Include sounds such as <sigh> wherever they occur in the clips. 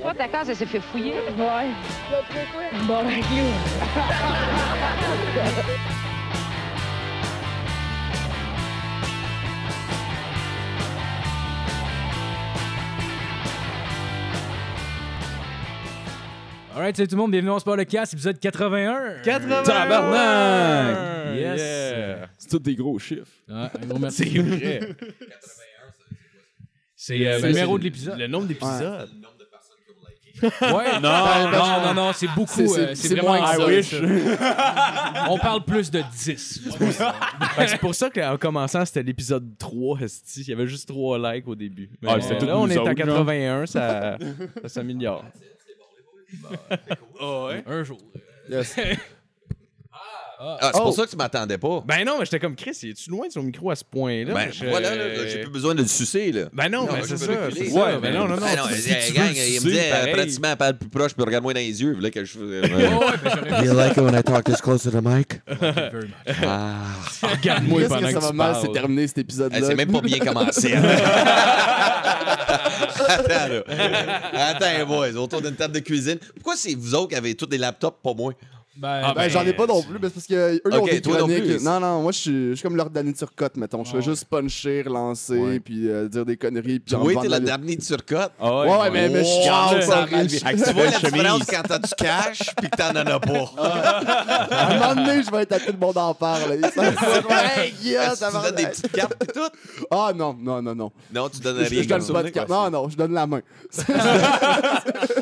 Toi, ta case, elle s'est fait fouiller. Ouais. Bon, ben, clou. Alright, salut tout le monde, bienvenue le Casse, épisode 81. 80! Tabarnak! Yes. Yeah! C'est tous des gros chiffres. Ah, un gros merci. C'est vrai. C'est euh, le numéro de l'épisode. Le nombre d'épisodes. Ouais, non, <laughs> non, non, non, c'est beaucoup. C'est- euh, C'est c'est vraiment moins que I ça, wish. ça. On parle plus de 10. Fait que c'est pour ça qu'en commençant, c'était l'épisode 3. esti. Il y avait juste 3 likes au début. Mais Ah, c'était là, tous on nous est à autres, 81, ça, ça s'améliore. Un jour. Yes. <laughs> Ah, c'est Oh. pour ça que tu m'attendais pas. Ben non, mais j'étais comme Chris, es-tu loin de son micro à ce point-là? Ben, Je- voilà, là, là, j'ai plus besoin de le sucer, là. Ben non, Non, ben c'est ça. reculer. ça. Ouais, ben non, non, non. Ben non, Si il, tu gang, veux il me disait, pareil. pratiquement, parle plus proche, puis regarde-moi dans les yeux, là, que je Ouais, ben You like it when I talk this close to the mic? <laughs> Ah. <laughs> Regarde-moi pendant que ça va tu mal, c'est terminé cet épisode-là? C'est même pas bien commencé. hein. <laughs> Attends, là. Attends, boys, autour d'une table de cuisine. Pourquoi c'est vous autres qui avez tous des laptops, pas moi? Ben, Ben, j'en ai pas non plus, mais c'est parce que eux, ils ont des non chroniques. plus. Non, non, moi, je suis je suis comme leur Danny Turcotte, mettons. Je fais Ah, juste puncher, relancer, Ouais. puis euh, dire des conneries. Puis en Oui, vendre t'es la- le dernier de surcote. Ah Ouais, ouais, mais, mais je suis Wow, pas riche. Tu vois <laughs> la différence quand t'as du cash puis que t'en en as pas. <laughs> À un moment donné, je vais être à tout le monde en parle. Ça va être, hey, yeah, ça tu va donnes des petites cartes et tout? Ah non, non, non, non. Non, tu donnes rien je donne pas de carte. Non, non, je donne la main. <laughs>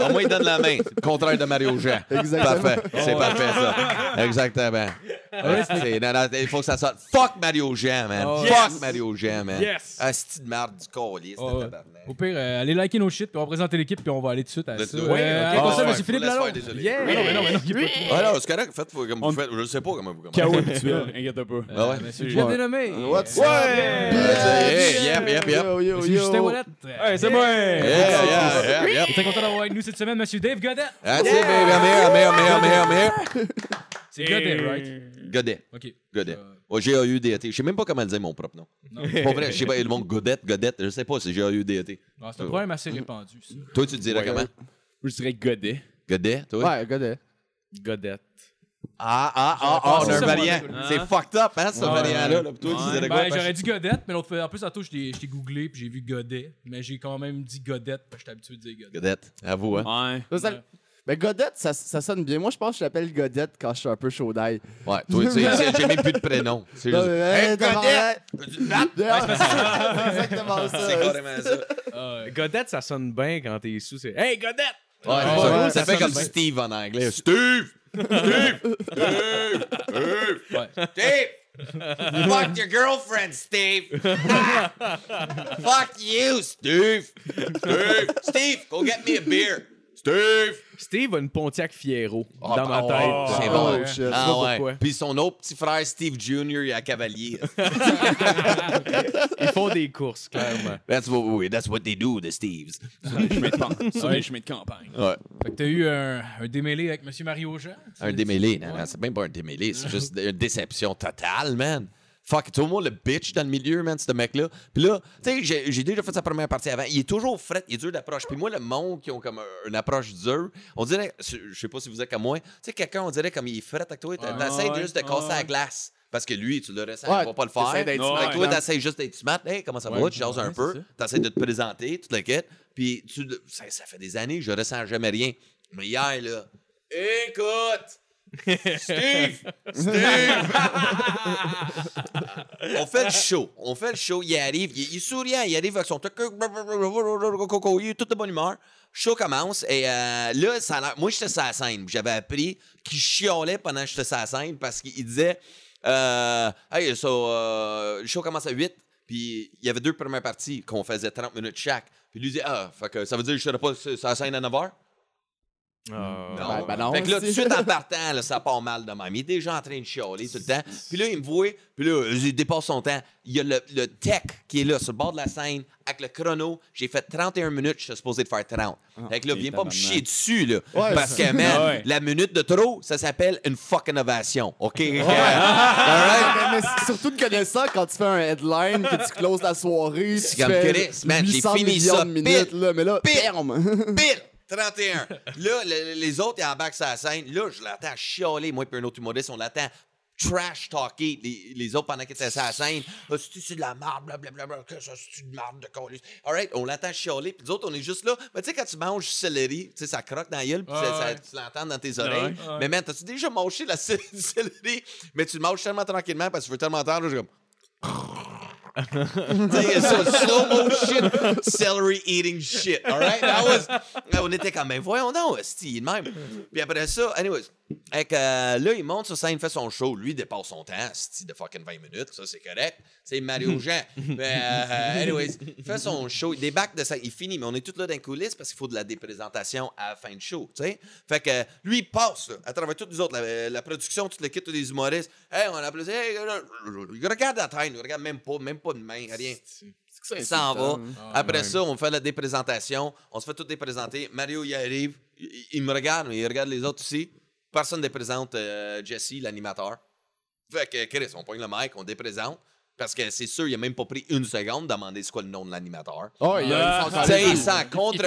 Au moins, il donne la main. Contraire de Mario Jean. Exactement. Parfait. C'est parfait, ça. <laughs> Exactement. C'est- non, non, il faut que ça sorte. Fuck Mario Jean, man. Oh, Fuck yes. Mario Jean, man. Yes. Asti de marde du colis, Oh, c'était ouais. Au pire, euh, allez liker nos shit, puis on va présenter l'équipe, puis on va aller tout de suite à Let's ça. do it. Euh, Ouais, ok. avec Ah, ça, ouais, monsieur Philippe Lalonde? Yeah. Non, non, mais non, mais non, pas Ah non, c'est correct. Faites comme vous faites. Je sais pas comment vous commencez. Chaos habituel, <laughs> inquiète pas. Ah ouais? Monsieur Jeff Dénommé. What's Ouais. up? Hey, yep, yep, yep. Monsieur. Justin Wallet. Hey, c'est moi! Yeah, yeah, yeah. On très content d'avoir avec nous cette semaine, monsieur Dave Godet. That's it, baby. I'm here, I'm here, I'm here, I'm here, I'm here. C'est Godet, right? Godet. OK. Godet. Euh, Ouais, G-A-U-D-E-T. Je sais même pas comment le dire mon propre nom. Pas <laughs> vrai, je sais pas. Le monde Godet, Godet, je sais pas, c'est G-A-U-D-E-T. ah, c'est un problème assez répandu, ça. Toi, tu te dirais comment? Je dirais Godet. Godet, toi? Ouais, godet. Godette. Ah, ah, ah, ah, on a un variant. C'est fucked up, hein, ce Ouais. variant-là. là. Toi, tu dirais quoi? Ben, j'aurais dit Godet, mais l'autre fois, en plus, tantôt, je t'ai je t'ai googlé, puis j'ai vu Godet, mais j'ai quand même dit Godet, parce que j'étais habitué de dire Godet. Godet, avoue, hein. Ouais. Ça- Ben, Godette, ça, ça sonne bien. Moi, je pense que je l'appelle Godette quand je suis un peu chaud d'ail. Ouais, toi, tu sais, j'ai même plus de prénom. C'est juste. Hey, Godet! Peux-tu te battre? C'est exactement ça. C'est carrément ça. Ah. Godette, ça sonne bien quand t'es sous. C'est Hey, Godette! Ouais, ouais, ça, ouais, ça ça fait comme bien. Steve en anglais. Steve! Steve! Steve! Steve! Steve! Fuck your girlfriend, Steve! Fuck you, Steve! Steve! Steve, go get me a beer! Steve! Steve a une Pontiac Fiero Ah, dans ma oh, tête. c'est Oh, bon. Je sais Ah pas ouais. pourquoi. Puis son autre petit frère, Steve Jr., il est à Cavalier. <laughs> <laughs> Ils font des courses, clairement. That's what, we- that's what they do, the Steves. Sur les chemins de chemins de campagne. Ouais. Fait que t'as eu un, un démêlé avec monsieur Mario Jean? Un démêlé, non, non, c'est même pas un démêlé, c'est juste une déception totale, man. Fuck, tout le monde le bitch dans le milieu, man, ce mec-là. Puis là, tu sais, j'ai- j'ai déjà fait sa première partie avant. Il est toujours fret, il est dur d'approche. Puis moi, le monde qui ont comme un- une approche dure, on dirait, je sais pas si vous êtes comme moi, tu sais, quelqu'un, on dirait comme il est fret avec toi, t'essayes ouais, juste de casser ouais. la glace. Parce que lui, tu le ressens, Ouais, il va pas le faire. d'être smart, Fait que toi, ouais. t'essayes juste d'être smart. Hey, comment ça va? Ouais. Tu jases un Ouais, peu, t'essayes de te présenter, tu te quittes. Puis tu, ça, ça fait des années, je ressens jamais rien. Mais hier, là, écoute! Steve! Steve! <laughs> on fait le show. On fait le show. Il arrive. Il, il est souriant. Il arrive avec son truc. Il est tout de bonne humeur. Show commence. Et euh, là, ça a l'air- moi, j'étais sur la scène. J'avais appris qu'il chiolait pendant que j'étais sur la scène parce qu'il disait euh, Hey, so, euh, le show commence à 8. Puis il y avait deux premières parties qu'on faisait 30 minutes chaque. Puis lui disait Ah, fait que ça veut dire que je serais pas sur sur la scène à 9 h? Ah. Ben, ben non, Fait que là, tout de suite en partant, là, ça part mal de même. Il est déjà en train de chialer tout le temps. Puis là, il me voit, puis là, il dépasse son temps. Il y a le, le tech qui est là, sur le bord de la scène, avec le chrono. J'ai fait 31 minutes, je suis supposé de faire 30. fait que là, viens pas me chier dessus, là. Ouais, parce que, man, Ah ouais. la minute de trop, ça s'appelle une fucking ovation. OK? Ah, <laughs> mais, mais surtout de connaître ça quand tu fais un headline, que tu closes la soirée. C'est tu comme fais Chris, man, j'ai 800 fini millions ça de minutes, pile, là, mais là, pile. <laughs> Pile! 31. Là, le- les autres, ils embarquent sur la scène. Là, je l'attends chialer, moi et un autre humoriste, on l'attend trash talker les, les autres pendant qu'ils étaient sur la scène. Ah, c'est c'est de la marde, blablabla, que ça, c'est de marde de colis. All right, on l'attend chialer, puis les autres, on est juste là. Mais tu sais, quand tu manges du céleri, tu sais, ça croque dans la gueule, puis Ouais, ça- ça- ouais. tu l'entends dans tes oreilles. Ouais. Mais man, t'as-tu déjà mangé la cé- <laughs> du céleri, mais tu le manges tellement tranquillement parce que tu veux tellement entendre, je suis comme. Ça, slow motion celery eating shit. All right? That was, là, on était comme, ben voyons donc, de même. Puis après ça, anyways, avec, euh, là, il monte sur scène, il fait son show. Lui, il dépasse son temps, esti, de fucking 20 minutes. Ça, c'est correct. C'est Mario Jean. Mais, euh, anyways, il fait son show, il débarque de scène, il finit, mais on est tous là dans les coulisses parce qu'il faut de la déprésentation à la fin du show, tu sais. Fait que, lui, il passe, là, à travers tous les autres, la, la production, tout le kit, tous les humoristes. Hey, on applaudit, hey, regarde la il regarde même pas, même pas de main, rien. Il s'en va. Après ça, on fait la déprésentation. On se fait tout déprésenter. Mario, il arrive. Il, il me regarde, mais il regarde les autres aussi. Personne ne déprésente euh, Jesse, l'animateur. Fait que, Chris, on pogne le mic, on déprésente. Parce que c'est sûr, il a même pas pris une seconde de demander c'est quoi le nom de l'animateur. Oh, il a Ah, il il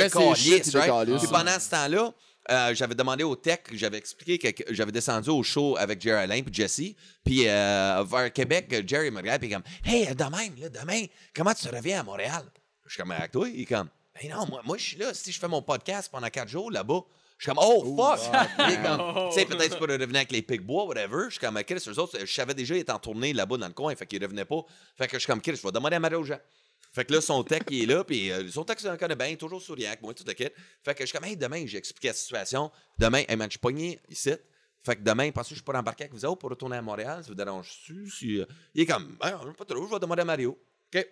right? Puis pendant ce temps-là, euh, j'avais demandé au tech, j'avais expliqué que j'avais descendu au show avec Jerry Alain puis Jesse. Puis euh, vers Québec, Jerry me regarde puis comme Hey, demain, là, demain, comment tu reviens à Montréal? Je suis comme avec toi. Il est comme Ben non, moi, moi je suis là. Si je fais mon podcast pendant quatre jours là-bas, je suis comme Oh fuck! <laughs> Est comme, tu sais, peut-être tu pourrais revenir avec les Pigbois, whatever. Je suis comme Chris, eux autres, je savais déjà, ils étaient en tournée là-bas dans le coin, fait qu'ils revenaient pas. Fait que je suis comme Chris, je vais demander à Mario Jean. Fait que là, son tech, il est là, puis euh, son tech, il connaît bien, toujours souriant avec moi, tout le kit. Fait que je suis comme, hey, demain, j'ai expliqué la situation. Demain, hey man, je suis pogné ici. Fait que demain, pensez que je pourrais embarquer avec vous autres pour retourner à Montréal? Ça vous dérange-tu? Si, euh, Il est comme, ben, pas trop, je vais demander à Mario. OK?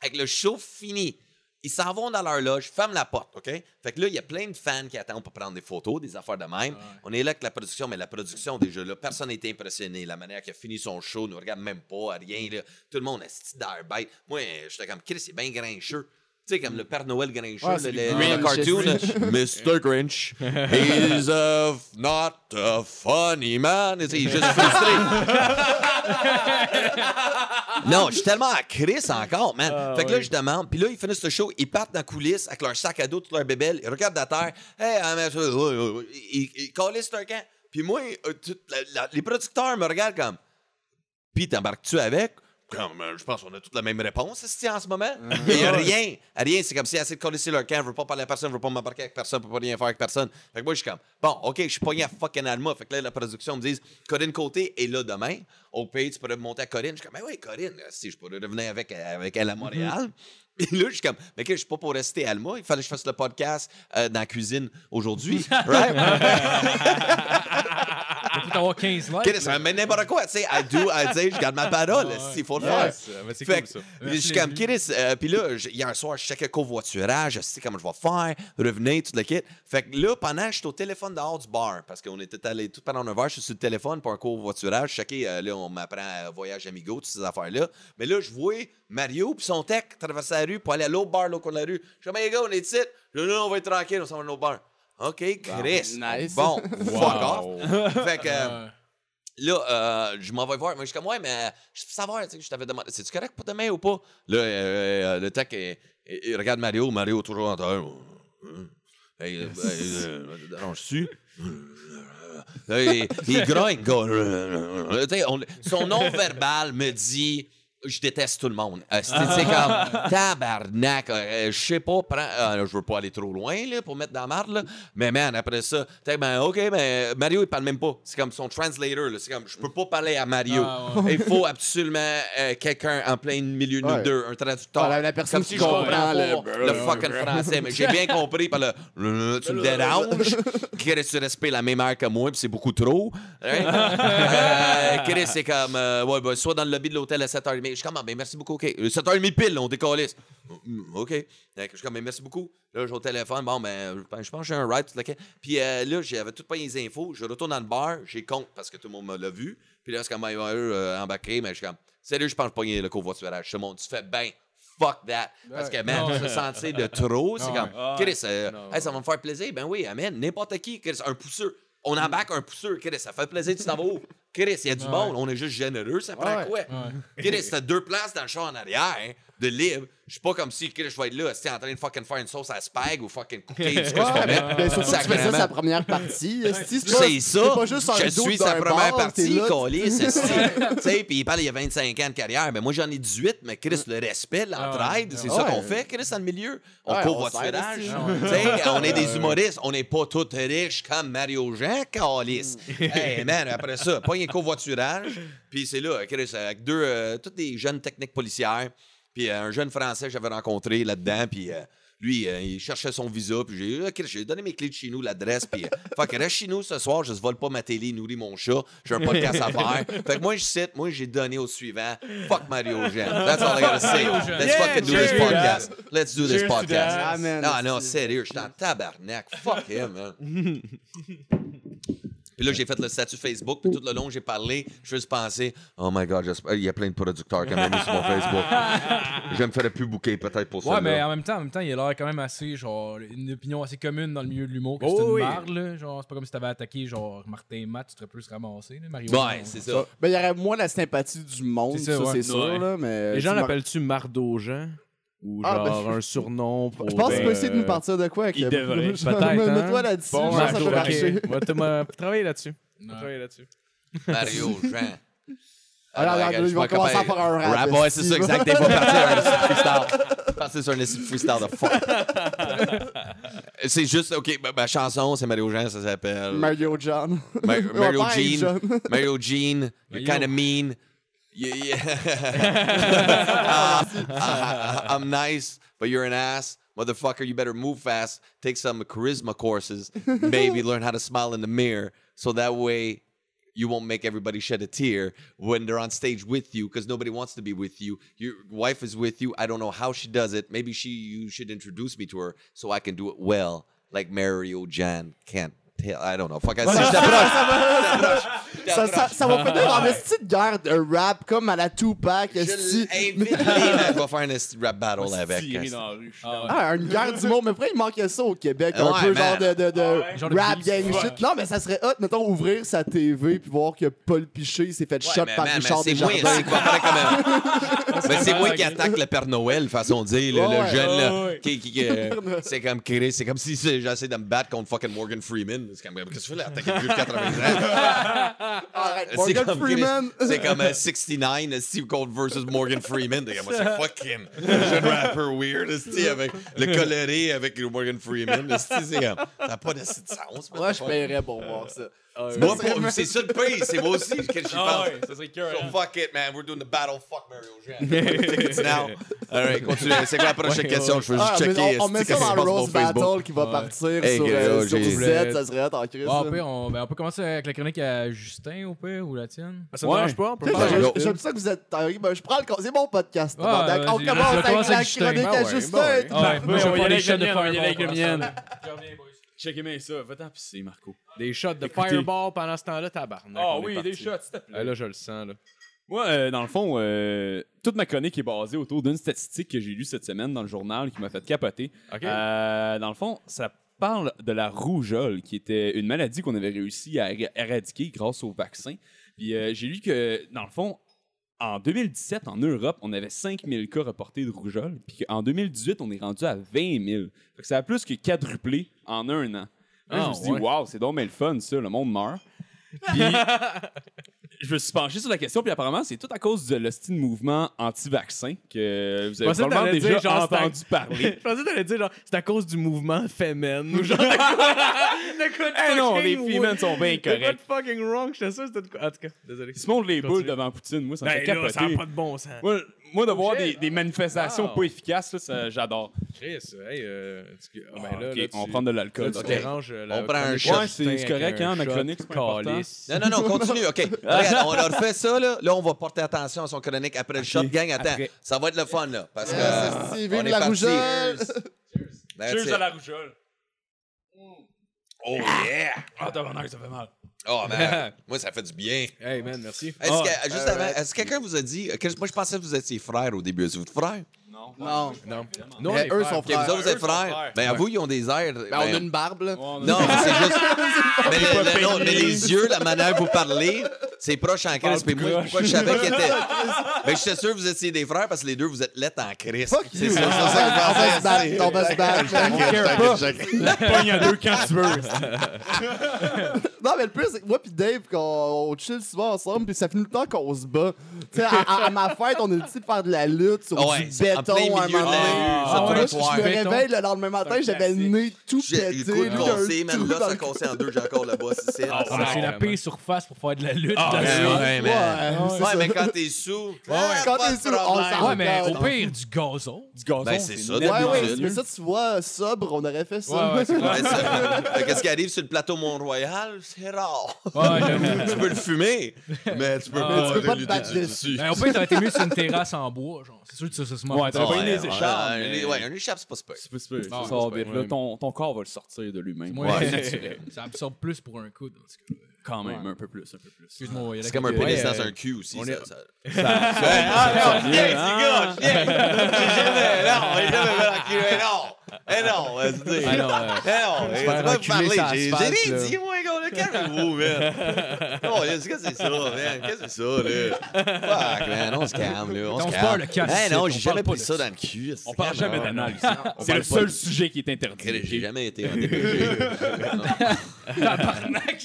Avec le show fini, ils s'en vont dans leur loge, ferment la porte, OK? Fait que là, il y a plein de fans qui attendent pour prendre des photos, des affaires de même. On est là avec la production, mais la production, déjà là, personne n'était impressionné. La manière qu'il a fini son show, nous regarde même pas, rien, là. Tout le monde est style d'air bête? Moi, j'étais comme, Chris, c'est bien grincheux. Tu sais, comme le Père Noël grincheux, Ouais, le, le- cartoon. <laughs> Mr. Grinch, he's a f- not a funny man. Il est juste <laughs> frustré. Non, je suis tellement à Chris encore, man. fait que là, je demande. Puis là, ils finissent le show, ils partent dans la coulisse avec leur sac à dos, toute leur bébelle. Ils regardent la terre. Hey, ah, mais ça, ouais, ouais, ouais. ils, ils calissent leur camp. Puis moi, euh, tout- la- la- les producteurs me regardent comme. Puis t'embarques-tu avec? Euh, je pense qu'on a toutes la même réponse esti, en ce moment. Il n'y a rien. Rien, c'est comme si assez de coller leur camp, je veux pas parler à personne, je veux pas m'embarquer avec personne, je peux pas rien faire avec personne. Fait que moi, je suis comme, bon, OK, je suis pogné à fucking Alma. Fait que là, la production me dit, Corinne Côté est là demain. Au pays, tu pourrais monter à Corinne. Je suis comme, ben oui, Corinne, si je pourrais revenir avec, avec elle à Montréal. <laughs> Et là, je suis comme, mais que je suis pas pour rester à Alma. Il fallait que je fasse le podcast euh, dans la cuisine aujourd'hui. <laughs> right? <laughs> Il faut avoir 15 likes. Ça n'importe quoi. Tu sais, I do, I <laughs> say, je garde ma parole. Il faut le faire. mais c'est cool ça. que, je suis comme Chris, euh, puis là, j- hier soir, je checkais covoiturage, je sais comment je vais faire, revenir, tout le kit. Fait que là, pendant que j'étais au téléphone dehors du bar, parce qu'on était allés tout pendant un verre, je suis sur le téléphone pour un covoiturage, je checkais, euh, là, on m'apprend à voyage amigo, toutes ces affaires-là. Mais là, je vois Mario puis son tech traverser la rue pour aller à l'autre bar, l'autre coin de la rue. Je suis comme, hey, les gars, on est ici. Je dis, non, on va être tranquille, on s'en va à l'autre bar. OK, Chris. Nice. Bon, fuck off. Fait que. euh. Là, euh, je m'en vais voir. Moi, je suis comme, ouais, mais je peux savoir, tu sais, je t'avais demandé, c'est-tu correct pour demain ou pas? Là, euh, euh, le tech, il, regarde Mario, Mario toujours en terre. Euh, euh, dérange-tu? Là, il, grogne, son nom verbal me dit. Je déteste tout le monde. Euh, c'est c'est comme <laughs> tabarnak. euh, je sais pas, prends- euh, je veux pas aller trop loin là, pour mettre dans la marde, là. Mais man, après ça, t'es ben ok, ben Mario il parle même pas. C'est comme son translator. C'est comme je peux pas parler à Mario. Ah, Il faut absolument euh, quelqu'un en plein milieu de nous deux, un traducteur. La- la personne comme qui si je comprends comprend pas le- le fucking français. Mais j'ai bien compris par le euh, tu me déranges. <laughs> Chris, tu respectes la même heure que moi, puis c'est beaucoup trop. Hein? <laughs> Euh, Chris, c'est comme euh, ouais, ben, soit dans le lobby de l'hôtel à 7h30. Je suis comme, ah, ben merci beaucoup, OK. Euh, 7h30 pile, là, on décalisse. Mm, OK. Je suis comme, ben merci beaucoup. Là, j'ai au téléphone, bon, ben, je pense- que j'ai un ride, tout le. Puis euh, là, j'avais tout pas les infos. Je retourne dans le bar, j'ai compte parce que tout le monde me l'a vu. Puis là, c'est comme, ben, eux, euh, embarqué, mais je suis comme, sérieux, je pense pas gagner le covoiturage. Tout le monde, tu fais ben. Fuck that. Parce que, man, se sentir de trop, c'est comme, Chris, euh, hey, ça va me faire plaisir. Ben oui, amen. N'importe qui, Chris, un pousseux. On embarque un pousseux, Chris, ça fait plaisir, tu t'en vas où? Chris, il y a du Ouais. monde, on est juste généreux, ça prend Ouais. quoi? Ouais. <laughs> Chris, t'as deux places dans le char en arrière, hein, de libre. Je suis pas comme si, Chris, je vais être là, si en train de fucking faire une sauce à spag ou fucking cookie, ce que je vais Ouais, mettre. ben, surtout que tu fais ça sa première partie. <laughs> C'est C'est ça. C'est pas juste un je suis sa première bar, partie. <laughs> Tu sais, puis il parle, il y a 25 ans de carrière. Mais moi, j'en ai 18, mais Chris, le respect, l'entraide, c'est ça qu'on fait, Chris, dans le milieu. On on s'aide, Tu sais, on est des humoristes. On n'est pas tous riches comme Mario Jean, câlisse. hey, man, après ça, pas <laughs> covoiturage. Puis c'est là, Chris, avec deux, euh, toutes des jeunes techniques policières. Puis euh, un jeune Français que j'avais rencontré là-dedans, puis euh, lui, euh, il cherchait son visa, puis j'ai OK, j'ai donné mes clés de chez nous, l'adresse, puis euh, fait que reste chez nous ce soir, je ne vole pas ma télé, nourris mon chat, j'ai un podcast à faire. Fait que moi, je cite, moi, j'ai donné au suivant, fuck Mario Jean. That's all I gotta say. Let's Yeah, fucking do this cheers. podcast. Let's do this Cheers to podcast. that. Ah, man, non, non, c'est- sérieux, je suis en tabarnak. Fuck him, man. <laughs> Puis là, j'ai fait le statut Facebook, puis tout le long, j'ai parlé. Je juste pensé, oh my God, j'espère- il y a plein de producteurs qui m'ont mis sur mon Facebook. Je me ferais plus booker peut-être pour ça. Ouais, mais en même temps, en même temps, il a l'air quand même assez, genre, une opinion assez commune dans le milieu de l'humour, que c'est Oh une oui. marde, là. Genre, c'est pas comme si t'avais attaqué, genre, Martin et Matt, tu serais plus ramassé, là, Mario. Ouais, c'est ça. Ben, il y aurait moins la sympathie du monde, C'est ça, ça, ouais. c'est sûr. Là, mais Les gens tu mar- l'appellent-tu Ou Ah, genre <laughs> ben, un surnom pour. Je pense que peux euh, essayer de nous partir de quoi avec il le- devrait. <laughs> Peut-être, hein? Mets-toi là-dessus, Bon, je pense que ça peut marcher. <laughs> Va te- m'a- travailler là-dessus. Travailler là-dessus. Mario Jean. Alors, Ah, regarde, regarde, ils vont commencer à faire un rap, Rap, ouais, c'est ça, exact. T'es pas parti à un freestyle. Parti sur un freestyle de fuck. c'est juste, OK, ma, ma chanson, c'est Mario Jean, ça s'appelle... Mario John. Ma- Ouais, Mario Jean. Mario Jean, you're kind of mean. You- yeah. <laughs> <laughs> Uh, I'm nice, but you're an ass. Motherfucker, you better move fast. Take some charisma courses. <laughs> Maybe learn how to smile in the mirror. So that way you won't make everybody shed a tear when they're on stage with you because nobody wants to be with you. Your wife is with you. I don't know how she does it. Maybe she you should introduce me to her so I can do it well, like Mario Jan can't I don't know. Fuck, I je t'approche. Ça, ça, ça va finir en esti de guerre de rap comme à la Tupac. Je l'invite, va faire un esti rap battle avec. Tiré dans la rue. je suis Ah, ouais. Ah, une guerre d'humour. Mais après, il manquait ça au Québec? Un Ouais, peu man. genre de, de, de Genre de rap beef. gang Ouais. shit. Non, mais ça serait hot, mettons, ouvrir sa TV puis voir que Paul Piché s'est fait Ouais, shot mais par man, mais Richard c'est moi, Desjardins. c'est quoi, pareil comme <laughs> un- Mais c'est moi qui attaque le Père Noël, façon de dire, le, jeune, là, qui, qui- qui, <laughs> euh, c'est comme Chris, c'est comme si c'est- j'essaie de me battre contre fucking Morgan Freeman. C'est comme, qu'est-ce que tu fais là, attaquer le vieux de 80 ans? <laughs> Arrête, C'est Morgan comme Chris, Freeman. C'est comme euh, 69, euh, Steve Cold versus Morgan Freeman. T'es comme, Moi, c'est fucking le jeune rapper weird, esti, avec le coloré avec le Morgan Freeman. esti, C'est comme, ça n'a pas de sens. Moi, je paierais pour voir ça. Moi, pour- c'est ça le prix, c'est moi aussi que j'y Ah pense. ouais, ça serait cœur. So fuck it, man. We're doing the battle. Fuck Mario Jean. Tickets <laughs> now. All right, continue. C'est quoi la prochaine Ouais, question? ouais. Je veux juste Ah, checker. on, on met ça dans le Rose. Battle qui va Ouais. partir Hey, sur, euh, sur Z. Ça serait en crise. Ouais, au ça. pire, on, ben, on peut commencer avec la chronique à Justin, au pire, ou la tienne? Ça Ouais. dérange pas, on peut j'aime- ça que vous êtes. euh, ben, je prends le. C'est mon podcast. Ouais, vas-y, on commence avec la avec Justin. chronique à ouais, Justin. ouais. Ah ouais, moi, je vais on va y faire aller avec shots le de mien, Checkez bien ça. Va-t'en pisser, Marco. Des shots de Écoutez. fireball pendant ce temps-là, tabarnak. Ah on est oui, parti. des shots, s'il te plaît. Ah, là, je le sens, là. Moi, euh, dans le fond, euh, toute ma chronique est basée autour d'une statistique que j'ai lue cette semaine dans le journal qui m'a fait capoter. OK. Euh, dans le fond, ça parle de la rougeole, qui était une maladie qu'on avait réussi à éra- éradiquer grâce au vaccin. Puis j'ai lu que, dans le fond, en 2017, en Europe, on avait 5000 cas reportés de rougeole. Puis qu'en 2018, on est rendu à 20 000. Fait que ça a plus que quadruplé en un an. Là, je Ah, me suis dit, waouh, c'est donc bien le fun, ça, le monde meurt. Puis, <laughs> je me suis penché sur la question, puis apparemment, c'est tout à cause de l'hostie de mouvement anti-vaccin que vous avez probablement déjà dire, genre, entendu parler. <laughs> Je pensais que t'allais dire, genre, c'est à cause du mouvement féminin ou genre. de quoi de Eh non, les femmes sont bien de correctes. fucking wrong, j'étais sûr c'était de quoi. En tout cas, désolé. Ils se montrent les boules devant Poutine, moi, ça me fait Ben là, ça n'a capoter. pas de bon sens. Moi, moi, de voir des, manifestations Wow. pas efficaces, là, ça, j'adore. Chris, hey, euh, tu- ah, ben Ah, là, ok, là, on prend de l'alcool. Tu ok. déranges euh, la On prend un chronique shot. c'est- correct, hein, ma chronique, c'est pas important. calice. Non, non, non, <laughs> continue. OK. Regarde, on a refait ça, là. Là, on va porter attention à son chronique après le shot. Gang, attends. Après. Ça va être le fun, là. Parce que. Euh, on est la parti. rougeole. That's Cheers it. à la rougeole. Oh, yeah! Ah, tabarnak, ça fait mal. Oh, <laughs> man. Moi, ça fait du bien. Hey, man, merci. Est-ce Ah, que, juste avant, est-ce que quelqu'un vous a dit. que- moi, je pensais que vous étiez frères au début. Est-ce que vous êtes frères? Non. Non. Non. Non, Mais on eux sont vous frères. autres, vous êtes frères. frères. Ben, avoue, ils ont des airs. Ben, on a ben, une barbe, là. Non, mais c'est juste. <laughs> mais, le- le- non, mais les yeux, la manière que vous parlez, C'est proche en crise. Puis moi, pourquoi je savais qu'il était. <laughs> Ben, j'étais sûr que vous étiez des frères parce que les deux, vous êtes lettres en crise. Fuck C'est ça, On c'est ça que je va se battre, on va se battre. Pogne à deux quand tu veux. Non, mais le plus, c'est que moi pis Dave, qu'on on chill souvent ensemble, puis ça finit le temps qu'on se bat. Tu sais, à, à- à ma fête, on a décidé de faire de la lutte sur Ouais, du c'est en béton plein à un milieu de moment la donné. rue, Ah ouais, le là, je me réveille le lendemain matin, j'avais le nez tout J'ai pété. le coup lui, de il a un cassé, man. trou Là, dans ça le- cassé en deux, j'ai encore le boss ici. Ah, c'est la pire surface pour faire de la lutte. Ah, dans Ouais, le- ouais, man. Ouais, c'est Ouais, ça. mais quand t'es sous. ouais. ah, Quand pas t'es de sous, on problème. s'en Ouais, mais au pire, du gazon. Du gazon, Ben, c'est ça. Ouais, ouais, mais ça, tu vois, sobre, on aurait fait ça. Ouais, ouais, c'est <laughs> Ouais, ça- Fait Qu'est-ce qui arrive sur le plateau Mont-Royal? C'est rare. Ouais, <laughs> tu peux le fumer, mais tu peux Ah, pas, tu peux pas te battre dessus. Ben, au pire, t'aurais été mieux sur une terrasse en bois, genre. C'est sûr que ça, ça se mange. Ouais, t'aurais pas eu les écharpes, ouais, mais- Ouais, un écharpe, c'est pas super. C'est pas super. Non, Ça vite. Là, ton, ton corps va le sortir de lui-même. Ouais, Ouais. naturel. <laughs> Ça absorbe plus pour un coude. en tout cas. Quand même, un peu plus, un peu plus. Excuse-moi, il y a C'est comme un pénis Ouais, dans euh, un cul aussi. on ça- est- <laughs> ça- Ah, non, gars. J'ai jamais, non, j'ai jamais fait la cul, mais non. Eh non, vas-y. Ah non, Eh non, parler. sur J'ai dit, moi, gars, calmez-vous, man. <laughs> Non, qu'est-ce que c'est ça, man? Qu'est-ce que c'est ça, là? Fuck, man, on se calme, là, on se calme. Eh non, on j'ai jamais pas pris ça ça. dans le cul. On parle jamais d'anal ici. C'est le pas seul sujet qui est interdit. J'ai jamais été en <laughs> DPG. Tabarnak!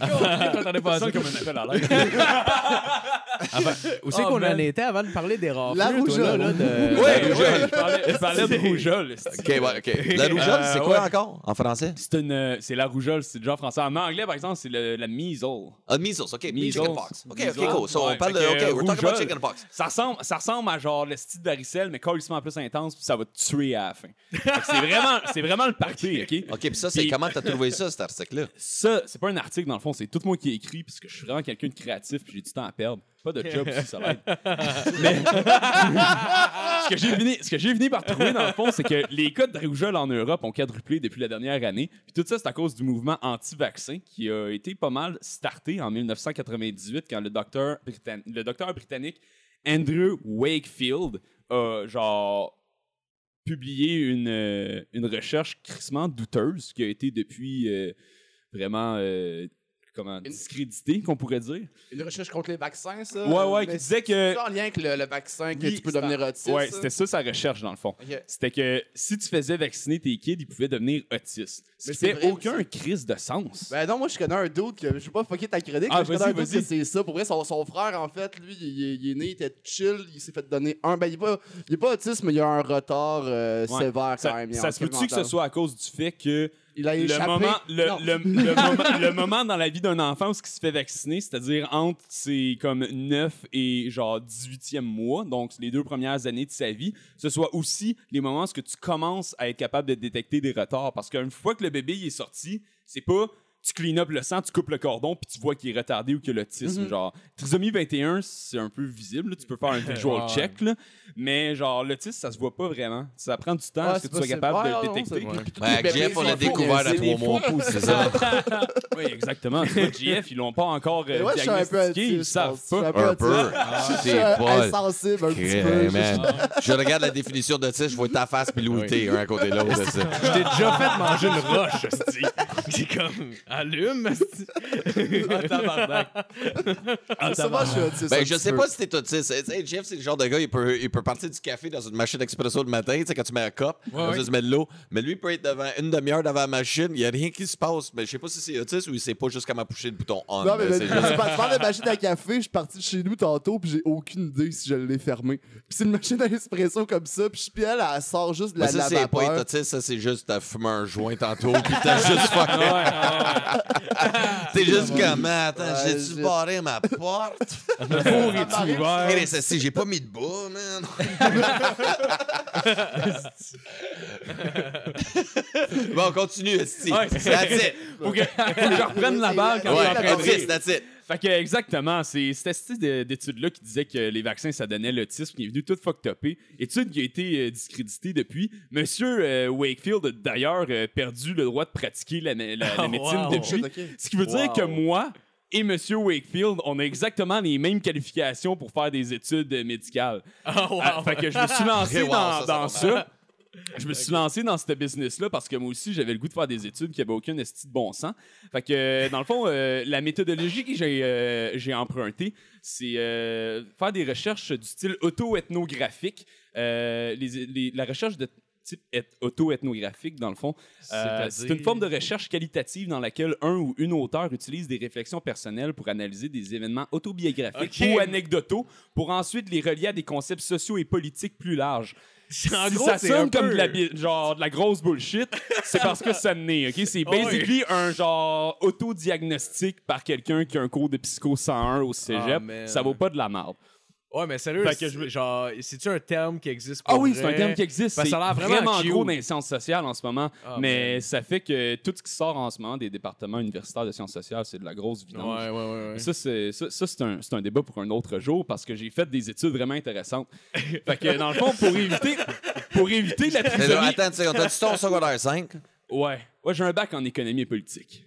Je m'attendais pas à ça. Comme un appel à l'aide. <laughs> Où c'est Oh, qu'on en était avant de parler des rafles? La rougeole. rougeole. Je parlais, je parlais de rougeole. OK. La rougeole, c'est Euh, quoi encore en français? C'est euh, la rougeole, c'est déjà français. En anglais, par exemple, c'est la measle. Ah, measles, OK. Measles. Chickenpox. OK, Measles. OK, cool. So, on parle de... OK, we're talking about chickenpox. Ça ressemble, ça ressemble à genre le style de varicelle, mais carrément plus intense, puis ça va te tuer à la fin. C'est vraiment, vraiment le party, OK? OK, puis ça, c'est comment t'as trouvé ça, cet article-là? Ça, c'est pas un article dans le fond, c'est tout moi qui ai écrit, parce que je suis vraiment quelqu'un de créatif, puis j'ai du temps à perdre. Pas de job aussi, ça l'aide. <laughs> Mais ce que j'ai fini, ce que j'ai fini par trouver dans le fond, c'est que les cas de rougeole en Europe ont quadruplé depuis la dernière année. Puis tout ça, c'est à cause du mouvement anti-vaccin qui a été pas mal starté en 1998 quand le docteur, britann- le docteur britannique Andrew Wakefield a genre publié une, euh, une recherche crissement douteuse qui a été depuis euh, vraiment euh, comment discréditée, qu'on pourrait dire. Une recherche contre les vaccins, ça? Ouais, ouais, qui disait que C'est en lien avec le, le vaccin que Oui, tu peux devenir en- autiste. Ouais, c'était ça sa recherche dans le fond. C'était que si tu faisais vacciner tes kids, ils pouvaient devenir autistes. Ce Mais qui vrai, aucun crise de sens. Ben non, moi je connais un doute que je vais pas fucker ta chronique, Ah, mais je connais un doute que c'est ça. Pour vrai, son, son frère, en fait, lui, il, est- il est né, il était chill, il s'est fait donner un. Ben il est pas, il est pas autiste, mais il a un retard euh, Ouais. sévère quand même. ça se peut-tu que ce soit à cause du fait que Il a le moment, le, le- le <laughs> moment, le moment dans la vie d'un enfant où il se fait vacciner, c'est-à-dire entre ses comme 9 et genre 18e mois, donc les deux premières années de sa vie, ce soit aussi les moments où ce que tu commences à être capable de détecter des retards. Parce qu'une fois que le bébé il est sorti, c'est pas tu clean up le sang, tu coupes le cordon, puis tu vois qu'il est retardé ou qu'il a l'autisme. Genre, trisomie 21, c'est un peu visible. là. Tu peux faire un <laughs> visual Ouais. check, là. mais genre, l'autisme, ça se voit pas vraiment. Ça prend du temps Ouais, à ce que tu sois capable Ouais, de non, le non, détecter. Ouais, bébés Jeff, on l'a découvert à trois mois. C'est ça. <laughs> Oui, exactement. Tu vois, GF, ils l'ont pas encore euh, ouais, je suis un peu diagnostiqué, ils savent pas. Un peu. Je suis C'est pas... insensible un petit peu. Je regarde la définition de ça, je vois ta face T, un à côté de l'autre. <laughs> Je t'ai déjà fait manger une roche, C'est comme allume. Ah, tabarnak. Ah, Ça va, je suis autiste. un Ben, je sais peu. pas si t'es autiste. Jeff, c'est le genre de gars, il peut, il peut partir du café dans une machine expresso le matin, tu sais, quand tu mets un comme ouais. ça, tu mets de l'eau. Mais lui, il peut être devant une demi-heure devant la machine, il y a rien qui se passe. Mais je sais pas si c'est autiste ou il sait pas juste comment pusher le bouton on. Non, mais, c'est mais juste- parles de machine à café, je suis parti de chez nous tantôt, puis j'ai aucune idée si je l'ai fermé. Puis c'est une machine à espresso comme ça, puis je- puis elle, elle sort juste de la, Mais ça, la c'est pas vapeur. être autiste, ça, c'est juste t'as fumé un joint tantôt, puis t'as juste <laughs> fucké. T'es <laughs> juste comme, attends, Ouais, j'ai-tu j'ai- barré ma porte? <laughs> Le four est ouvert. Ça, c'est- j'ai pas mis de bas, man. <laughs> bon, on continue, esti. Ouais, c'est- That's it. Faut que, je reprenne la balle quand Ouais, je suis en train de that's it, rire. that's it. Fait que, exactement, c'est cette astuce de- d'étude-là qui disait que les vaccins, ça donnait l'autisme, qui est venu tout fuck topé. Étude qui a été euh, discréditée depuis. Monsieur euh, Wakefield a d'ailleurs euh, perdu le droit de pratiquer la, la- la <laughs> Oh, médecine wow. depuis. Ok. Ce qui veut dire Wow. que moi et Monsieur Wakefield, on a exactement les mêmes qualifications pour faire des études euh, médicales. Ah, wow. Ah, fait que je me suis lancé Wow, dans, ça, ça dans va ça. Je me suis lancé dans ce business-là parce que moi aussi, j'avais le goût de faire des études qui n'avaient aucun esti de bon sens. Fait que, euh, dans le fond, euh, la méthodologie que j'ai euh, j'ai empruntée, c'est euh, faire des recherches du style auto-ethnographique. Les- les- la recherche de type eth- auto-ethnographique, dans le fond, euh, c'est une forme de recherche qualitative dans laquelle un ou une auteur utilise des réflexions personnelles pour analyser des événements autobiographiques ou anecdotaux pour ensuite les relier à des concepts sociaux et politiques plus larges. En si gros, ça sonne comme peu- de la, genre, de la grosse bullshit, c'est parce que ça n'est, OK? C'est basically un genre autodiagnostic par quelqu'un qui a un cours de psycho 101 au cégep. Ah, ça vaut pas de la merde. Ouais, mais sérieux, Fait que c'est- je- genre, c'est-tu un terme qui existe pour Ah oui, c'est un terme qui existe. C'est ça a l'air vraiment vraiment gros dans les sciences sociales en ce moment. Ah, mais ça fait que tout ce qui sort en ce moment des départements universitaires de sciences sociales, c'est de la grosse vidange. ouais, ouais. ouais. Ça, c'est, ça, ça, c'est, un, c'est un débat pour un autre jour parce que j'ai fait des études vraiment intéressantes. <laughs> fait que, dans le fond, pour éviter, pour éviter la Mais là, trisomie... attends une seconde. T'as-tu ton secondaire 5? Ouais. Ouais, j'ai un bac en économie et politique.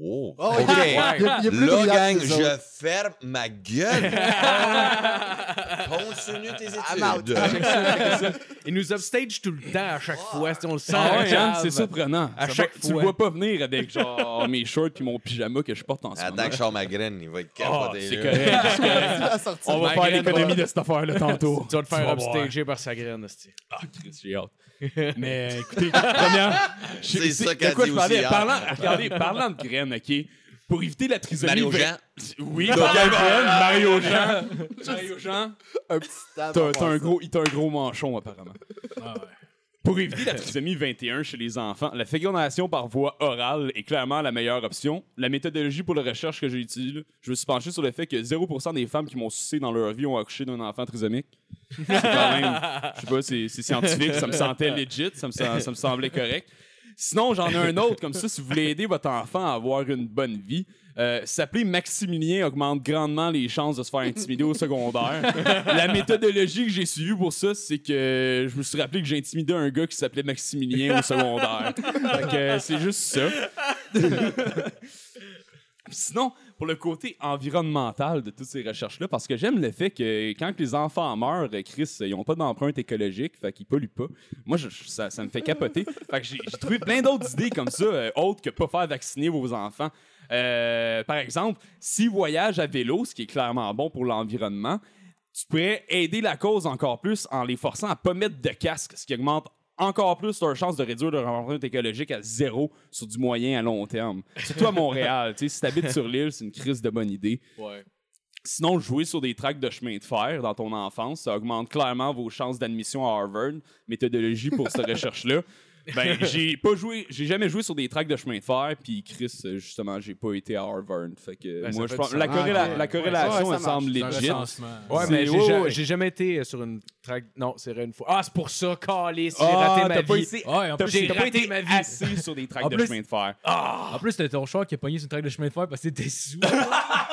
Oh. Oh, OK. il, y a, il y a plus Là, gang, je ferme ma gueule. <laughs> Continue tes études. <laughs> <laughs> Il nous upstage tout le temps à chaque fois. On le sent. Ah c'est surprenant. À Ça chaque va- Tu le fois. vois pas venir avec genre mes shorts puis mon pyjama que je porte en ce moment. Attends que je sors ma graine, il va être Ah, capoté. correct. c'est correct. On va faire l'économie de cette affaire-là tantôt. Tu vas te faire upstager par sa graine. Ah, Chris, j'ai hâte. Mais écoutez, première. <laughs> C'est ça quoi dit je parlais? aussi, hein. Parlant, regardez, parlant de graines, OK? Pour éviter la trisomie. Mario vingt- Jean. Oui, parlant de graines, Mario Jean. Mario Jean. Un petit tab. T'as un, gros, il t'a un gros manchon, apparemment. Ah ouais. Pour éviter la trisomie 21 chez les enfants, la fécondation par voie orale est clairement la meilleure option. La méthodologie pour la recherche que j'ai utilisée, je me suis penché sur le fait que 0% des femmes qui m'ont sucé dans leur vie ont accouché d'un enfant trisomique. C'est quand même, je sais pas, c'est scientifique, ça me <laughs> sentait legit, ça me, sem- ça me semblait correct. Sinon, j'en ai un autre, comme ça, si vous voulez aider votre enfant à avoir une bonne vie. Euh, S'appeler Maximilien augmente grandement les chances de se faire intimider au secondaire. <laughs> La méthodologie que j'ai suivie pour ça, c'est que je me suis rappelé que j'ai intimidé un gars qui s'appelait Maximilien au secondaire. Que euh, c'est juste ça. <laughs> Sinon, pour le côté environnemental de toutes ces recherches-là, parce que j'aime le fait que quand les enfants meurent, Chris, ils n'ont pas d'empreinte écologique, fait qu'ils polluent pas. Moi, je- ça, ça me fait capoter. <laughs> Fait que j'ai trouvé plein d'autres idées comme ça, euh, autres que pas faire vacciner vos enfants. Euh, par exemple, s'ils voyagent à vélo, ce qui est clairement bon pour l'environnement, tu pourrais aider la cause encore plus en les forçant à pas mettre de casque, ce qui augmente encore plus leur chance de réduire leur empreinte écologique à zéro sur du moyen à long terme. Surtout à Montréal. tu sais, si tu habites sur l'île, c'est une crise de bonne idée. Ouais. Sinon, jouer sur des tracks de chemin de fer dans ton enfance, ça augmente clairement vos chances d'admission à Harvard. Méthodologie pour cette <laughs> recherche-là. Ben, j'ai pas joué, j'ai jamais joué sur des tracks de chemin de fer, puis Chris, euh, justement, j'ai pas été à Harvard. Fait que Ben, ça moi, je pense, la, corréla- Ah, corrélation, Ouais, ça elle semble legit. Ouais, mais j'ai ja- jamais été sur une track. Non, c'est vrai une fois. Ah, c'est pour ça, calice. J'ai Ah, raté ma t'as pas vie. été- Ouais, en T'as t'as pas raté été ma vie. assis sur des tracks de chemin de fer. En plus, c'était ton choix qui a pogné sur une traque de chemin de fer parce que t'étais sous. <laughs>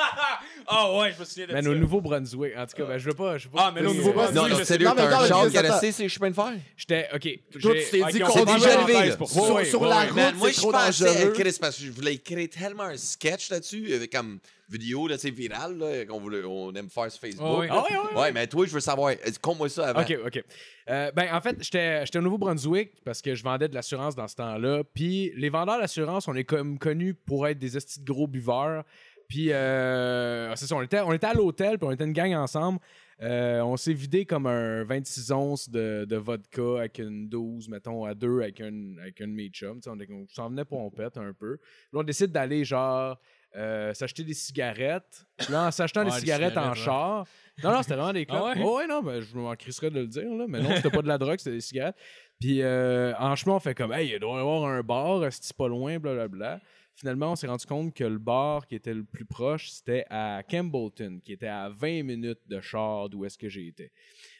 Ah ouais, je me souviens de Man, ça. au Nouveau-Brunswick. En tout cas, ben, je veux pas. Je veux pas Ah, mais au Nouveau-Brunswick, Non, non, je- sérieux, non, mais t'as un char qui a sur les chemins de fer? J'étais. Ok. Tu t'es dit on qu'on déjà levé, sur, la route, moi, c'est je trop pensais, parce que je voulais créer tellement un sketch là-dessus, comme vidéo, là, tu sais, viral, là, qu'on voulait- on aime faire sur Facebook. Ah oui. Ah, ouais, ouais, ouais. Ouais, mais toi, je veux savoir, euh, conte-moi ça avant. OK, OK. Euh, ben, en fait, j'étais j'étais au Nouveau-Brunswick parce que je vendais de l'assurance dans ce temps-là. Puis les vendeurs d'assurance, on est comme connus pour être des estis de gros buveurs. Puis, euh, c'est ça, on était, on était à l'hôtel, puis on était une gang ensemble. Euh, on s'est vidé comme un 26 onces de, de vodka avec une 12, mettons, à deux avec un, avec un de mes chums. Tu sais, On, s'en venait pompette un peu. Puis là, on décide d'aller, genre, euh, s'acheter des cigarettes. Puis là, en s'achetant des Ouais, des cigarettes en ouais. char. Non, non, c'était vraiment des clopes. Ah ouais? Oh, ouais, non, ben, je m'en crisserais de le dire, là, mais non, c'était pas de la drogue, c'était des cigarettes. Puis euh, en chemin, on fait comme, hey, il doit y avoir un bar, c'est pas loin, blablabla. Finalement, on s'est rendu compte que le bar qui était le plus proche, c'était à Campbellton, qui était à 20 minutes de char d'où est-ce que j'ai été.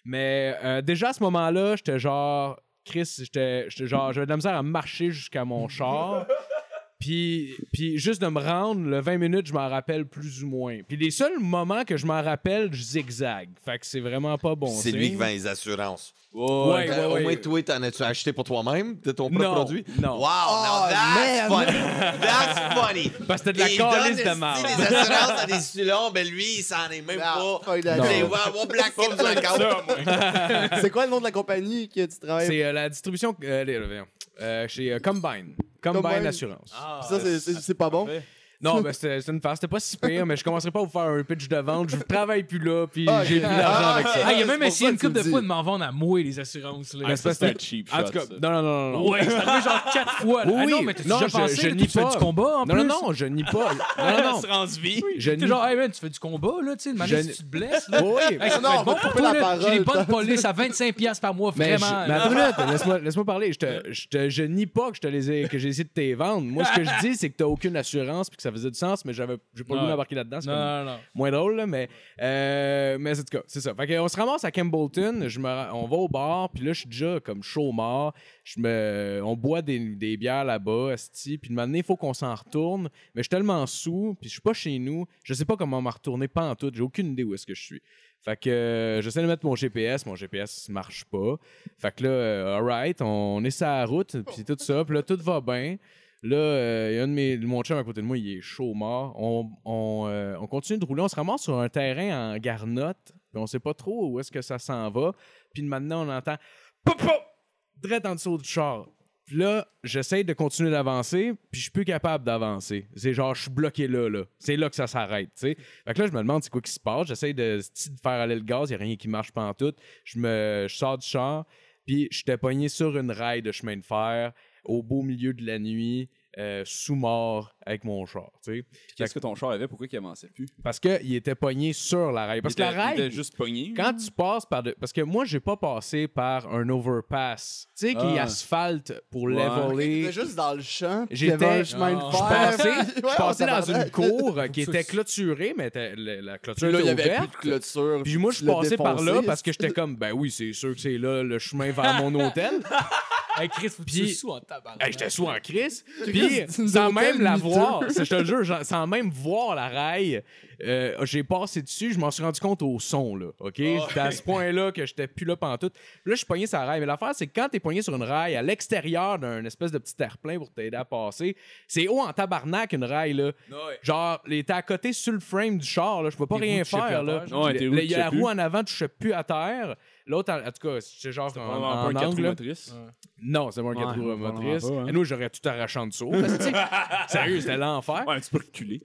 Mais euh, déjà à ce moment-là, j'étais genre, Chris, j'étais genre, j'avais de la misère à marcher jusqu'à mon char. Puis, puis juste de me rendre, le 20 minutes, je m'en rappelle plus ou moins. Puis les seuls moments que je m'en rappelle, je zigzag. Fait que c'est vraiment pas bon. C'est lui qui vend les assurances. Ouais, ouais, Euh, Au ouais. moins, toi, t'en as-tu acheté pour toi-même de ton propre Non, produit? non. Wow, now that's funny. That's funny. <laughs> Parce que c'était de la calice de merde. des assurances à des sulons, ben lui, il s'en est même Non, pas. pas une C'est ouais, ouais, Black quoi le nom de la compagnie que tu travailles? C'est euh, la distribution euh, euh, chez euh, Combine. Combine. Combine. Assurance. Ça, c'est- c'est c'est pas bon. Non, ben c'était c'était une farce. C'était pas si pire, mais je commencerai pas à vous faire un pitch de vente. Je travaille plus là, puis Ah, j'ai plus d'argent avec ça. Ah, il a c'est même pour essayé ça une couple de fois de m'en vendre à moi, les assurances. Là. Ça, c'est c'est parce que- cheap En tout cas, ça. non, non, non, non. Ouais, c'est arrivé genre quatre fois. Là. Oui, ah non, mais t'as Non, déjà je- pensé, je nie tu fais pas. du combat en Non, plus? non, non, je nie pas. Non, non, non. Assurance vie. Je T'es nie genre, hey man, tu fais du combat, là, tu sais, de Je manière si tu te blesses, là. <laughs> Oui, ça non, bon va pour la là. J'ai des parole, bonnes polices à 25$ piastres par mois, vraiment. une <laughs> laisse-moi laisse parler. Je, te, je, te, je, te- je nie pas que, je te les ai, que j'ai essayé de te vendre. Moi, ce que je dis, c'est que t'as aucune assurance puis que ça faisait du sens, mais j'avais j'ai pas le goût d'embarquer là-dedans. c'est Non, non, non. moins drôle, là, mais, euh, mais en tout cas, c'est ça. Fait on se ramasse à Campbellton, je me, ra- on va au bar, puis là, je suis déjà comme chaud mort. Je me, on boit des, des bières là-bas, puis de moment donné, il faut qu'on s'en retourne, mais je suis tellement sous, puis je suis pas chez nous, je sais pas comment m'en retourner, pas en tout, j'ai aucune idée où est-ce que je suis. Fait que euh, j'essaie de mettre mon GPS, mon GPS marche pas. Fait que là, euh, alright, on est sur la route, puis tout ça, puis là, tout va bien. Là, euh, il y a un de mes, mon chum à côté de moi, il est chaud mort. On, on, euh, on continue de rouler, on se ramasse sur un terrain en garnotte, puis on sait pas trop où est-ce que ça s'en va. Puis maintenant, on entend pop pop, direct en dessous du char. Puis là, j'essaie de continuer d'avancer, puis je suis plus capable d'avancer. C'est genre, je suis bloqué là, là. C'est là que ça s'arrête, tu sais. Fait que là, je me demande c'est quoi qui se passe? J'essaie de, de faire aller le gaz, il n'y a rien qui marche pas en tout. Je, me, sors du char, puis j'étais pogné sur une rail de chemin de fer au beau milieu de la nuit, euh, sous-mort avec mon char, tu sais. Qu'est-ce que ton char avait? Pourquoi il avançait plus? Parce qu'il était pogné sur la rail. Parce Il que la était- il rail, était juste pogné. quand tu passes par... de- Parce que moi, j'ai pas passé par un overpass, tu sais, qui Ah. asphalte pour Ouais. leveler... T'étais juste dans le champ. J'étais- il un chemin de Je passais, <laughs> Ouais, dans une cour euh, <laughs> qui était clôturée, mais était- la, la clôture Puis là, il y était avait plus ouverte. de clôture. Puis moi, je passais par là parce que j'étais comme, ben oui, c'est sûr que c'est là le chemin vers mon <laughs> hôtel. Hey, Chris, faut que tu Puis- sois sous en tabarnak. Hey, j'étais sous en. Chris, Puis, tu sans même la voir, je te le jure, genre, sans même voir la rail, euh, j'ai passé dessus, je m'en suis rendu compte au son, là. OK? C'était à ce point-là que j'étais plus là pantoute. Là, je suis pogné sur la rail. Mais l'affaire, c'est que quand t'es pogné sur une rail à l'extérieur d'un espèce de petit terre-plein pour t'aider à passer, c'est haut en tabarnak, une rail, là. Genre, il était à côté sur le frame du char, là. Je peux pas Tes rien faire, là. genre? Tes Il y a la roue en avant, touchait plus à terre. L'autre, en en tout cas, c'est genre en, en pas un 4 roues angle. là. motrices. Non, c'est ai Ouais, trouvé vraiment motrice. pas, hein. Et nous, j'aurais tout arraché en dessous. parce que, tu <laughs> Sérieux, c'était l'enfer. Ouais, un petit peu reculé.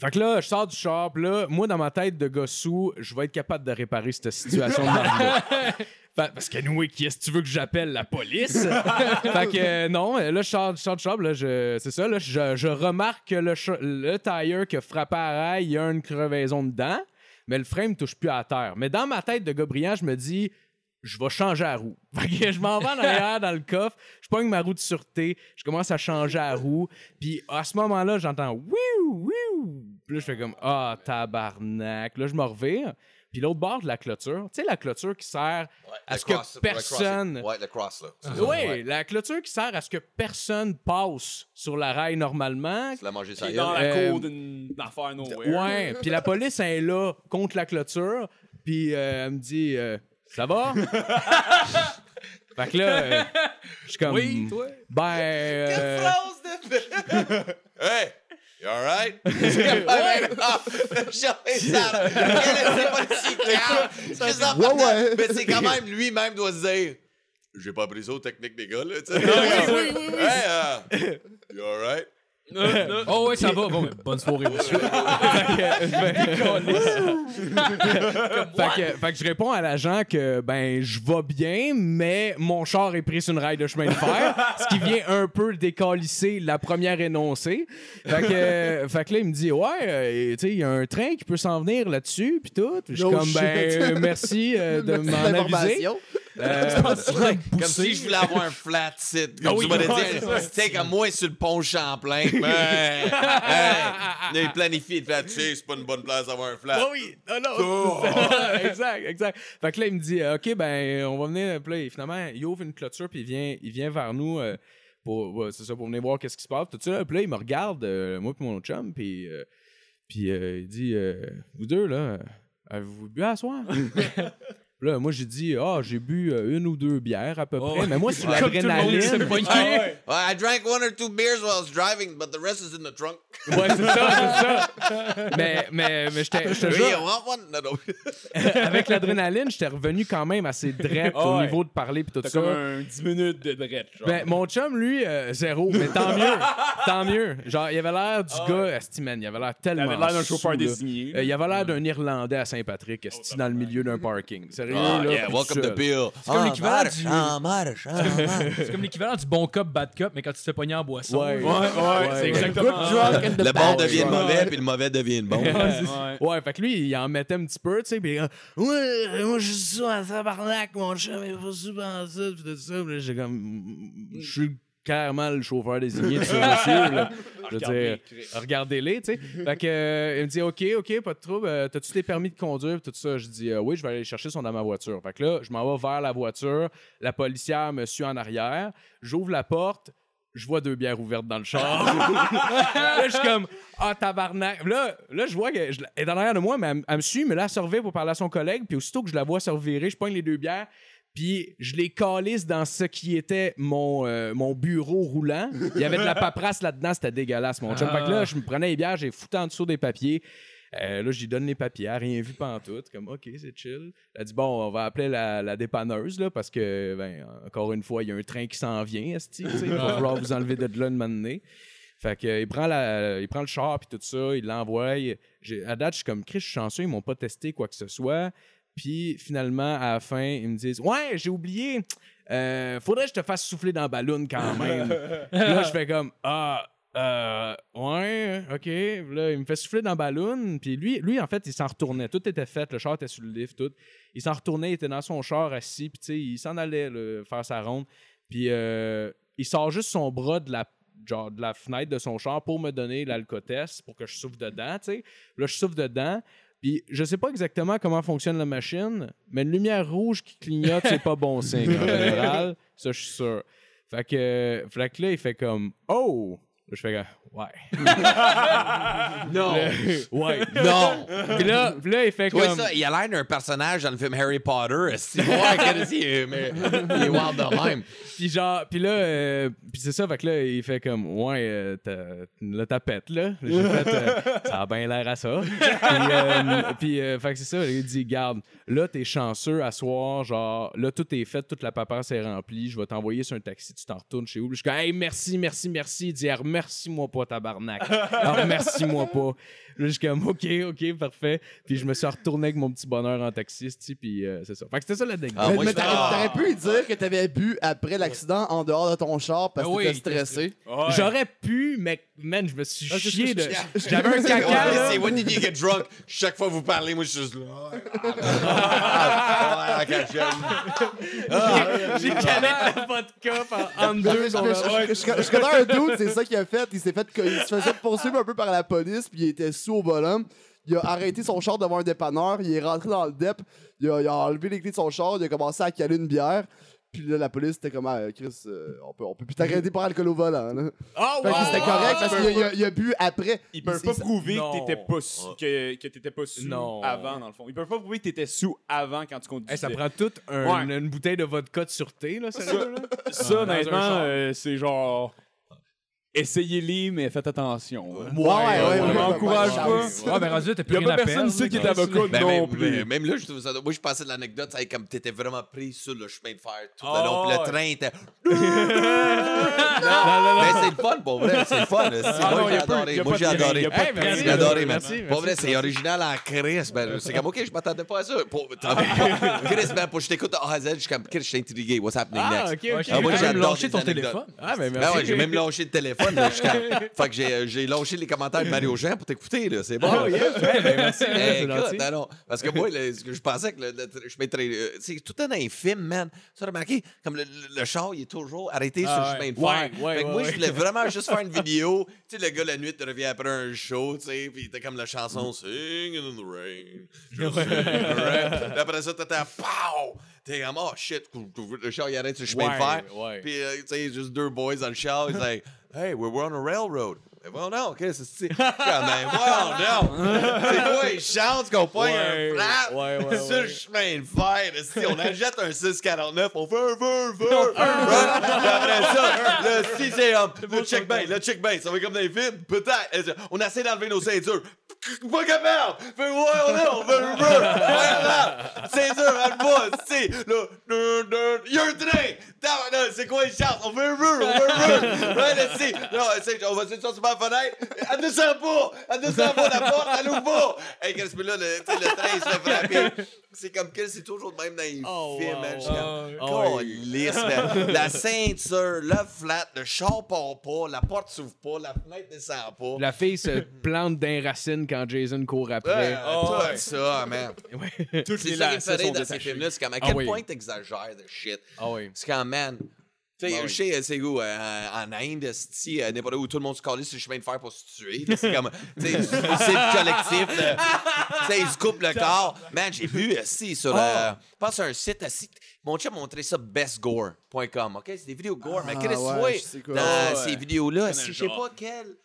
Fait que là, je sors du char, puis là, moi, dans ma tête de gars sous, je vais être capable de réparer cette situation de <laughs> parce que nous, qui est-ce que tu veux que j'appelle la police? <laughs> fait que euh, non, là, je sors, je sors du char, puis là, je- c'est ça, là, je, je remarque que le, le tire qui a frappé à rail, il y a une crevaison dedans, mais le frame touche plus à terre. Mais dans ma tête de gars brillant, je me dis, je vais changer la roue. <laughs> Je m'en vais en arrière dans le coffre, je pogne ma roue de sûreté, je commence à changer la roue, puis à ce moment-là, j'entends wiou, wiou. Puis là, je fais comme ah tabarnak. Là, je me revire. Puis l'autre bord de la clôture, tu sais la clôture qui sert à ce que cross- personne Ouais, le cross, là. C'est oui, ouais. la clôture qui sert à ce que personne passe sur la rail normalement. Tu l'as mangé ça dans la Euh, cour d'une affaire nowhere. Ouais, puis la police elle est là contre la clôture, puis euh, elle me dit euh, ça va? <laughs> Fait que là euh, je suis comme Oui, toi. ben euh, <laughs> Hey! You <laughs> <laughs> partant, ouais. Mais c'est quand <laughs> même lui-même doit se dire J'ai pas appris ça aux techniques des gars, là, tu sais. oui, oui, oui. Hey, euh, you alright? Oh, ouais, ça va. Bon, bonne soirée, monsieur. <laughs> fait, que, fait que je réponds à l'agent que ben je vais bien, mais mon char est pris sur une rail de chemin de fer, ce qui vient un peu décalisser la première énoncée. Fait que, euh, fait que là, il me dit Ouais, euh, tu sais, il y a un train qui peut s'en venir là-dessus, puis tout. Puis je suis No comme shit. Ben, euh, merci euh, de m'en aviser. Euh, <laughs> Comme si je voulais avoir un flat sit. Comme Ah tu ouais, dit, tu sais, comme moi sur le pont Champlain. Ben, hey, il planifie le flat sit, c'est pas une bonne place d'avoir un flat. Ah oui, non, non. <laughs> exact, exact. Fait que là, il me dit, euh, OK, ben, on va venir. Puis là, finalement, il ouvre une clôture, puis il vient, il vient vers nous. euh, pour, c'est ça, pour venir voir qu'est-ce qui se passe. Tout ça. Puis là, il me regarde, euh, moi et mon autre chum, puis, puis il dit Vous deux, là, avez-vous bu à soir? Puis <laughs> Là, moi, j'ai dit, ah, j'ai bu euh, une ou deux bières à peu Oh, près. ouais. Mais moi, c'est Comme tout le monde s'est l'adrénaline. pogné. Well, I drank one or two beers while I was driving, but the rest is in the trunk. Ouais, c'est ça, c'est ça. <laughs> mais, mais, mais j'étais- want one? No, no. <laughs> avec l'adrénaline, j'étais revenu quand même assez drette Ah au ouais. niveau de parler puis tout ça. comme un 10 minutes de drette, genre. Ben, mon chum, lui, euh, zéro. Mais tant mieux. tant mieux. Genre, il avait l'air du Ah gars, ouais. esti, man, Il avait l'air tellement. T'avais l'air d'un chauffeur désigné. Euh, il avait l'air d'un Irlandais à Saint-Patrick, esti, dans le milieu d'un parking. Sérieux, Ah, là. yeah, welcome to. Bill. comme l'équivalent marche, du- marche, marche. <laughs> C'est comme l'équivalent du bon cop, bad cop, mais quand tu te fais pogner en boisson. Ouais. Ouais, ouais, c'est exactement ça. Le bon devient mauvais, puis le mauvais devient bon. <laughs> Ouais. Ouais, fait que lui, il en mettait un petit peu, tu sais, pis euh, ouais, moi, je suis ça à tabarnak, mon chum, il faut souvent ça, pis tout ça, pis là, j'ai comme, je suis clairement le chauffeur désigné de ce monsieur, là. Je veux dire, regardez-les, tu sais. Fait que, euh, il me dit, OK, OK, pas de trouble, euh, t'as-tu tes permis de conduire, tout ça? Je dis, euh, oui, je vais aller chercher son dans ma voiture. Fait que là, je m'en vais vers la voiture, la policière me suit en arrière, j'ouvre la porte, je vois deux bières ouvertes dans le char. <laughs> là, je suis comme, ah, tabarnak. Là, là je vois qu'elle est en arrière de moi, mais elle, me suit, mais là, elle se pour parler à son collègue. Puis aussitôt que je la vois se revirer, je pogne les deux bières. Puis je les calisse dans ce qui était mon, euh, mon bureau roulant. Il y avait de la <laughs> paperasse là-dedans, c'était dégueulasse, mon chum. Fait que là, je me prenais les bières, j'ai foutu en dessous des papiers. Euh, là, je lui donne les papiers, rien vu pantoute. Comme, OK, c'est chill. Elle a dit, bon, on va appeler la, la dépanneuse, là, parce que, ben, encore une fois, il y a un train qui s'en vient, esti. Il va falloir vous enlever de là de donné. Fait que, euh, il, prend la, il prend le char, puis tout ça, il l'envoie. À date, je suis comme, Chris, je suis chanceux, ils m'ont pas testé quoi que ce soit. Puis, finalement, à la fin, ils me disent, ouais, j'ai oublié. Euh, faudrait que je te fasse souffler dans le ballon quand même. <laughs> Puis là, je fais comme, ah, euh, ouais, ok. Là, il me fait souffler dans le ballon. Puis lui, lui, en fait, il s'en retournait. Tout était fait. Le char était sur le lift, tout. Il s'en retournait, il était dans son char assis. Puis tu sais, il s'en allait là, faire sa ronde. Puis euh, il sort juste son bras de la, genre, de la fenêtre de son char pour me donner l'alcotest pour que je souffle dedans, tu sais. Là, je souffle dedans. Puis je sais pas exactement comment fonctionne la machine, mais une lumière rouge qui clignote, c'est pas bon signe en <laughs> général. Ça, je suis sûr. Fait que, fait que là, il fait comme Oh! Je fais comme Ouais. <laughs> Non. ouais. <laughs> Non. Puis là, puis là, il fait Toi, comme. ça, il a l'air d'un personnage dans le film Harry Potter. <laughs> C'est ouais, est, mais il est wild de même. Puis genre, puis là, euh, puis c'est ça, fait que là, il fait comme, ouais, euh, t'as pète, là. J'ai fait, euh, ça a bien l'air à ça. Puis, euh, puis fait que c'est ça, il dit, garde, là, t'es chanceux à soir, genre, là, tout est fait, toute la paperasse est remplie, je vais t'envoyer sur un taxi, tu t'en retournes chez où. Je suis comme, hey, merci, merci, merci. Il dit, remercie-moi pas, tabarnak. <laughs> Remercie-moi pas. Là, je suis comme, ok, ok, parfait. Puis je me suis retourné avec mon petit bonheur en taxi, puis euh, c'est ça. Fait que c'était ça la dégueulasse. Ah, mais mais t'aurais t'aurais pu lui dire que t'avais bu après l'accident en dehors de ton char parce que oui, t'étais stressé. J'aurais pu, mais man, je me suis Ah, chié de. J'avais un <laughs> caca, Ouais, là. c'est when did you get drunk? Chaque fois que vous parlez, moi, je suis juste là. <laughs> Ah, cachette. Ah, J'ai calé la vodka en- deux. je, connais un dude, c'est ça qu'il a fait. Il s'est fait, il se faisait poursuivre un peu par la police, puis il était sous au volant. Il a arrêté son char devant un dépanneur, il est rentré dans le dep, il a, il a enlevé les clés de son char, il a commencé à caler une bière. Puis là, la police était comme, ah, Chris, euh, on, peut, on peut plus t'arrêter par alcool au volant. Là. Ah Fait que ouais! c'était correct parce qu'il a, bu après. Ils peuvent pas prouver Non. que t'étais pas, sous- que, que t'étais pas sous Non. avant, dans le fond. Ils peuvent pas prouver que t'étais sous avant quand tu conduisais. Hey, ça prend toute un- Ouais. une, une bouteille de vodka de sûreté, là, sérieux, là? Ça, honnêtement, euh, c'est genre. Essayez-les, mais faites attention. hein. Ouais, ouais, ouais. on ouais, m'encourage ouais, pas. ouais. Ouais, ben rendu là, t'as Il plus y a rien pas à personne perdre, ici qui est là, avocat Ben, non même, plus. même là, je ça. Moi, je pensais de l'anecdote, c'est comme t'étais vraiment pris sur le chemin de fer tout Ah, le long. Puis le ouais. train était. <laughs> <laughs> Mais c'est le fun, pour vrai. C'est le fun. c'est- Ah moi, non, j'ai y a pas- adoré. a Moi, pas j'ai de adoré. y a pas de Hey, merci, J'ai adoré, man. merci, Pour merci. vrai, c'est original en Chris. Ben, c'est comme, OK, je m'attendais pas à ça. Pour, <laughs> Chris, ben, pour que je t'écoute de A à Z, je suis comme, Chris, je suis intrigué. What's happening Ah, next? ok, Ouais, ok. j'ai Ah, moi, même j'adore lâché les ton anecdotes. téléphone. Ah, ben Ben merci. ouais, j'ai même lâché le téléphone. Fun. là, jusqu'à- fait que j'ai, euh, j'ai lâché les commentaires de Mario Jean pour t'écouter, là. C'est bon. Ouais, ben, merci, c'est écoute, gentil. non, non, parce que moi, le- ce que je pensais que le, le- je mettrais. euh, C'est tout un infime, man. Ça, remarqué, comme le, le- le char, il est toujours arrêté Ah, sur le chemin de Ouais, fer. ouais, fait que moi, ouais. je voulais vraiment juste faire une <laughs> vidéo. Tu sais, le gars, la nuit, il revient après un show, tu sais, puis était comme la chanson Sing in the rain. Je sing in the rain. Puis après ça, t'étais pow! T'es comme, oh shit, le char, il arrête sur le chemin de fer. Ouais, ouais. Puis, euh, tu sais, juste deux boys dans le char. Hey, we're, we're on a railroad. Mais bon, non, OK, c'est. c'est- Comme, ben, wow, non. C'est quoi, ils chantent qu'on pogne Ouais, un flap ouais, ouais, sur ouais. le chemin de fer. esti, on achète un 649, on fait un feu, feu. Right? Puis après ça, le si c'est um, le check bien, le check bien, ça va être comme dans les films. Peut-être. Esti, On essaie d'enlever nos ceintures. Pas capable! Fait ouais, on est, on fait un feu! Ouais, Ceinture, elle pas, tu sais, là, dun, dun, il y a un train! Attends, là, C'est quoi les chances? On fait un feu, on fait un feu! Ouais, là, tu sais, non, c'est- on va se sortir par la fenêtre, elle descend pas! Elle descend pas, la porte, elle ouvre pas! Hey, qu'est-ce que là, le, le train, il se fait frapper. C'est comme que c'est toujours le même dans les Oh, films, wow, man. Je suis wow. comme, Oh, man. La ceinture, le flat, le char part pas, la porte s'ouvre pas, la fenêtre descend pas. La fille se plante d'un racine quand Jason court après. Ouais, Oh, tout ouais. ça, man. Toutes C'est les ça dans ces films-là. C'est comme à Ah quel oui. point t'exagères de shit. Ah oui. C'est quand, man. Tu sais, Ah sais, c'est où, euh, en Inde, esti, euh, n'importe où tout le monde se calait sur le chemin de fer pour se tuer. là, C'est comme, tu sais, <laughs> le collectif. là. Tu sais, ils se coupent le corps. Man, j'ai vu, esti, sur, Ah. euh, sur un site, esti, mon chum m'a montré ça, bestgore.com, OK? C'est des vidéos gore, mais Ah, qu'est-ce que tu vois dans ces vidéos-là? Connais Si je sais pas quel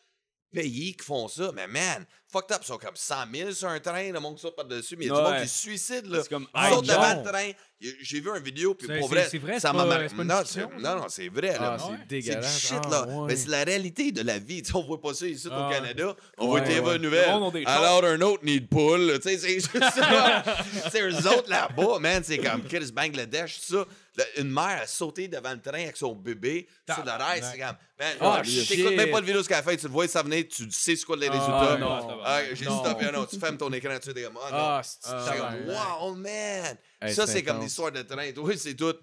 pays qui font ça, mais man, fucked up, ils sont comme 100 000 sur un train, le monde qui saute par-dessus, mais il y a du Ouais. monde qui se suicide, là. C'est comme, Ils hey, sautent devant le train. J'ai vu une vidéo, puis C'est- pour c'est- vrai, c'est vrai, ça c'est m'a pas- marqué. c'est pas une Non, fiction, c'est- non, non, c'est vrai, là. Ah, c'est ouais. C'est du dégueulasse. shit, Ah, là. ouais. Mais c'est la réalité de la vie. <laughs> Tu sais, on voit pas ça ici Ah, au ouais. Canada. On Ouais, voit TV ouais. Nouvelles. Le monde ont des chars. Alors, un autre nid de poule. Tu sais, c'est juste ça. <laughs> Sais, eux autres là-bas, man, c'est comme Chris Bangladesh, tout ça. Là, une mère a sauté devant le train avec son bébé sur le rail. C'est comme, man, Ah, shit. t'écoutes même pas le vidéo ce qu'elle a fait. Tu le vois, ça venait, tu sais c'est quoi les résultats. Ah, non. Ah, j'ai dit stop, non, tu fermes ton écran, tu es comme, ah, non. Ah, c'est ouais, comme, ouais. wow, man! Hey, ça, c'est comme l'histoire de train. Toi, c'est tout.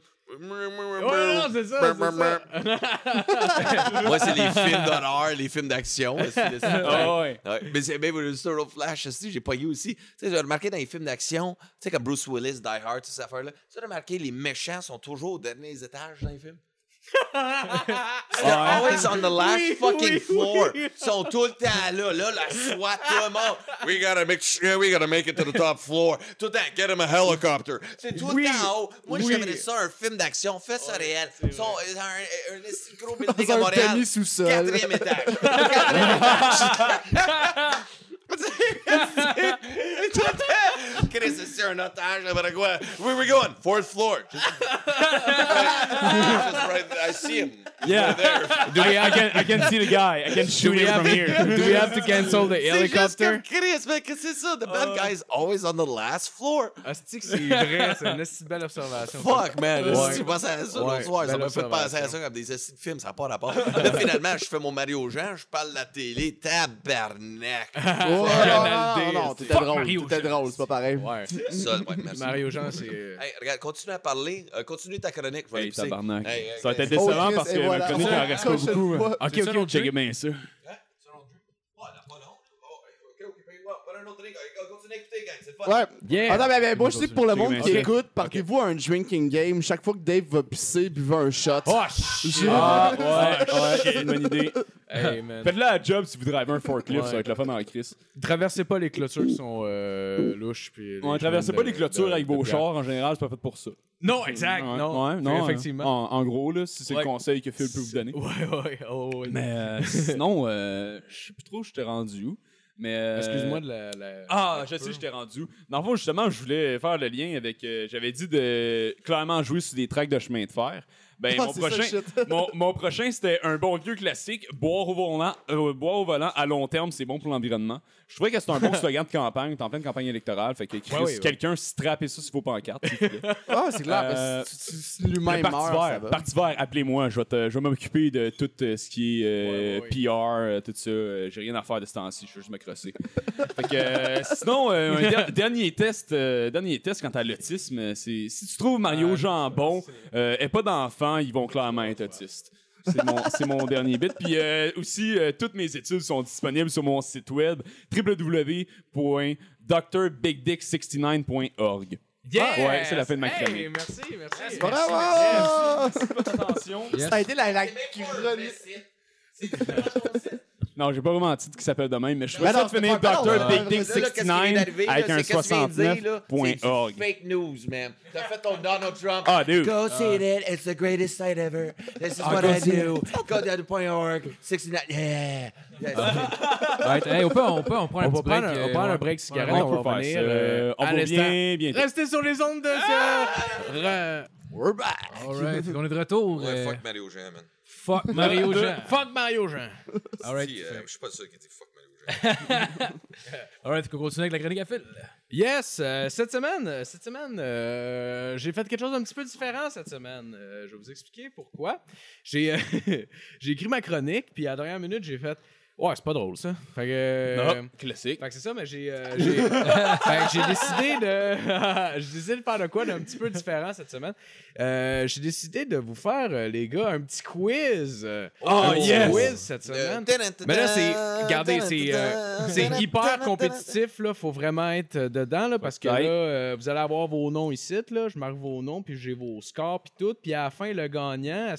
non, c'est ça. Moi, <laughs> c'est les films d'horreur, les films d'action. Ah ouais. Ouais, Mais c'est même le Star of Flash aussi, j'ai pas eu aussi. Tu sais, j'ai remarqué dans les films d'action, tu sais, comme Bruce Willis, Die Hard, toutes ces affaires-là. Tu as remarqué, les méchants sont toujours aux derniers étages dans les films? They're always on the last fucking floor. Ils sont tout le temps là, là, la SWAT, tout le monde. We gotta make sure, we gotta make it to the top floor. Tout le temps, get him a helicopter. C'est tout Oui. le temps en haut. Moi, Oui. j'aimerais ça, un film d'action. Fais ça réel. Ils sont un, un, un gros building Dans à un Montréal. demi-sous-sol. Quatrième étage. Quatrième étage. Tout le temps. Chris, c'est un otage, n'importe quoi. Where we going? Fourth floor. Just, <laughs> just right, I see him. Yeah. I, I can I can see the guy. I can shoot we him from here. Do we have to cancel the C'est juste helicopter? comme Chris, mais que c'est ça? The bad guy is always on the last floor. Asti que c'est vrai, c'est une esti belle observation. Fuck, man. Ouais. Si tu penses à ça Ouais, l'autre soir, ça belle m'a fait penser à observation. ça comme des estis de films, ça n'a pas rapport. Là, finalement, je fais mon Mario Jean, je parle de la télé, tabarnak. <laughs> Ouais, non, non, D, non, t'étais Fuck drôle. Mario T'étais Jean. drôle, c'est pas pareil. Ouais. <laughs> Ça, ouais, merci. Mario Jean, c'est. euh, Hey, regarde, continue à parler. Euh, continue ta chronique. Je vais Hey, écouter. tabarnak. Hey, hey, Ça va hey. être décevant Chris, parce et que voilà. ma chronique en reste pas beaucoup. fois. Ok, ok, ok. Checkez bien ça. Ouais, n'a pas long. Oh, ok, ok, ben, ouais, voilà un autre drink. Hey, Continue à écouter, gang. C'est le fun. Ouais. Yeah! Attends, mais, mais moi, je dis que pour le monde qui Ok. écoute, partez-vous à un drinking game. Chaque fois que Dave va pisser, buvez un shot. Oh, shit! Ah, ouais, ouais, <laughs> c'est une bonne idée. Hey, man. Faites-le à job si vous drivez un forklift, Ouais. ça va être le fun dans la crise. Traversez pas les clôtures qui sont euh, louches. Puis On les traversez chemins pas de- les clôtures de- avec de vos chars, en général, c'est pas fait pour ça. Non, exact. Ouais, non, ouais, non, effectivement. En, en gros, là, si c'est Ouais. le conseil que Phil peut vous donner. Ouais, ouais, oh, ouais. Mais euh, sinon, euh, je sais plus trop où je t'ai rendu où. Mais euh, Excuse-moi de la. la- Ah, je sais, je t'ai rendu. Dans le fond, justement, je voulais faire le lien avec. euh, J'avais dit de clairement jouer sur des tracks de chemin de fer. Ben, Ah, mon prochain, <laughs> mon prochain, c'était un bon vieux classique. Boire au volant, euh, boire au volant à long terme, c'est bon pour l'environnement. Je trouvais que c'était un bon <laughs> slogan de campagne. T'es en pleine campagne électorale. Fait que Chris, Ouais, ouais, quelqu'un ça sur vos pancartes. <laughs> Ah, c'est clair. Euh, parce que si- meurt, parti vert, parti vert, appelez-moi. Je vais, te- je vais m'occuper de tout euh, ce qui est euh, Ouais, PR, euh, tout ça. J'ai rien à faire de ce temps-ci. Je veux juste me crosser. <laughs> fait que, euh, sinon, un der- dernier test, dernier test quant à l'autisme, c'est si tu trouves Mario Ah, Jambon et pas d'enfant, ils vont clairement être autistes. C'est mon, c'est mon dernier bit. Puis euh, aussi, euh, toutes mes études sont disponibles sur mon site web www.drbigdick69.org. Yes! ouais, c'est la fin de ma Hey, chronique. merci, merci. Bravo! Attention. Yes. Ça a été la, la chronique. <laughs> Non, j'ai pas vraiment un titre qui s'appelle de même, mais je ça de finir grave. Dr. Big Dick Là, là, qu'est-ce qui vient 69 d'arriver, là, avec un c'est qu'est-ce que tu viens de dire, là? 69.org. C'est fake news, man. T'as fait ton Donald Trump. Ah, dude. Go see it. It's the greatest site ever. This is what I do. Go to .org. 69. Yeah. Right, on, peut, on, peut, on prend un On va petit break. on prend un break cigarette, on, va revenir. euh, On va bien. Restez sur les ondes de ce... We're back. Alright, on est de retour. Euh, fuck Mario Jean, man. Fuck <laughs> Mario Jean. Fuck Mario Jean. Alright, Si, euh, Je suis pas sûr qu'il dit fuck Mario Jean. <laughs> alright, on continue avec la chronique à fil. Yes, euh, cette semaine, euh, cette semaine, euh, j'ai fait quelque chose d'un petit peu différent cette semaine. Euh, je vais vous expliquer pourquoi. J'ai euh, <laughs> j'ai écrit ma chronique, puis à la dernière minute, j'ai fait Ouais, c'est pas drôle ça. Fait que. euh, Non, classique. Fait que c'est ça, mais j'ai euh, j'ai fait <laughs> que j'ai décidé de <laughs> j'ai décidé de faire de quoi d'un petit peu différent cette semaine. Euh, j'ai décidé de vous faire euh, les gars un petit quiz. euh, un yes! quiz cette semaine. Mais là c'est regardez, c'est euh, c'est hyper compétitif là, faut vraiment être dedans là parce que là euh, vous allez avoir vos noms ici là, je marque vos noms puis j'ai vos scores puis tout, puis à la fin le gagnant,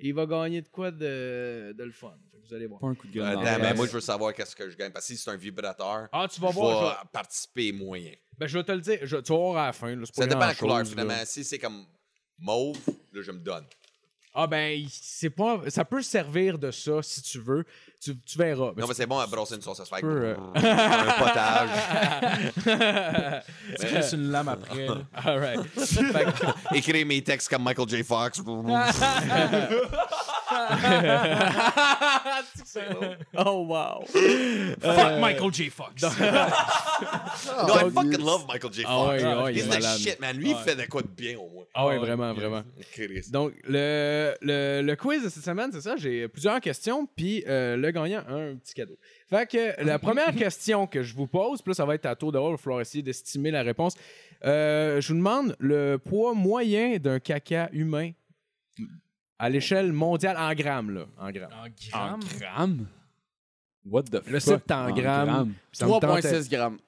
il va gagner de quoi de, de le fun. Fait que vous allez voir. Pas un coup de gueule. Mais moi, je veux savoir qu'est-ce que je gagne. Parce que si c'est un vibrateur, Ah, tu vas je voir. vais participer moyen. Ben, je vais te le dire. Je, tu vas voir à la fin. Là, c'est pas Ça dépend de la couleur, là. finalement. Si c'est comme mauve, là, je me donne. Ah, ben, c'est pas. Ça peut servir de ça si tu veux. Tu, tu verras. Non, mais c'est bon à brosser une sauce à se faire. euh, <laughs> Un potage. <laughs> Tu crisses une lame après. là. All right. Fait que- Écrire mes textes comme Michael J. Fox. <laughs> oh, wow. Fuck Michael J. Fox. <laughs> No, I fucking love Michael J. Fox. Ah ouais, ouais, il est He's malade. shit, man. Lui, il fait de quoi de bien, au moins? Ah, ouais, vraiment, vraiment. Donc, le, le, le quiz de cette semaine, c'est ça? J'ai plusieurs questions, puis euh, le gagnant a un petit cadeau. Fait que la <laughs> première question que je vous pose, puis là, ça va être à tour de rôle, il va falloir essayer d'estimer la réponse. Euh, je vous demande le poids moyen d'un caca humain à l'échelle mondiale en grammes, là. En grammes. En En grammes? grammes? What the Le fuck? site en grammes. Ça me 3,6 grammes.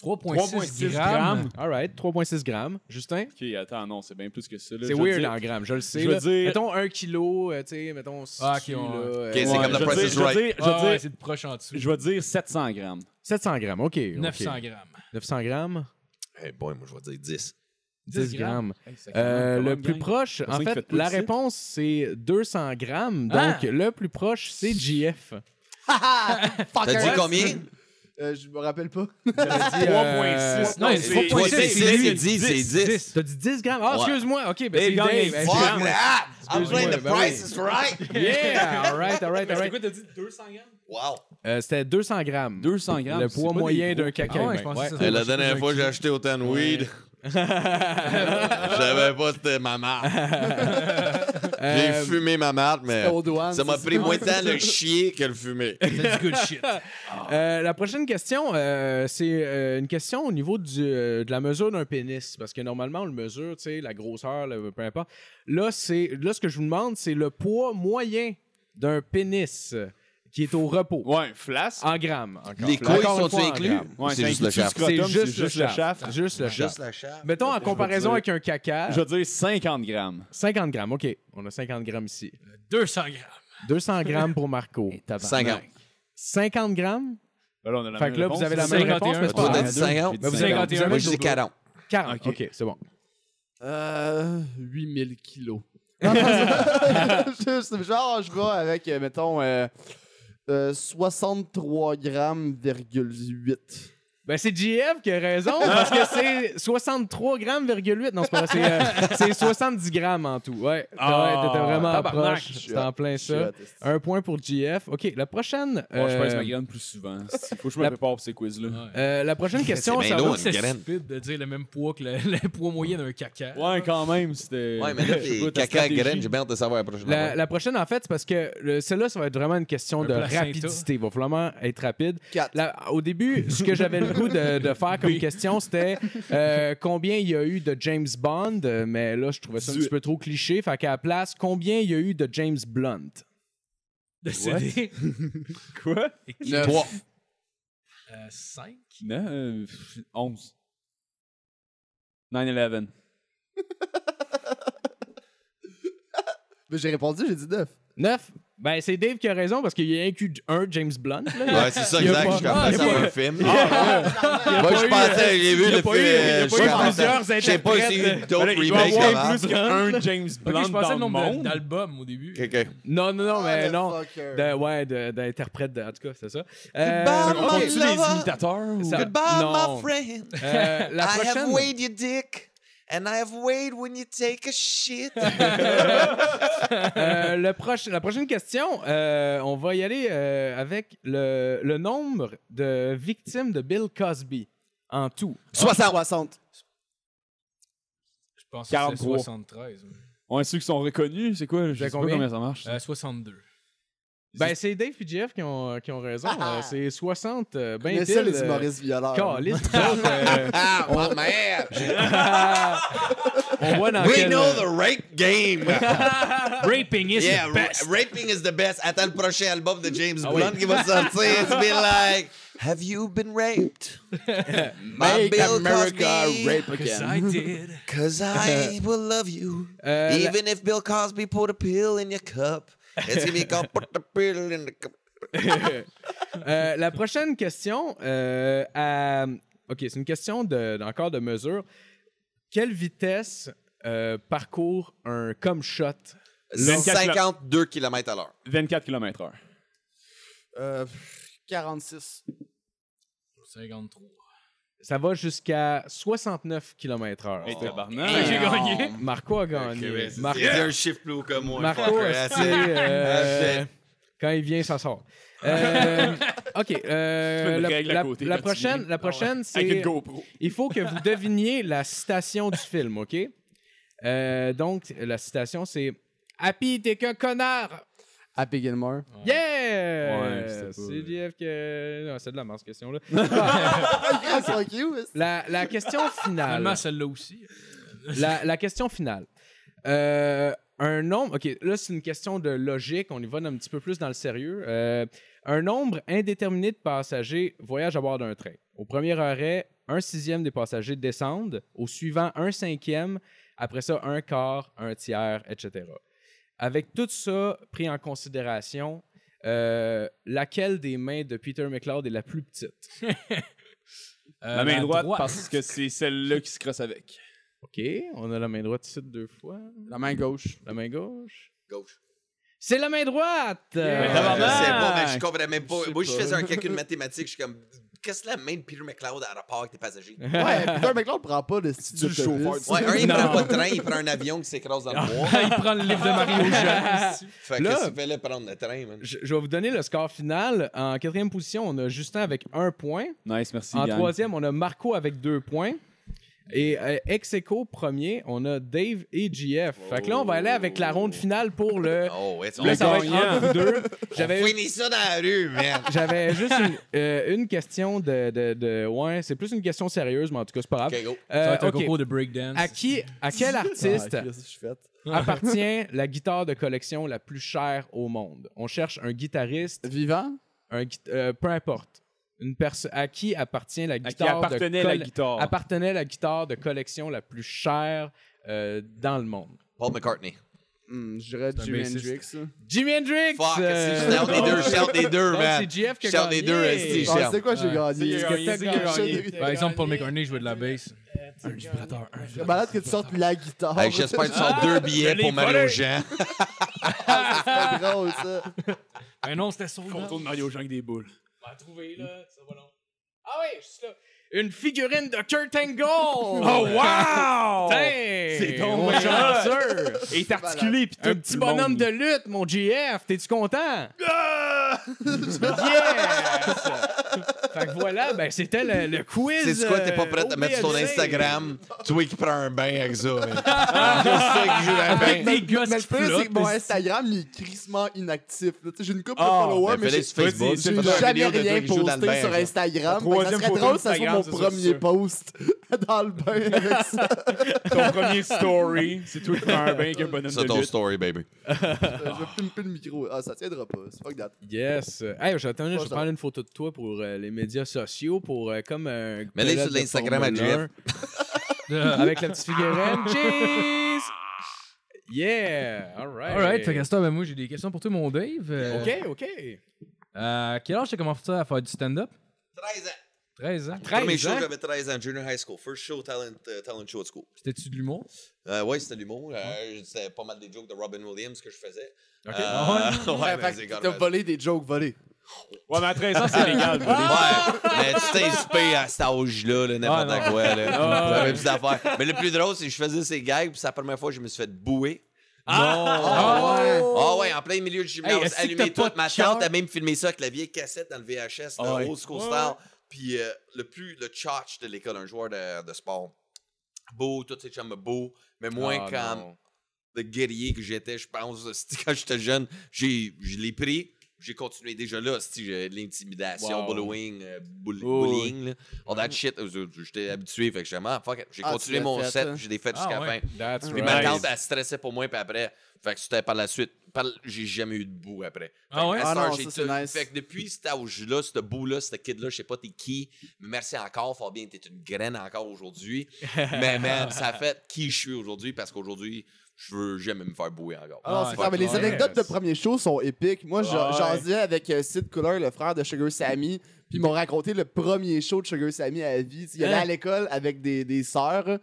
3,6 3,6 grammes? grammes. All right, 3,6 grammes. Justin? Ok, attends, non, c'est bien plus que ça. là. C'est veux weird dire- en grammes, je le sais. je veux là. dire- Mettons 1 kilo, euh, tu sais, mettons. Ah, ok, là, euh, Ok, c'est Ouais, comme je The veux Price dire- is je veux Right. dire- je veux Ah, ouais, dire- c'est de proche en dessous. Je vais dire 700 grammes. 700 grammes, ok. ok. 900 grammes. 900 grammes? Hey boy, moi, je vais dire 10. 10 grammes. Hey, Euh, le plus proche, en fait, la réponse c'est 200 grammes. Donc, Ah! le plus proche, c'est JF. <laughs> T'as dit combien? Euh, je me rappelle pas. <laughs> J'avais dit, 3,6. non, Non, c'est c'est 3,6, Toi, c'est c'est c'est lui. 10, c'est 10. T'as dit 10 grammes? Ah, Ouais. excuse-moi. OK, ben c'est Dave. avec Hey, 10 Fuck that! I'm playing the ben price is right! <laughs> Yeah! All right, all right, all right. t'as dit 200 grammes? Wow! Euh, C'était 200 grammes. 200 grammes. Le poids moyen d'un caca Ah ouais, Ouais. la dernière fois j'ai acheté autant de weed, <laughs> je savais pas c'était ma marque. <laughs> J'ai Euh, fumé ma marque, mais Aux douanes. ça m'a c'est pris moins de temps le <laughs> chier que le fumer. C'est du good shit. Euh, la prochaine question, euh, c'est euh, une question au niveau du, euh, de la mesure d'un pénis. Parce que normalement, on le mesure, tu sais, la grosseur, le- peu importe. Là, c'est, là, ce que je vous demande, c'est le poids moyen d'un pénis qui est au repos. Ouais, flasque. En grammes. encore. Les couilles Encore une sont fois, en inclus? grammes. Ouais, c'est juste le shaft. C'est juste, le shaft. Juste le Juste shaft. la chair. Mettons en comparaison dire- avec un caca, Je vais dire 50 grammes. 50 grammes. OK, on a 50 grammes ici. 200 grammes. 200 grammes pour Marco. 50. 50 grammes? Ben là, on a la Fait même que là, vous réponse. avez la même 51. réponse, mais c'est Toi, pas t'as grave. dit 50? Mais vous avez- 51, Moi, je dis 40. 40. Ok. OK, c'est bon. Euh, 8000 kilos. Non, non, c'est- Juste, genre, je vais avec, euh, mettons, euh, euh, 63 grammes, virgule 8. Ben, c'est JF qui a raison, <laughs> parce que c'est 63 grammes, virgule 8. Non, c'est pas vrai, c'est, euh, c'est 70 grammes en tout. Ouais, Ah, ouais, t'étais vraiment proche. C'est en plein ça. Un point pour JF. OK, la prochaine... Bon, je pèse euh, ma graine plus souvent. Faut que je me la- prépare pour ces quiz-là. euh, la prochaine question, ça va... C'est graine. stupide de dire le même poids que le, <laughs> le poids moyen d'un caca. Ouais, quand même, c'était. Ouais, mais là, <laughs> ta caca graines, j'ai bien hâte de savoir la prochaine La, prochaine, en fait, c'est parce que le- celle-là, ça va être vraiment une question Un de placenta. rapidité. Il va vraiment être rapide. 4. La- au début, ce que j'avais le goût de, de faire comme question, c'était euh, combien il y a eu de James Bond, euh, mais là, je trouvais ça un petit peu trop cliché. Fait qu'à la place, combien il y a eu de James Blunt? De CD. <laughs> Quoi? Neuf. Trois. 5. Non, euh, 11. 9-11. <laughs> Mais j'ai répondu, j'ai dit 9. 9? Ben, c'est Dave qui a raison parce qu'il y a inclus un James Blunt. Là. Ouais, c'est ça, Il y a exact. pas- Je suis comme Ah, il a un film. Il y a Moi, pas je eu, pensais, j'ai vu il y a le pas eu- il y a film. pas je eu pensais- plusieurs Je sais pas s'il y a eu d'autres Ben, il doit remakes y avant. plus qu'un James Blunt pensais dans le monde. d'albums au début. Ok, ok. Non, non, non, mais non. De, ouais, de- d'interprète, de, en tout cas, c'est ça. Euh, Goodbye, my Comptes-tu les lover. imitateurs? Goodbye, my friend. Euh, I have weighed your dick. And I have weighed when you take a shit. <laughs> Euh, le proche- la prochaine question, euh, on va y aller euh, avec le, le nombre de victimes de Bill Cosby en tout. 60. 60. Je pense que c'est 43. 73. ouais. Ouais, ceux qui sont reconnus, c'est quoi? Je J'ai sais pas combien? combien ça marche. Euh, 62. Ben, c'est Dave et Jeff qui ont, qui ont raison. Euh, c'est 60. Euh, ben ça, les humoristes violeurs. Euh, Ah, my man. <laughs> on voit dans We quel... know the rape game. <laughs> Raping is yeah, the best. ra- raping is the best. Attends le prochain album de James Ah oui. Blunt qui va sortir. It's be like, have you been raped? My <laughs> Make Bill America Cosby? rape Cause again. I did. Cause I will love you. Euh, la- Even if Bill Cosby put a pill in your cup. <laughs> Euh, la prochaine question, euh, à- OK, c'est une question de, encore de mesure. Quelle vitesse euh, parcourt un comme shot? 24 52 km à l'heure. 24 km/h. Euh, 46. 53. Ça va jusqu'à 69 km/h. Hey, tabarnak. J'ai gagné. Marco a gagné. Marco, C'est un chiffre plus haut que moi. Marco, c'est, euh, quand il vient, ça sort. <laughs> Euh, OK. euh, la, côté prochaine, la prochaine Avec une c'est... Il faut que vous <laughs> deviniez la citation du film, OK? Euh, donc, la citation, c'est « Happy, t'es qu'un connard! Happy Gilmore. Yeah! Ouais, c'est Jeff que... Non, c'est de la merde, cette question-là. <laughs> La, la question finale. Finalement, celle-là aussi. la, la question finale. Euh, un nombre. OK, là, c'est une question de logique. On y va un petit peu plus dans le sérieux. Euh, un nombre indéterminé de passagers voyagent à bord d'un train. Au premier arrêt, un sixième des passagers descendent. Au suivant, un cinquième. Après ça, un quart, un tiers, etc. Avec tout ça pris en considération, euh, laquelle des mains de Peter McLeod est la plus petite? <laughs> Euh, La main droite, parce que c'est celle-là qui se crosse avec. OK, on a la main droite ici deux fois. La main gauche. La main gauche. Gauche. C'est la main droite! Euh, tabarnak! C'est bon, mais je comprends même pas. Moi, je faisais un calcul <laughs> mathématique. Je suis comme, qu'est-ce que la main de Peter McLeod a rapport avec tes passagers? Ouais, <laughs> Peter McLeod prend pas le style de le chauffeur. Ouais, un, il prend pas de train, il prend un avion qui s'écrase dans le bois. <laughs> il prend le livre de Mario <laughs> Jean. Fait que qu'il fallait prendre le train, man? je, je vais vous donner le score final. En quatrième position, on a Justin avec un point. Nice, merci. en gang. troisième, on a Marco avec deux points. Et euh, ex aequo premier, on a Dave et JF. Fait que là, on va aller avec la ronde finale pour le. <laughs> Oh, ouais, c'est Là, ça va être gagnant. entre vous deux. <laughs> J'avais ça dans la rue, man. <laughs> j'avais juste une, euh, une question de, de, de- Ouais, c'est plus une question sérieuse, mais en tout cas, c'est pas grave. OK, go. Ça va Euh, être un ok. concours de breakdance. À qui, à quel artiste Ah, Chris, je suis fait. appartient la guitare de collection la plus chère au monde? On cherche un guitariste, Vivant? un gui- euh, peu importe. Une perso- à qui appartient la À qui guitare appartenait de la guitare. appartenait la guitare de collection la plus chère euh, dans le monde? Paul McCartney. Hmm, je dirais C'est un Jimi. Hendrix. Jimi Hendrix! Fuck, euh, shout les deux, shout les deux, man. c'est JF qui a Shout les gagné. deux, Ah, c'est quoi, j'ai gagné? C'est c'est. Par exemple, Paul McCartney jouait de la bass. Je suis malade que tu sortes la guitare. Hey, J'espère que tu sors deux billets pour Mario Jean. C'est pas drôle, ça. Un non, c'était son Contour de Mario Jean avec des boules. Va trouver, là. Ça va long. Ah oui, je suis là. Une figurine de Kurt Angle! Oh, wow! <laughs> C'est bien chanceux! Et est articulé, pis tout Un petit bonhomme monde. de lutte, mon GF. T'es-tu content? Ah! <laughs> Yes! Fait que voilà, ben c'était le, le quiz. C'est quoi, t'es pas euh, prête à mettre sur ton. Instagram? Toi qui prends un bain avec ça, ça qui joue dans le bain. Mais le pire, c'est que mon Instagram, il est crissement inactif. Tu sais, J'ai une couple de Ah, followers, Ben, mais j'ai j'ai jamais rien posté sur. Instagram. Que Ça serait drôle que ça soit Ça, premier post <laughs> dans le bain avec ça. <laughs> Ton premier story, c'est toi qui prends un bain avec un bonhomme C'est ton lutte. story, baby. Je vais pimper le micro. Ah, ça tiendra pas. C'est fuck that. Yes. Hey, j'attends, je vais prendre une photo de toi pour euh, les médias sociaux, pour euh, comme un. Mets-les pilote sur l'Instagram à Jeff. 1, <laughs> Euh, Avec la petite figurine. Cheese! Yeah! Alright. Alright, fait qu'à ce temps, ben moi j'ai des questions pour toi, mon Dave. Euh, Ok, ok. À quel âge t'as commencé à faire du stand-up? 13 ans. 13 ans. 13 Premier show, ans? j'avais 13 ans, junior high school. First show, talent, euh, talent show at school. C'était-tu de l'humour? Euh, ouais, c'était l'humour. Euh, c'était pas mal des jokes de Robin Williams que je faisais. Ok. Euh, Ah ouais, <laughs> Ouais, mais c'est quand T'as même- volé des jokes volés. Ouais, mais à 13 ans, c'est <laughs> légal. de voler. Ouais, mais tu t'es inspiré à cet âge-là, là, n'importe Ah, non. quoi. Là. Ah, J'avais ouais. plus d'affaires. Mais le plus drôle, c'est que je faisais ces gags, puis c'est la première fois que je me suis fait bouer. Ah, ouais. Ah ouais, en plein milieu du gymnase, Hey, est-ce que allumé t'as pas tout. de Ma cœur? tante a même filmé ça avec la vieille cassette dans le VHS, Ah le ouais. old school Ouais, style. Puis euh, le plus, le tchatch de l'école, un joueur de, de sport. Beau, tous ces chums beau, mais moins Ah, comme non. le guerrier que j'étais, je pense. <laughs> Quand j'étais jeune, je l'ai pris. J'ai continué déjà là, de l'intimidation, Wow. bullying, euh, bull- Oh, bullying, là. all that shit. euh, J'étais habitué, fait que j'aimais, ah, fuck it. J'ai Ah, continué mon fait, set, hein? j'ai des fait Ah, jusqu'à la ouais. fin. That's Puis right. ma tante, elle stressait pour moi, puis après, fait que c'était par la suite. par- J'ai jamais eu de bout après. Fait Ah que ouais? Ah non, ça, c'est tout- nice. Fait que depuis cet âge-là, ce bout-là, ce kid-là, je sais pas t'es qui, mais merci encore, Fabien, t'es une graine encore aujourd'hui. <laughs> mais man, ça a fait qui je suis aujourd'hui parce qu'aujourd'hui, je veux jamais me faire bouer encore. Ah non, Ah, mais les anecdotes de premier show sont épiques. Moi, j'en disais avec euh, Sid Cooler, le frère de Sugar Sammy, puis ils m'ont raconté le premier show de Sugar Sammy à la vie. Il allait à l'école avec des, des sœurs.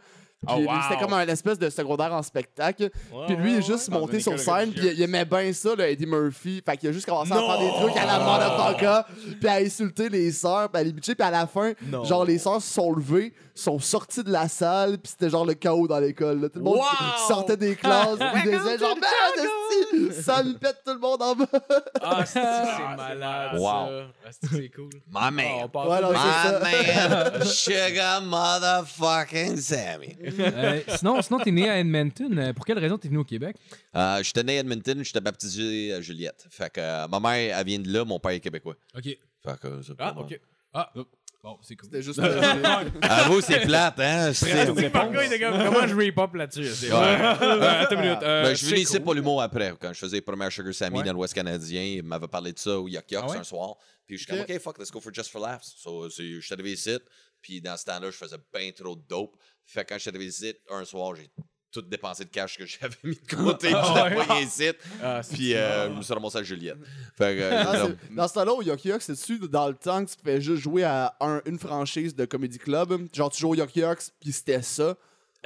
Puis Oh, wow. c'était comme un espèce de secondaire en spectacle. puis lui, il est juste monté sur scène, puis il, il aimait bien ça, le Eddie Murphy. Fait qu'il a juste commencé à faire des trucs à la motherfucker, puis à insulter les sœurs, puis à les bitcher. Puis à la fin, Non. genre, les sœurs se sont levées, sont sorties de la salle, puis c'était genre le chaos dans l'école. là. Tout le monde Wow! sortait des classes, puis ils disaient genre, esti, ça me pète tout le monde en bas. Ah, c'est <laughs> c'est malade. Ça. Ah, c'est- cool. My Ah, man. ça. My man, Sugar motherfucking Sammy. Euh, sinon, sinon t'es né à Edmonton. Euh, Pour quelle raison t'es venu au Québec? Euh, j'étais né à Edmonton, j'étais baptisé à Juliette. Fait que euh, ma mère, elle vient de là, mon père est québécois. Ok. Fait que, euh, c'est Ah, pas ok. Ah, bon, c'est cool. C'était juste. <laughs> Avoue, c'est plate, hein? C'est- C'est par contre, il était comme, comment je re-pop là-dessus? C'est- Ouais. Euh, attends une minute. euh, Ben, je suis venu c'est ici cool. pour l'humour après. Quand je faisais les premières Sugar Sammy Ouais. dans l'Ouest canadien, il m'avait parlé de ça au Yuck Yucks Ah ouais? un soir. Puis je suis comme, OK, fuck, let's go for Just for Laughs. So, je suis arrivé ici. Puis dans ce temps-là, je faisais bien trop de dope. Fait que quand je arrivé ici, un soir, j'ai tout dépensé de cash que <laughs> j'avais mis de côté. puis Ah j'étais pas ici. Ah, c'est- Puis euh, je me suis ramassé à Juliette. <laughs> Fait que, euh, Ah, c'est- dans ce temps-là, au Yuck Yucks, c'est-tu dans le temps que tu pouvais juste jouer à un- une franchise de Comedy Club? Genre, tu joues au Yuck Yucks, puis c'était ça.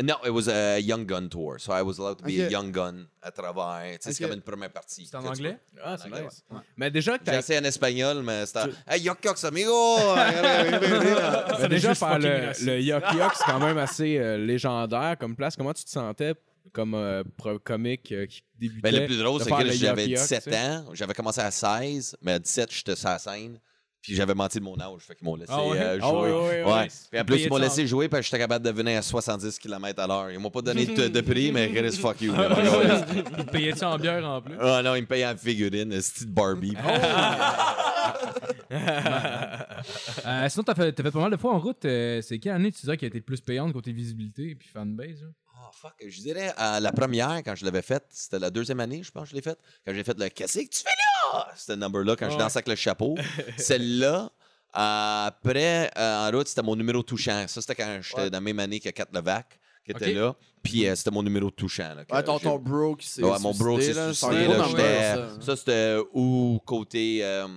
No, it was a Young Gun tour. So I was allowed to be a. Young Gun à travers. Tu sais, C'est comme une première partie. C'est en anglais? Ah, c'est Anglais, nice. Mais déjà, que J'ai t'as essayé en espagnol, mais c'était. Hey, Yuck Yucks, amigo! <laughs> Déjà, faire le, le Yuck <laughs> Yuck, c'est quand même assez euh, légendaire comme place. Comment tu te sentais comme euh, pro- comique euh, qui débutait? Ben, le plus drôle, c'est que j'avais Yuck Yuck, 17 tu sais? ans. J'avais commencé à 16, mais à 17, j'étais sur la scène. Puis j'avais menti de mon âge, fait qu'ils m'ont laissé Ah ouais? euh, Ah jouer. ouais, ouais, Ouais. ouais. Puis en plus, ils m'ont laissé jouer parce que j'étais capable de venir à 70 km à l'heure. Ils m'ont pas donné de, de prix, mais Chris, fuck you. man. Il te payait-tu en bière en plus Ah non, ils me payaient en figurine, un style Barbie. <laughs> Euh, Sinon, t'as fait, fait pas mal de fois en route. euh, c'est quelle année tu dirais qui a été le plus payante côté visibilité et puis fanbase là? Ah, fuck. Je dirais, euh, la première, quand je l'avais faite, c'était la deuxième année, je pense que je l'ai faite. Quand j'ai fait le Qu'est-ce que tu fais là? C'était le number-là quand je dansais avec le chapeau. <laughs> Celle-là, euh, après, euh, en route, c'était mon numéro touchant. Ça, c'était quand j'étais Ouais. dans la même année que Kat Levac, qui était là. Puis euh, c'était mon numéro touchant. Là, que Ouais, ton, ton bro qui s'est. Ouais, mon bro qui s'est suicidé, là, là, ça. Ça, c'était ou côté euh,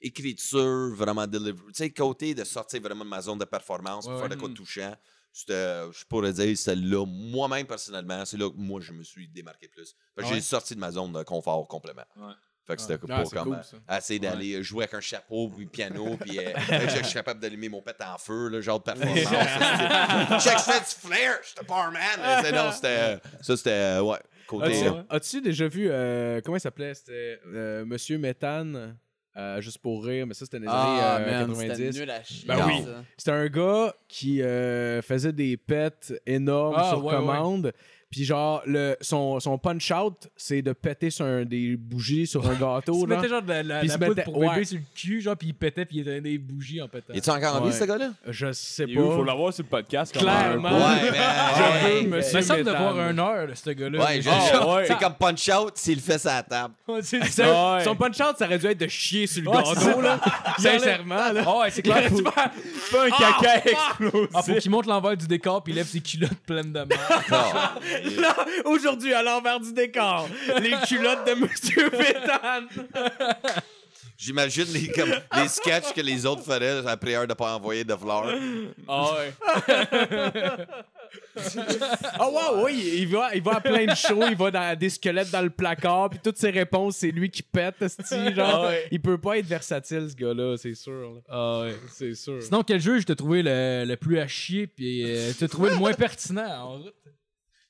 écriture, vraiment delivery. Tu sais, côté de sortir vraiment de ma zone de performance, pour Ouais, faire quoi de touchant. C'était, je pourrais dire, c'est là, moi-même personnellement, c'est là que moi je me suis démarqué plus. Parce que Ah ouais? J'ai sorti de ma zone de confort complètement. Ouais. Fait que c'était Ah, pour c'est comme, cool, euh, essayer d'aller jouer avec un chapeau, puis piano, <laughs> puis euh, je je suis capable d'allumer mon pet en feu, là, genre de performance. c'était- <laughs> Check, du flair, je suis pas un man. Mais c'est- Non, c'était, ça c'était, euh, ouais, côté. As-tu euh, as-tu déjà vu, euh, comment il s'appelait? C'était euh, Monsieur Méthane? Euh, juste pour rire, mais ça, c'était dans les Ah, années euh, man, c'était 90. nul à chier. Ben oui. C'était un gars qui euh, faisait des pets énormes Ah, sur ouais, commande. Puis genre, le, son, son punch-out, c'est de péter sur un- des bougies sur un Il gâteau. se là. mettait genre de la, la, Puis il la se poudre mettait- pour bébé ouais. sur le cul, genre, puis il pétait, puis il éteignait des bougies en pétant. Es-tu encore en vie, Ouais. ce gars-là? Je sais Il faut pas. l'avoir sur le podcast. quand Clairement. même. Ouais, mais. Je veux monsieur me semble de Métal. voir un heure, ce gars-là. Ouais, Ah, ouais. c'est comme punch out s'il fait la table. <laughs> Ouais. Son punch-out, ça aurait dû être de chier sur le Ouais, gâteau, là. <laughs> Sincèrement, là. Ah ouais, c'est clair. <laughs> Faut... Pas un caca explosif. Ah, faut qu'il monte l'envers du décor, puis il lève ses culottes pleines de merde. <laughs> Là, aujourd'hui, à l'envers du décor, les culottes de Monsieur Pétane. <laughs> J'imagine les, comme, les sketchs que les autres feraient à la prière de pas envoyer de fleurs. Ah ouais. Ah wow, oui, il va, il va à plein de shows, il va dans des squelettes dans le placard, puis toutes ses réponses, c'est lui qui pète, esti, genre. Ah ouais. Il peut pas être versatile, ce gars-là, c'est sûr. là. Ah ouais. C'est sûr. Sinon, quel juge t'as trouvé le, le plus à chier, puis euh, t'as trouvé le moins pertinent en route?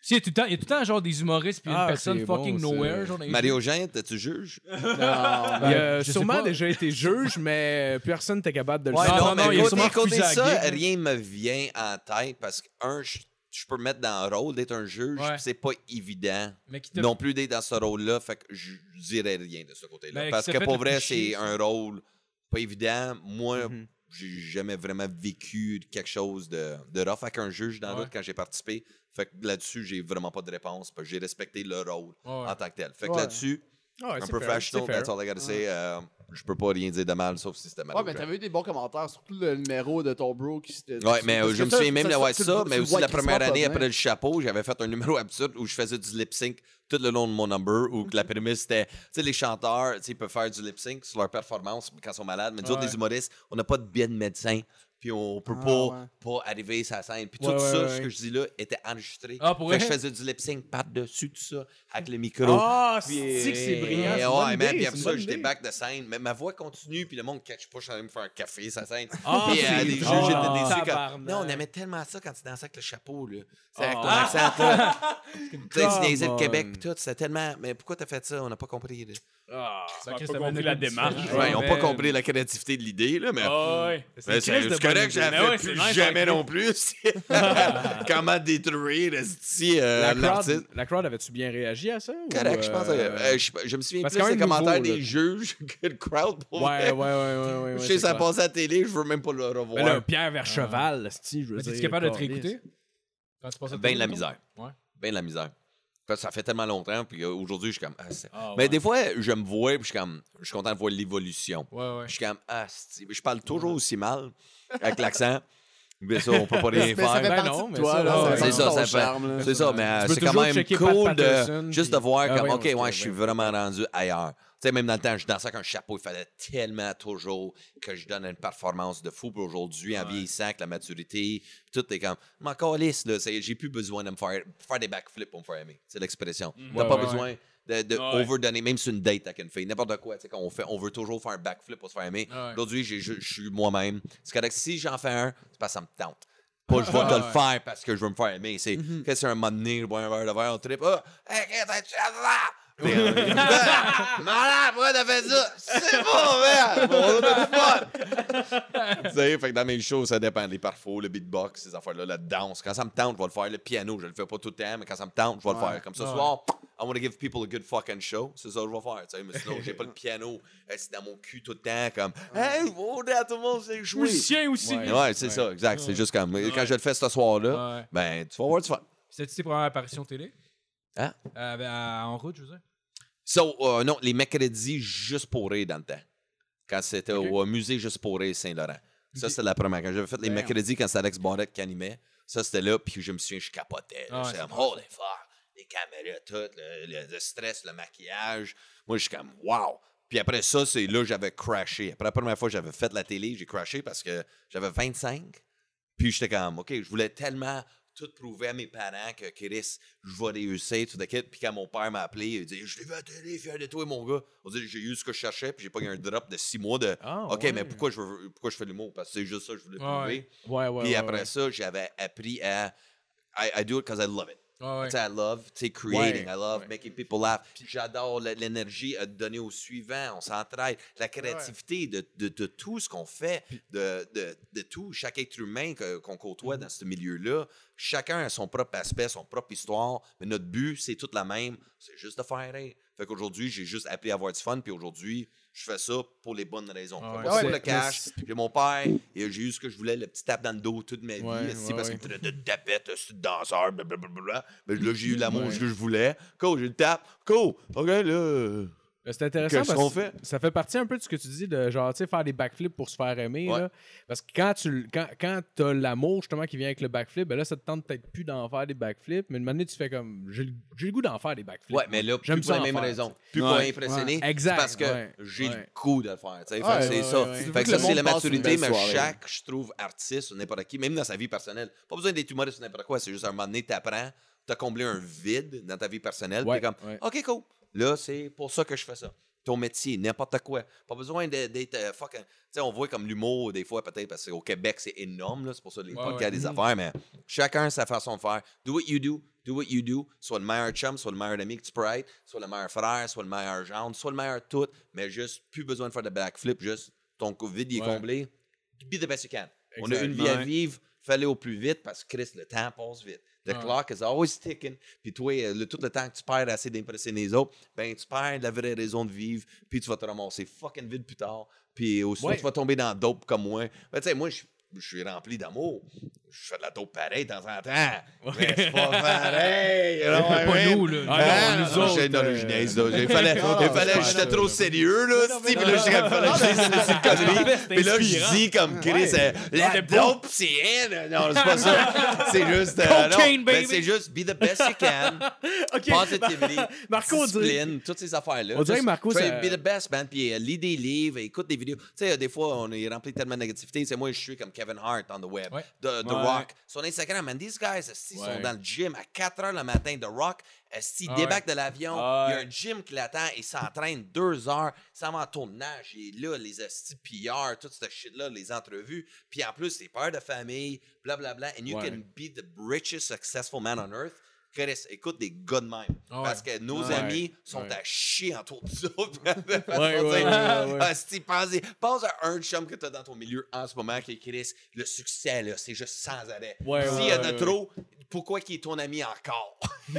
Si, il y a tout le temps, il y a tout le temps genre des humoristes, puis Ah, une personne c'est bon, fucking ça. nowhere. Genre, dans les Mario Jean, tu juges? <laughs> Il a Ben, je sais sûrement pas. déjà été juge, mais personne n'était capable de le Ouais, faire. non, non, non, mais il a côté, sûrement côté refusé la ça, gig. rien me vient en tête parce que, un, je, je peux me mettre dans le rôle d'être un juge, Ouais. puis c'est pas évident Mais qui t'a- non plus d'être dans ce rôle-là, fait que je dirais rien de ce côté-là. Ben, parce qui que pour vrai, chier, c'est ça? un rôle pas évident. Moi, Mhm. j'ai jamais vraiment vécu quelque chose de, de rough avec un juge dans la Ouais. route quand j'ai participé. Fait que là-dessus, j'ai vraiment pas de réponse, parce que j'ai respecté le rôle Ouais. en tant que tel. Fait que Ouais. là-dessus, ouais, un professional, fair, that's all I gotta say. euh, je peux pas rien dire de mal, sauf si c'était mal. Ouais, mais t'avais eu des bons commentaires, surtout le numéro de ton bro qui s'était. Ouais, mais euh, je me ça, souviens même ça, d'avoir ça, tu mais aussi la première année bien. après le chapeau, j'avais fait un numéro absurde où je faisais du lip sync tout le long de mon number, où la <laughs> prémisse c'était, tu sais, les chanteurs, tu sais, ils peuvent faire du lip sync sur leur performance quand ils sont malades, mais nous autres, les humoristes, on n'a pas de biais de médecin, puis on peut Ah, pas, ouais. pas arriver sur la scène. Puis Ouais, tout ouais, ça, ouais. ce que je dis là, était enregistré. Ah, pour fait que je faisais du lip sync par-dessus tout ça, avec le micro. Ah, Puis, c'est que c'est brillant? ouais, man, idée, puis après ça, j'étais back de scène, mais ma voix continue, puis le monde catch pas, je suis allé me faire un café, sa scène. Ah, puis euh, c'est les juges drôle. étaient déçus. Comme, Tabarnak. non, on aimait tellement ça quand tu dansais avec le chapeau, là. C'est avec Ah. ton accent, <laughs> toi. Tu sais, tu niaisais le Québec, puis tout, c'était tellement. Mais pourquoi t'as fait ça? On n'a pas compris. Ah, Ça, pas compris la démarche. Ouais, ils n'ont pas compris la créativité de l'idée, là, mais. Ah ouais. C'est correct, bonne j'avais ouais, plus nice, jamais non plus. <laughs> <laughs> Comment détruire esti, euh, La crowd, la crowd avait-tu bien réagi à ça? ou, Correct, je pense. euh, euh, euh, je, je me souviens parce plus des commentaires nouveau, des juges <laughs> que le crowd. Pour Ouais, ouais, ouais, ouais, ouais. ouais, Je sais, ça passé à la télé, je veux même pas le revoir. Mais là, Pierre Vercheval, si je veux dire. t'es capable de te réécouter? Quand tu passes à Ben de la télé, misère. Ouais. Ben de la misère. Parce que ça fait tellement longtemps, puis euh, aujourd'hui, je suis comme. ah, c'est- Ah, Mais des fois, je me vois, puis je suis comme. Je suis content de voir l'évolution. Ouais, ouais. Je suis comme. Ah, c'est- je parle toujours aussi mal avec l'accent. Mais ça, on peut pas <laughs> rien faire. Ben non, mais toi, là. C'est ça, ça fait-. C'est ça, mais euh, c'est quand même cool de juste de voir Ah comme, OK, ouais, je suis vraiment rendu ailleurs. Sais, même dans le temps, je dansais avec un chapeau, il fallait tellement toujours que je donne une performance de fou. Puis aujourd'hui, en vieillissant, avec la maturité, tout est comme, là, c'est- j'ai plus besoin de me faire, faire des backflips pour me faire aimer. C'est l'expression. T'as Ouais, pas ouais, besoin de, de Ouais. overdonner, même sur une date avec une fille, n'importe quoi. quand on, fait, on veut toujours faire un backflip pour se faire aimer. Ouais. Aujourd'hui, je suis moi-même. C'est correct. Si j'en fais un, c'est parce que ça me tente. Pas je vais te Ouais. le faire parce que je veux me faire aimer. C'est Mhm. que c'est un moment donné, je bois un verre de verre, on tripe. Ah, hey, <laughs> Malade, pourquoi t'as fait ça? C'est bon, merde! On a du fun! tu sais, fait que dans mes shows, ça dépend des parfums, le beatbox, ces affaires-là, la danse. Quand ça me tente, je vais le faire. Le piano, je le fais pas tout le temps, mais quand ça me tente, je vais le faire. Comme ce Ouais. soir, I want to give people a good fucking show. C'est ça que je vais faire. tu sais, Mais sinon, j'ai pas le piano. euh, C'est dans mon cul tout le temps, comme Hey, oh, tout le monde sait jouer. Musicien aussi. Ouais. Ouais, c'est ça, exact. C'est juste comme quand je le fais ce soir-là, Ouais. ben, tu vas voir du fun. C'était-tu tes premières apparitions télé? Hein? Euh, ben, à- en route, je veux dire. So, euh, non, les mercredis juste pour rire dans le temps. Quand c'était au euh, musée juste pour rire Saint-Laurent. Ça, c'était la première. Quand j'avais fait les Damn. mercredis, quand c'était Alex Barrett qui animait, ça, c'était là, puis je me souviens, je capotais. Ah J'étais c'est comme, oh, les forts, les caméras, tout, le, le- le stress, le maquillage. Moi, je suis comme, wow! Puis après ça, c'est là que j'avais crashé. Après la première fois j'avais fait la télé, j'ai crashé parce que j'avais 25. Puis j'étais comme, OK, je voulais tellement tout prouver à mes parents que Chris, je vais réussir, tout de suite. Puis quand mon père m'a appelé, il dit Je l'ai vu à la télé, fier de toi, mon gars. On dit J'ai eu ce que je cherchais, puis j'ai pas eu un drop de six mois de Ah, OK, ouais. mais pourquoi je, veux- pourquoi je fais l'humour? Parce que c'est juste ça que je voulais prouver. Ouais, ouais. Puis après ça, j'avais appris à. I, I do it because I love it. Ouais, I love, creating, Ouais, I love ouais. making people laugh. J'adore l'énergie à donner au suivant, on s'entraide, la créativité de, de, de tout ce qu'on fait, de, de, tout, chaque être humain qu'on Mm-hmm. côtoie dans ce milieu-là, chacun a son propre aspect, son propre histoire, mais notre but, c'est tout la même, c'est juste de faire rire. Fait qu'aujourd'hui, j'ai juste appris à avoir du fun, puis aujourd'hui, je fais ça pour les bonnes raisons. Ah ouais. pour Ouais, le cash. J'ai mon père, et j'ai eu ce que je voulais, le petit tape dans le dos toute ma vie, Ouais, ouais, parce ouais. qu'il me traitait de tapette, de danseur, blablabla. Mais là, j'ai eu l'amour Ouais. que je voulais. Cool, j'ai le tape. Cool, OK, là. Euh, C'est intéressant Qu'est-ce parce que fait? ça fait partie un peu de ce que tu dis de genre, tu sais, faire des backflips pour se faire aimer. Ouais. Là. Parce que quand tu quand, quand as l'amour justement qui vient avec le backflip, ben là, ça te tente peut-être plus d'en faire des backflips, mais une manière, tu fais comme, j'ai le goût d'en faire des backflips. Ouais, mais là, J'aime pour la même faire, raison. Plus Ouais. pour impressionner. Ouais, exact, parce que j'ai le goût de le faire. que c'est ça. Fait que que ça, c'est la maturité, mais soirée. chaque, je trouve, artiste ou n'importe qui, même dans sa vie personnelle, pas besoin d'être humoriste ou n'importe quoi, c'est juste à un moment donné, t'apprends, t'as comblé un vide dans ta vie personnelle, puis comme. OK, cool. Là, c'est pour ça que je fais ça. Ton métier, n'importe quoi. Pas besoin de- d'être euh, fucking. Tu sais, on voit comme l'humour, des fois, peut-être, parce qu'au Québec, c'est énorme, là, c'est pour ça les Ouais, podcasts, ouais. des affaires, mais chacun a sa façon de faire. Do what you do, do what you do. Soit le meilleur chum, soit le meilleur ami que tu peux être, soit le meilleur frère, soit le meilleur gendre, soit le meilleur tout, mais juste plus besoin de faire de backflip, juste ton vide il est Ouais. comblé. Be the best you can. On a une vie à vivre, fallait au plus vite parce que Chris, le temps passe vite. The clock is always ticking. Puis toi, euh, le, tout le temps que tu perds essayer d'impressionner les autres, ben tu perds la vraie raison de vivre, puis tu vas te ramasser fucking vite plus tard. Puis aussi, Ouais. tu vas tomber dans dope comme moi. Ben, tu sais, moi, je je suis rempli d'amour. Je fais de la dope pareil de temps en temps. Mais c'est pas pareil. <laughs> I Pas nous, là. Ah, non, Hein? nous autres, J'ai- non, euh, je niaise, là. Il fallait, Non, il non, fallait c'est j'étais trop sérieux, là. Steve, puis là, comme, fallait que je dise une <laughs> connerie. Puis là, je dis comme Chris, euh, la dope, c'est elle. Non, c'est pas ça. <laughs> C'est juste, euh, non, Cocaine, ben, baby. c'est juste be the best you can. Positivity, Marco, discipline, toutes ces affaires-là. On dirait Marco, to be the best, man. Puis euh, lis des livres, écoute des vidéos. Tu sais, euh, des fois, on est rempli tellement de négativité. C'est moi, je suis comme Kevin Hart on the web. Ouais. The, The Ouais. Rock. Son Instagram, man, these guys, ils sont dans le gym à 4 h le matin. The Rock, esti, Ah débarque de l'avion. Il y a un gym qui l'attend. Il s'entraîne deux heures. S'en va en tournage. Il est là, les PR, tout ce shit-là, les entrevues. Puis en plus, c'est père de famille, blablabla. And you can be the richest successful man on earth. Chris, écoute des gars de même. Ah. Parce que nos Ouais. amis sont à chier autour. <laughs> Ouais, ouais, ouais. Asti, pensez- pense à un chum que tu as dans ton milieu en ce moment qui est Chris. Le succès, là, c'est juste sans arrêt. S'il y a de ouais. trop, pourquoi qu'il est ton ami encore? <laughs>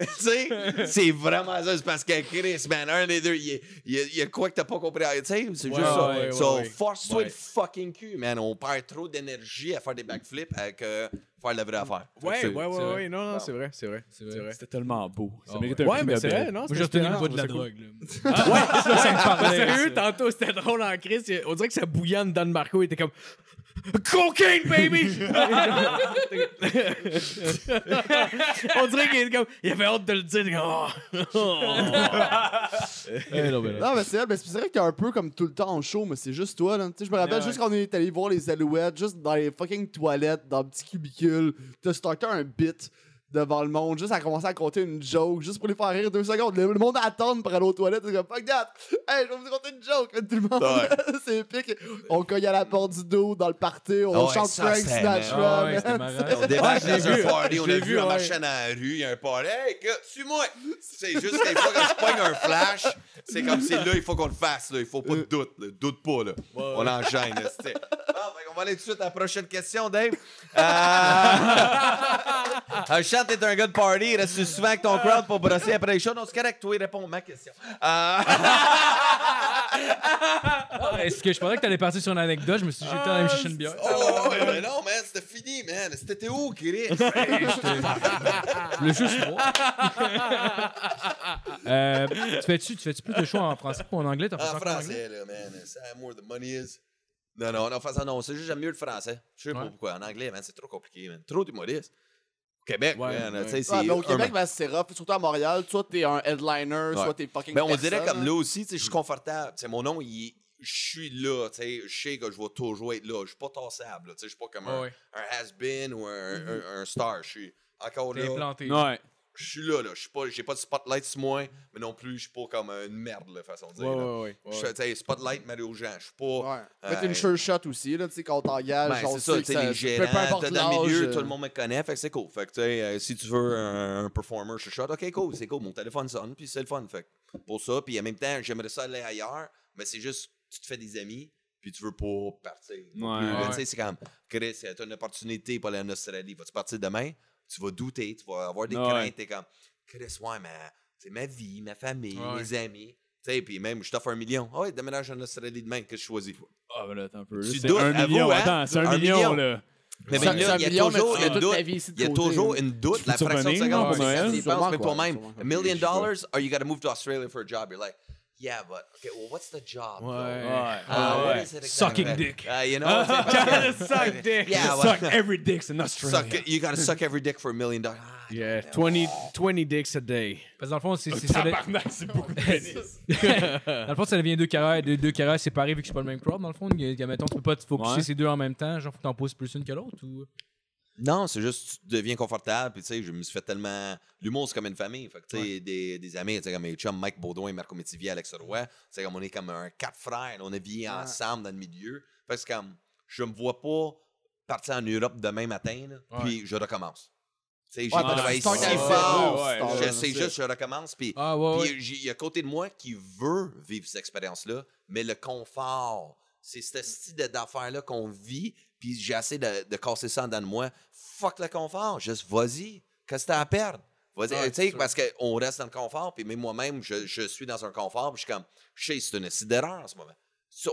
tu sais, c'est vraiment ça. C'est parce que Chris, man, un des deux, il y a, a- a quoi que t'as pas compris? Tu sais, c'est juste ça. so, force-toi le fucking cul, man. On perd trop d'énergie à faire des backflips avec euh, faire la vraie affaire. Fait que Ouais, c'est- ouais, ouais, ouais. Non, non, c'est vrai, c'est vrai. C'était tellement beau. Ça Ah mérite un Ouais, mais c'est vrai, non? Moi, j'ai retenu le bout de la drogue. là. Ah, <laughs> ouais, ça, me <laughs> parlait, Sérieux, tantôt, c'était drôle en crise. On dirait que ça bouillonne dans le Marco. Il était comme Cocaine, baby! <laughs> On dirait qu'il était comme. Il avait hâte de le dire. il était comme, Oh. <laughs> Eh, non, mais là. Non, mais c'est vrai, mais c'est vrai qu'il y a un peu comme tout le temps en show, mais c'est juste toi, là. Tu sais, je me rappelle Ouais. juste quand on est allé voir les Alouettes, juste dans les fucking toilettes, dans le petit cubicule, t'as starté un bit devant le monde, juste à commencer à compter une joke, juste pour les faire rire deux secondes. Le, le monde attend pour aller aux toilettes, c'est comme fuck that! Hey, je vais vous raconter une joke! Tout le monde, Ouais. <laughs> c'est épique. On cogne à la porte du dos dans le party, on Ah ouais, chante ça, Frank c'est- Sinatra. Ah ouais. On débarque dans un party, on a vu en marchant dans la rue, il y a un party. Hey, gars, suis-moi! C'est juste des fois quand je pogne un flash, c'est comme c'est là, il faut qu'on le fasse, là. Il faut pas de doute, là. Doute pas, là. On enchaîne, là. Bon, fait qu'on va aller tout de suite à la prochaine question, Dave. <laughs> Euh... <laughs> un chat, t'es un gars de party, reste souvent avec ton crowd pour brosser après les shows. Non, c'est correct, toi, réponds à ma question. Euh... <laughs> Est-ce que je pensais que t'allais partir sur une anecdote? Je me suis dit, me chercher une bière. Oh, ouais, mais non, man, c'était fini, man. C'était où, Chris? <laughs> Le juste froid. <laughs> euh, tu fais-tu tu fais-tu plus de choix en français ou en anglais? En en français, là, man. C'est more the money is. Non, non, non, français, non. C'est juste, j'aime mieux le français. Je sais pas Ouais. pourquoi. En anglais, man, c'est trop compliqué, man. Trop d'humoristes. Au Québec, Ouais, man, ouais. mais au un- Québec, ben, c'est rough, surtout à Montréal. Soit t'es un headliner, Ouais. soit t'es fucking. Ben, on dirait comme hein. là aussi, je suis confortable. Mon nom, il je suis là, je sais que je vais toujours être là. Je suis pas tassable, je suis pas comme un, Ouais, ouais. un has-been ou un, un- un star. Je suis encore T'es là. Ouais. Je suis là, là. Je suis pas, j'ai pas de spotlight sur moi, mais non plus, je suis pas comme une merde, la façon de dire. Ouais, là. ouais, ouais. Sais, spotlight Mario Jean. Je suis pas. Ouais. Euh, une sure shot aussi, là, tu sais, quand on t'engage, Ben, on c'est ça, tu sais, les gérants, t'as dans le milieu, euh, tout le monde me connaît, fait que c'est cool. Fait que, tu sais, euh, si tu veux un, un performer, je shot, ok, cool, c'est cool, mon téléphone sonne, puis c'est le fun. Fait que pour ça, puis en même temps, j'aimerais ça aller ailleurs, mais c'est juste, tu te fais des amis, puis tu veux pas partir. Ouais. là. Ouais. Tu sais, c'est comme, Chris, t'as une opportunité pour aller en Australie, vas-tu partir demain? Tu vas douter, tu vas avoir des Ouais. craintes, t'es comme, Chris, ouais, mais c'est ma vie, ma famille, Ouais. mes amis. Tu sais, puis même, je t'offre un million. Ah ouais, déménage en Australie demain, que je choisis? Ah, ben là, attends un peu. Tu C'est doutes, un avoue, million. hein? Attends, c'est un, Un million, million. là. Mais Ça- même là, il y a toujours une doute. Il y a toujours une doute, la fraction de seconde, c'est quand tu penses, mais quoi, pour même, sûrement. a million dollars, or you gotta move to Australia for a job? You're like, yeah, but, okay, well, what's the job? though? Uh, what is it Sucking exactly? dick. Uh, you know, tu sais, parce que- Suck <laughs> dick. Yeah, Suck well- every dick in Australia. suck, you gotta suck every dick for a million dollars. Ah, Yeah, 20, 20 dicks a day. Parce que dans le fond, c'est c'est ça. Tabarnak, c'est beaucoup de <laughs> pénis. Dans le fond, ça devient deux carrières, deux, deux carrières séparées vu que c'est pas le même crowd. Dans le fond, Il y a- mettons, tu peux pas te focuser Ouais. ces deux en même temps. Genre, faut que t'en poses plus une que l'autre ou. Non, c'est juste tu deviens confortable. Puis, tu sais, je me suis fait tellement. L'humour, c'est comme une famille. Fait que, tu sais, des, des amis, tu sais, comme mes chums, Mike Baudouin, Marco Métivier, Alex Roy. Tu sais, comme on est comme un quatre frères. On a vécu ensemble dans le milieu. Fait que c'est comme. Je me vois pas partir en Europe demain matin, là, puis je recommence. Tu sais, j'ai travaillé si fort. Je sais c'est- juste, je recommence. Puis, Ah, il y a côté de moi qui veut vivre cette expérience-là, mais le confort, c'est ce style d'affaires-là qu'on vit, puis j'ai assez de, de casser ça en dedans de moi. Fuck le confort, juste vas-y. Qu'est-ce que t'as à perdre? Vas-y, Ouais, tu sais, parce qu'on reste dans le confort, puis même moi-même, je, je suis dans un confort, puis je suis comme, je sais, c'est une acide d'erreur en ce moment.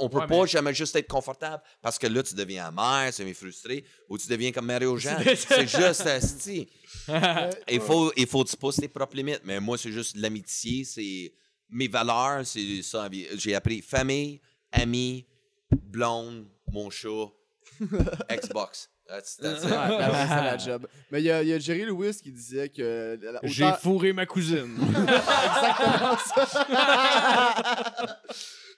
On peut Ouais, pas mais- jamais juste être confortable parce que là, tu deviens amer, semi-frustré, ou tu deviens comme Mario <laughs> Jean. c'est juste asti. <laughs> Il faut, il faut que tu pousses tes propres limites. Mais moi, c'est juste l'amitié, c'est mes valeurs, c'est ça. J'ai appris famille, amis, blonde, mon chat, <laughs> Xbox. That's, that's it. Ouais, ben c'est la <laughs> job. Mais il y, a- il y a Jerry Lewis qui disait que. la- J'ai autant- fourré ma cousine. <laughs> Exactement ça.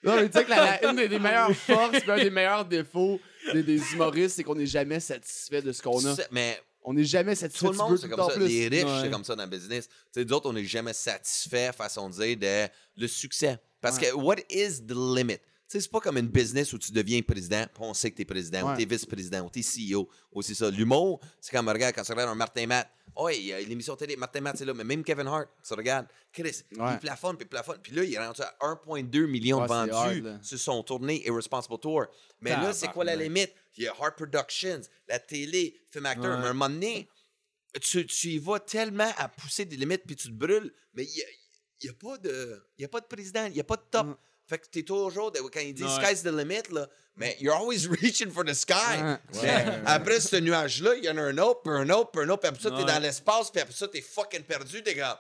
non, mais tu sais que la, la- une des, des meilleures forces, puis un des meilleurs défauts des, des humoristes, c'est qu'on n'est jamais satisfait de ce qu'on a. C'est- Mais On n'est jamais satisfait. tout le tu monde, c'est tout comme ça. plus. Les riches, Ouais. c'est comme ça dans le business. Tu sais, d'autres, on n'est jamais satisfait, façon de dire, de le succès. Parce que, what is the limit? Tu sais, c'est pas comme une business où tu deviens président, puis on sait que t'es président, Ouais. ou t'es vice-président, ou t'es CEO, ou c'est ça. L'humour, c'est comme, regarde, quand tu regardes un Martin Matt, oh, il y a l'émission télé, Martin Matt, c'est là, mais même Kevin Hart, tu regardes, Chris, Ouais. il plafonne, puis plafonne. Puis là, il est rendu à 1,2 million de vendus hard, sur son tournée Irresponsible Tour. Mais là, c'est quoi la limite? Il y a Hart Productions, la télé, film acteur. Mais à un moment donné, tu, tu y vas tellement à pousser des limites puis tu te brûles, mais il n'y a, y a pas de y a pas de président, il n'y a pas de top. Mm. Fait que t'es toujours, quand ils disent Ouais. sky's the limit, là, mais you're always <laughs> reaching for the sky. Ouais. Mais après ce nuage-là, il y en a un autre, puis un autre, puis un autre, puis après ça, t'es dans l'espace, puis après ça, t'es fucking perdu, t'es comme,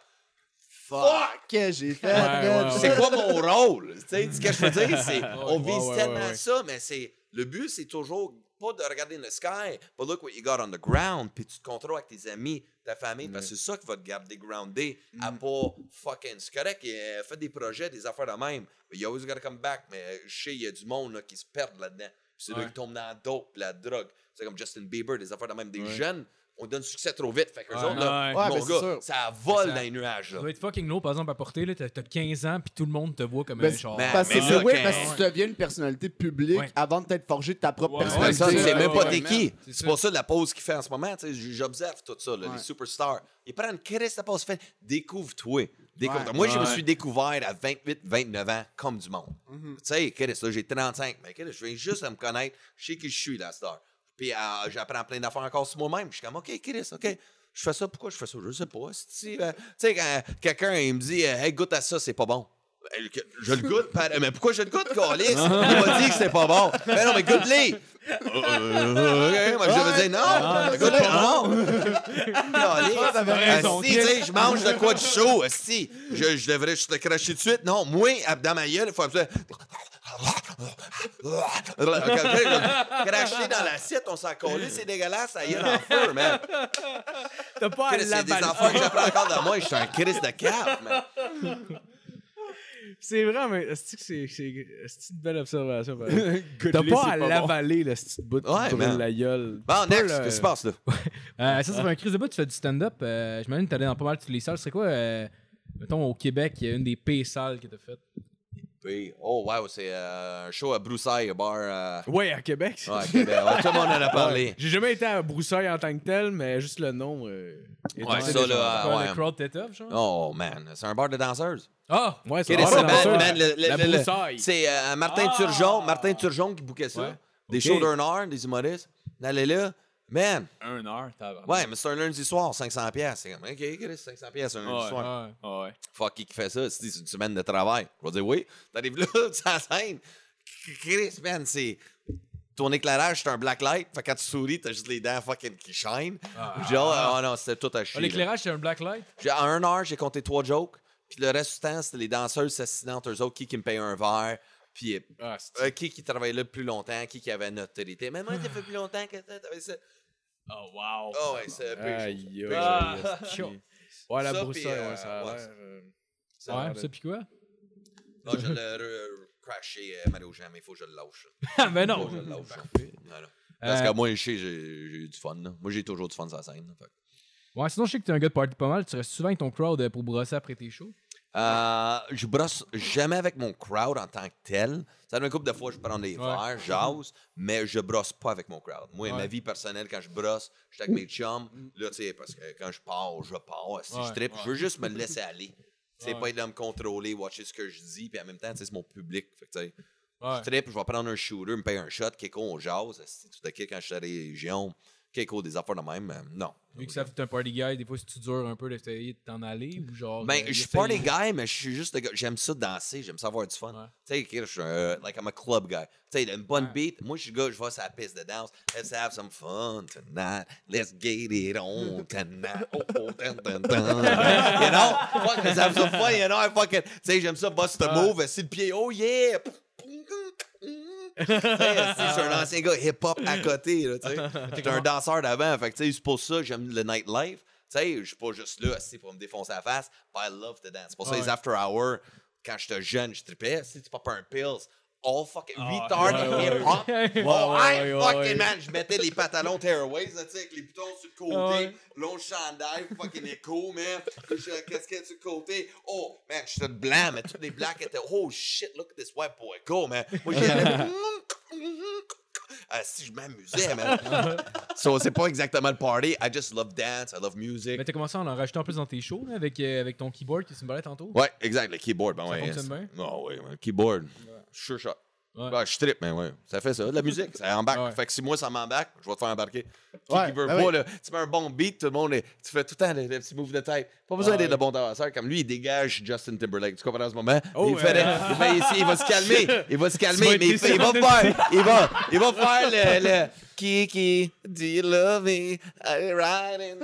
Fuck, que j'ai fait. Ouais, c'est quoi mon rôle? Tu sais, ce que je veux dire, c'est, on Ouais, vise ouais, tellement ouais, ouais. ça, mais c'est, le but, c'est toujours pas de regarder le sky, but look what you got on the ground, puis tu te contrôles avec tes amis, ta famille, parce que c'est ça qui va te garder groundé, à pas fucking, c'est correct, euh, fais des projets, des affaires de même, but you always gotta come back, mais je sais, il y a du monde là, qui se perd là-dedans, c'est là Ouais. qu'ils tombent dans la dope, la drogue, c'est comme Justin Bieber, des affaires de même, des jeunes, on donne succès trop vite, fait que Ouais. autres, là, Ouais. Mon ben, gars, ça vole Ça- dans les nuages, Ça là. doit être fucking lourd, par exemple, à porter. Là, t'as, t'as 15 ans, puis tout le monde te voit comme Ben, un genre. ben, Parce que là, oui, parce que tu deviens une personnalité publique Ouais. avant de t'être forgé de ta propre personnalité. ça, c'est même pas t'es qui. C'est C'est ça. pour ça la pause qu'il fait en ce moment. tu sais, j- J'observe tout ça, là, Ouais. les superstars. Ils prennent Chris la pause. Fait, découvre-toi. Découvre Ouais. Moi, je me suis découvert à 28, 29 ans comme du monde. Mhm. Tu sais, Chris, là, j'ai 35. Mais Chris, je viens juste à me connaître. Je sais qui je suis, la star. Puis euh, j'apprends plein d'affaires encore sur moi-même. Je suis comme, OK, Chris, OK. Je fais ça, pourquoi je fais ça? Je sais pas. Si, euh, Tu sais, quand quelqu'un il me dit, euh, hey, goûte à ça, c'est pas bon. Ben, Je le goûte, par- mais pourquoi je le goûte, Calis? <laughs> Il m'a dit que c'était pas bon. Mais non, mais goûte-les! <laughs> Euh, ok, moi, je dire non! goûte pas non! Calis. Asti, tu sais, je mange de quoi de chaud, si je, je devrais juste le cracher tout de suite. Non, moi, dans ma gueule, il faut absolument... Cracher dans l'assiette, on s'en colle, c'est dégueulasse, ça y est en feu, man. T'as pas à C'est des l'avaler. enfants que j'apprends encore de moi, je suis un Chris de cap, man. C'est vrai, mais c'est c'est- une belle observation? <laughs> T'as pas c'est à l'avaler, le petit bout de Ouais, brûle man. la gueule. Bon, Pas next, qu'est-ce qui se passe là? <laughs> Euh, ça, ça fait un crise de bout, tu fais du stand-up. Euh, J'imagine que t'allais dans pas mal toutes les salles. C'est quoi, euh, mettons, au Québec, il y a une des pires salles que t'as faites? Oui. Oh, wow, c'est euh, un show à Broussailles, un bar. euh, Ouais, à Québec. Ouais, Québec. Ouais, tout le monde en a parlé. Ouais. J'ai jamais été à Broussailles en tant que tel, mais juste le nom. euh, est Ouais, assez ça, là, Quoi, ouais. Le crowd était up, genre? Oh, man, c'est un bar de danseuses. Ah! Ouais, c'est man, le- le- La le- le- Broussaille. C'est euh, Martin Ah! Turgeon, Martin Turgeon qui bouquait ça. Ouais. Des Ok. shows d'un heure, des humoristes. Allez là. Man, Un heure, t'as ouais, mais c'est un lundi soir, 500 pièces. C'est comme, OK, Chris, 500 pièces un lundi Ouais. soir. Ouais. Ah ouais. Fuck, qui qui fait ça? C'est une semaine de travail. Je vais dire oui. T'arrives là, <laughs> tu la scène. Chris, man, c'est. Ton éclairage, c'est un black light. Fait que quand tu souris, t'as juste les dents fucking qui shine. Genre, oh non, c'était tout à Ah, chier. là. L'éclairage, c'est un black light? En un heure, j'ai compté trois jokes. Puis le reste du temps, c'était les danseuses s'assinantes, eux autres, qui, qui me payaient un verre. Puis Ah, c'est- euh, qui qui travaillait là le plus longtemps, qui qui avait une autorité. Mais moi, ça fait plus longtemps que ça, t'avais ça. Oh, wow! Oh, ouais, c'est. Aïe, Ah. <laughs> Ouais, la Broussaille, puis, euh, ouais, ça a ouais, l'air. euh, ça Ouais, pis quoi? Non, je l'ai crashé euh, Mario Jean, mais il faut que je le lâche. Ah, ben Faut non! que je le lâche. Voilà. Parce Euh, que moi, je sais, j'ai eu du fun. là. Moi, j'ai toujours du fun sur la scène. là. Fait que- Ouais, sinon, je sais que t'es un gars de party pas mal. Tu restes souvent avec ton crowd pour brosser après tes shows? Euh, je brosse jamais avec mon crowd en tant que tel. Ça donne une couple de fois, je prends des Ouais. verres, jase, mais je brosse pas avec mon crowd. Moi, Ouais. ma vie personnelle, quand je brosse, je suis avec mes chums. Là, tu sais, parce que quand je pars, je pars. Si Ouais. je trippe, je veux juste me laisser aller. <laughs> C'est pas être là me contrôler, watcher ce que je dis, puis en même temps, c'est mon public. Fait que, tu sais, Ouais. je trippe, je vais prendre un shooter, me payer un shot, Keko, on jase. C'est tout à quand je suis à la région. Keko, des affaires de même, mais non. Vu que ça fait un party guy, des fois, si tu dures un peu d'essayer de t'en aller ou genre. Ben, euh, je suis les gars, mais je suis juste le gars. J'aime ça danser, j'aime ça avoir du fun. Ouais. Tu sais, je suis un, like, I'm a club guy. Tu sais, une bonne Ouais. beat. Moi, je suis le gars, je vais sur la piste de danse. Let's have some fun tonight. Let's get it on <laughs> tonight. Oh, oh, dun, dun, dun. you know? Fuck, let's have some fun, you know? I fucking, tu sais, j'aime ça, bust the move, si le pied, oh yeah! Tu sais, je suis un ancien gars hip-hop à côté, là, tu sais. <laughs> J'étais un danseur d'avant, fait que, tu sais, c'est pour ça que j'aime le nightlife. Tu sais, je suis pas juste là, assis pour me défoncer la face, but I love to dance. C'est pour ça, les Ouais. after hours, quand j'étais jeune, je tripais. Si tu pop un pills, all fucking Ah, retard ouais, ouais, hip-hop. ouais. Oh, Ouais, hey, ouais, ouais, fucking ouais. man, je mettais les pantalons tearaways, tu sais, avec les boutons sur le côté, Ah, ouais. long chandail, fucking écho, man. Je la casquette sur le côté? Oh, man, j'étais blanc, mais tous les blacks étaient, oh shit, look at this white boy go, man. Moi, j'étais. <laughs> <laughs> Ah, si je m'amusais, man. <laughs> so, c'est pas exactement le party. I just love dance, I love music. Mais t'as commencé à en rajouter en plus dans tes shows, là, avec, euh, avec ton keyboard qui se me tantôt? Ouais, exact, le keyboard. Ben Ça ouais. fonctionne bien? Non, ouais, ouais, keyboard. Sure shot. Ouais. Ouais, je trippe, mais ouais. Ça fait ça. De la musique, ça embarque. Ouais. Fait que si moi ça m'embarque, je vais te faire embarquer. Qui, Ouais, qui veut ben pas, oui. là, tu mets un bon beat, tout le monde, est- tu fais tout le temps le, le petit move de tête. Pas besoin Ouais, d'être le bon danseur. Comme lui, il dégage Justin Timberlake. Tu comprends en ce moment? Oh, il, fait il fait il va se calmer. Il va se <laughs> calmer, mais il, fait- il va <laughs> faire, il va, il va faire le, le Kiki, do you love me? I ride in.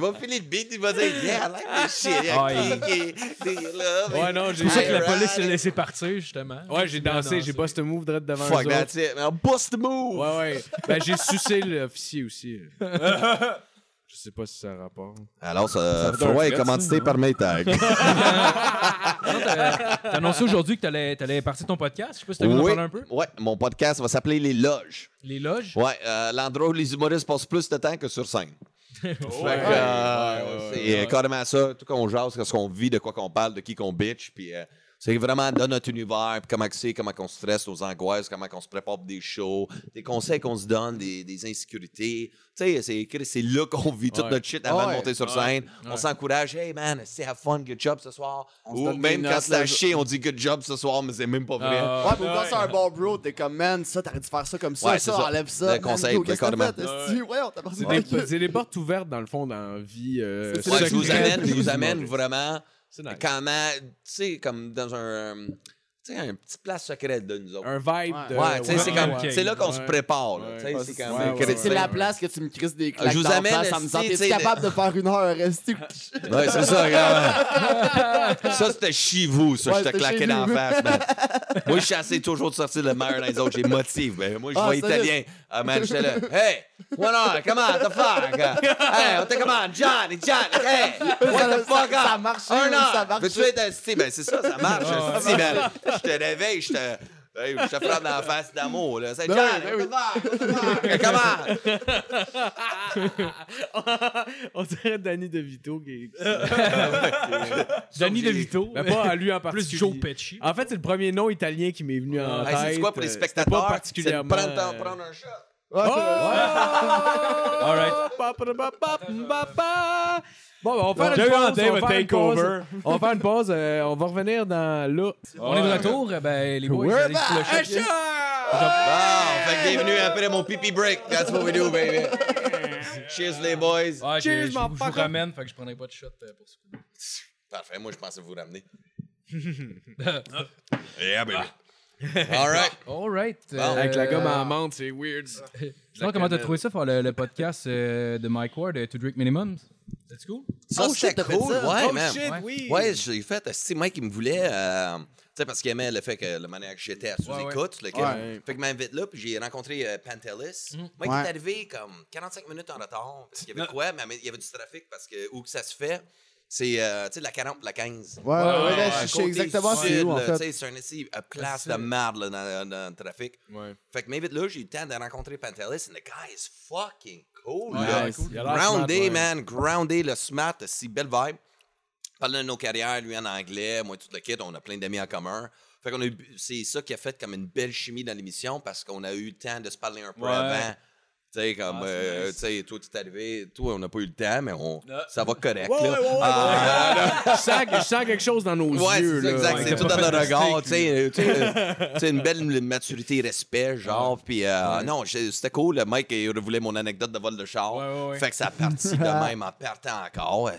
Va filer le beat, il va dire, yeah, I like this shit. Yeah, Ah, il- Kiki, do you love me? Ouais, non, C'est j'ai. pour ça que la police l'a laissé partir, justement. Ouais, j'ai dansé, j'ai bust a move direct devant Fuck, that's it. man. Bust the move. Ouais, ouais. Ben, j'ai sucé l'officier aussi. <laughs> <laughs> Je sais pas si ça a rapport. Alors, Ça Froid est commandité par Maytag. <laughs> T'as annoncé aujourd'hui que t'allais allais partir ton podcast. Je sais pas si t'as voulu en oui, parler un peu. ouais, mon podcast va s'appeler Les Loges. Les loges? Ouais, euh, l'endroit où les humoristes passent plus de temps que sur scène. <laughs> Fait que, ouais, euh, ouais, ouais, c'est ouais. carrément ça. Tout qu'on jase, ce qu'on vit, de quoi qu'on parle, de qui qu'on bitch. Puis euh, c'est vraiment dans notre univers, puis comment que c'est, comment qu'on stresse, nos angoisses, comment qu'on se prépare pour des shows, des conseils qu'on se donne, des, des insécurités. Tu sais, c'est, c'est là qu'on vit toute Ouais. notre shit avant Ouais. de monter sur Ouais. scène. On s'encourage. Hey man, c'est have fun, good job ce soir. On se Ou même quand c'est à là. chier, on dit good job ce soir, mais c'est même pas vrai. Ah, Ouais, mais quand c'est un bon bro, t'es comme, man, ça, t'aurais dû faire ça comme ça, Ouais, ça, ça. enlève ça. Le conseil, on t'a C'est des, portes ouvertes, dans le fond, dans la vie. euh, Ouais, je vous amène, je vous amène vraiment C'est nice. comment, tu sais, comme dans un. Tu sais, un petit place secrète de nous autres. Un vibe de. Ouais, tu sais, c'est ouais, comme. C'est là qu'on se Ouais. prépare, là. Ouais. Tu sais, Ouais, c'est ouais, ouais, C'est la place que tu me crises des claques Je vous d'en amène, face en me esti, t'es capable de faire une heure, resti <laughs> Ouais, c'est ça, regarde. <laughs> ça, c'était chez vous, ça. Ouais, je te claquais la face, man. <laughs> Moi, je chassais toujours de sortir le meilleur dans les autres. J'ai motive. Ben, moi, je Ah, vois italien. Ah, man, j'étais là. Hey, what on? Come on, the fuck? Hey, on come on, Johnny, Johnny. Hey, what the fuck ça up? marchait, Un oui, an. ça marchait. Veux-tu être assis? Ben, c'est ça, ça marche. Je te réveille, je te. Hey, je te frappe dans la face d'amour, là. C'est Ben Johnny, oui, ben come <laughs> on, dirait Danny DeVito qui <laughs> Danny DeVito. Mais pas à lui en Plus particulier. Joe Pesci. En fait, c'est le premier nom italien qui m'est venu en Hey, tête. c'est quoi pour les euh, spectateurs? Pas C'est particulièrement. prendre, prendre un shot. Ouais, All right. Bon, ben, on va faire J'ai une eu en pause. On un va faire une takeover. pause. On va faire une pause. euh, on va revenir dans là. On est de retour. euh, Ben, les boys, We're allez sur le back. chat. Bon, fait que bienvenue après mon pipi break. That's what we do, baby. Cheers, les boys. Ouais, je, Cheers, je, je vous motherfucker. ramène, fait que je prendrai pas de shot euh, pour ce coup. Parfait, moi, je pensais vous ramener. <laughs> yeah, baby. <laughs> All right. All right. Bon. Avec la gomme euh, à menthe, c'est weird. <laughs> Sinon, comment t'as trouvé ça faire le, le podcast euh, de Mike Ward, euh, To Drink Minimum? C'est cool? Ça, Oh, c'était shit, t'as fait cool. ça? Ouais, oh man. shit, Ouais. oui. Ouais, j'ai fait. Si Mike, il me voulait. euh, tu sais, parce qu'il aimait le fait que le maniaque que j'étais à sous-écoute. gars. Ouais. Fait qu'il m'invite là, puis j'ai rencontré euh, Pantelis. Mike Ouais. est arrivé comme 45 minutes en retard. Parce qu'il y avait quoi? Mais il y avait du trafic parce que où que ça se fait, c'est euh, tu sais, la 40 la 15. Ouais, ouais, Ouais, ouais, ouais, je sais exactement c'est où, en fait. tu sais, C'est un essai à place de merde là, dans, dans le trafic. Ouais. Fait que m'invite là, j'ai eu le temps de rencontrer Pantelis, and the guy is fucking cool. Ouais, là. cool. Ouais. man, grounded, le smart, si belle vibe. Parle de nos carrières, lui en anglais, moi tout le kit, on a plein d'amis en commun. Fait qu'on a c'est ça qui a fait comme une belle chimie dans l'émission parce qu'on a eu le temps de se parler un peu Ouais. avant. Tu sais, comme, Ah, euh, nice. tu sais, toi, tu es arrivé, toi, on n'a pas eu le temps, mais on, Ah. ça va correct, Ouais, là. ouais, ouais, Ah, Je sens, je sens quelque chose dans nos Ouais, yeux. c'est exact. Ouais. c'est tout dans le de regard, mistake, tu sais. Une belle maturité, respect, genre. Puis, euh, non, c'était cool. Le Mike, il voulait mon anecdote de vol de char. Ouais, ouais, ouais. Fait que ça a parti de <laughs> même en partant encore.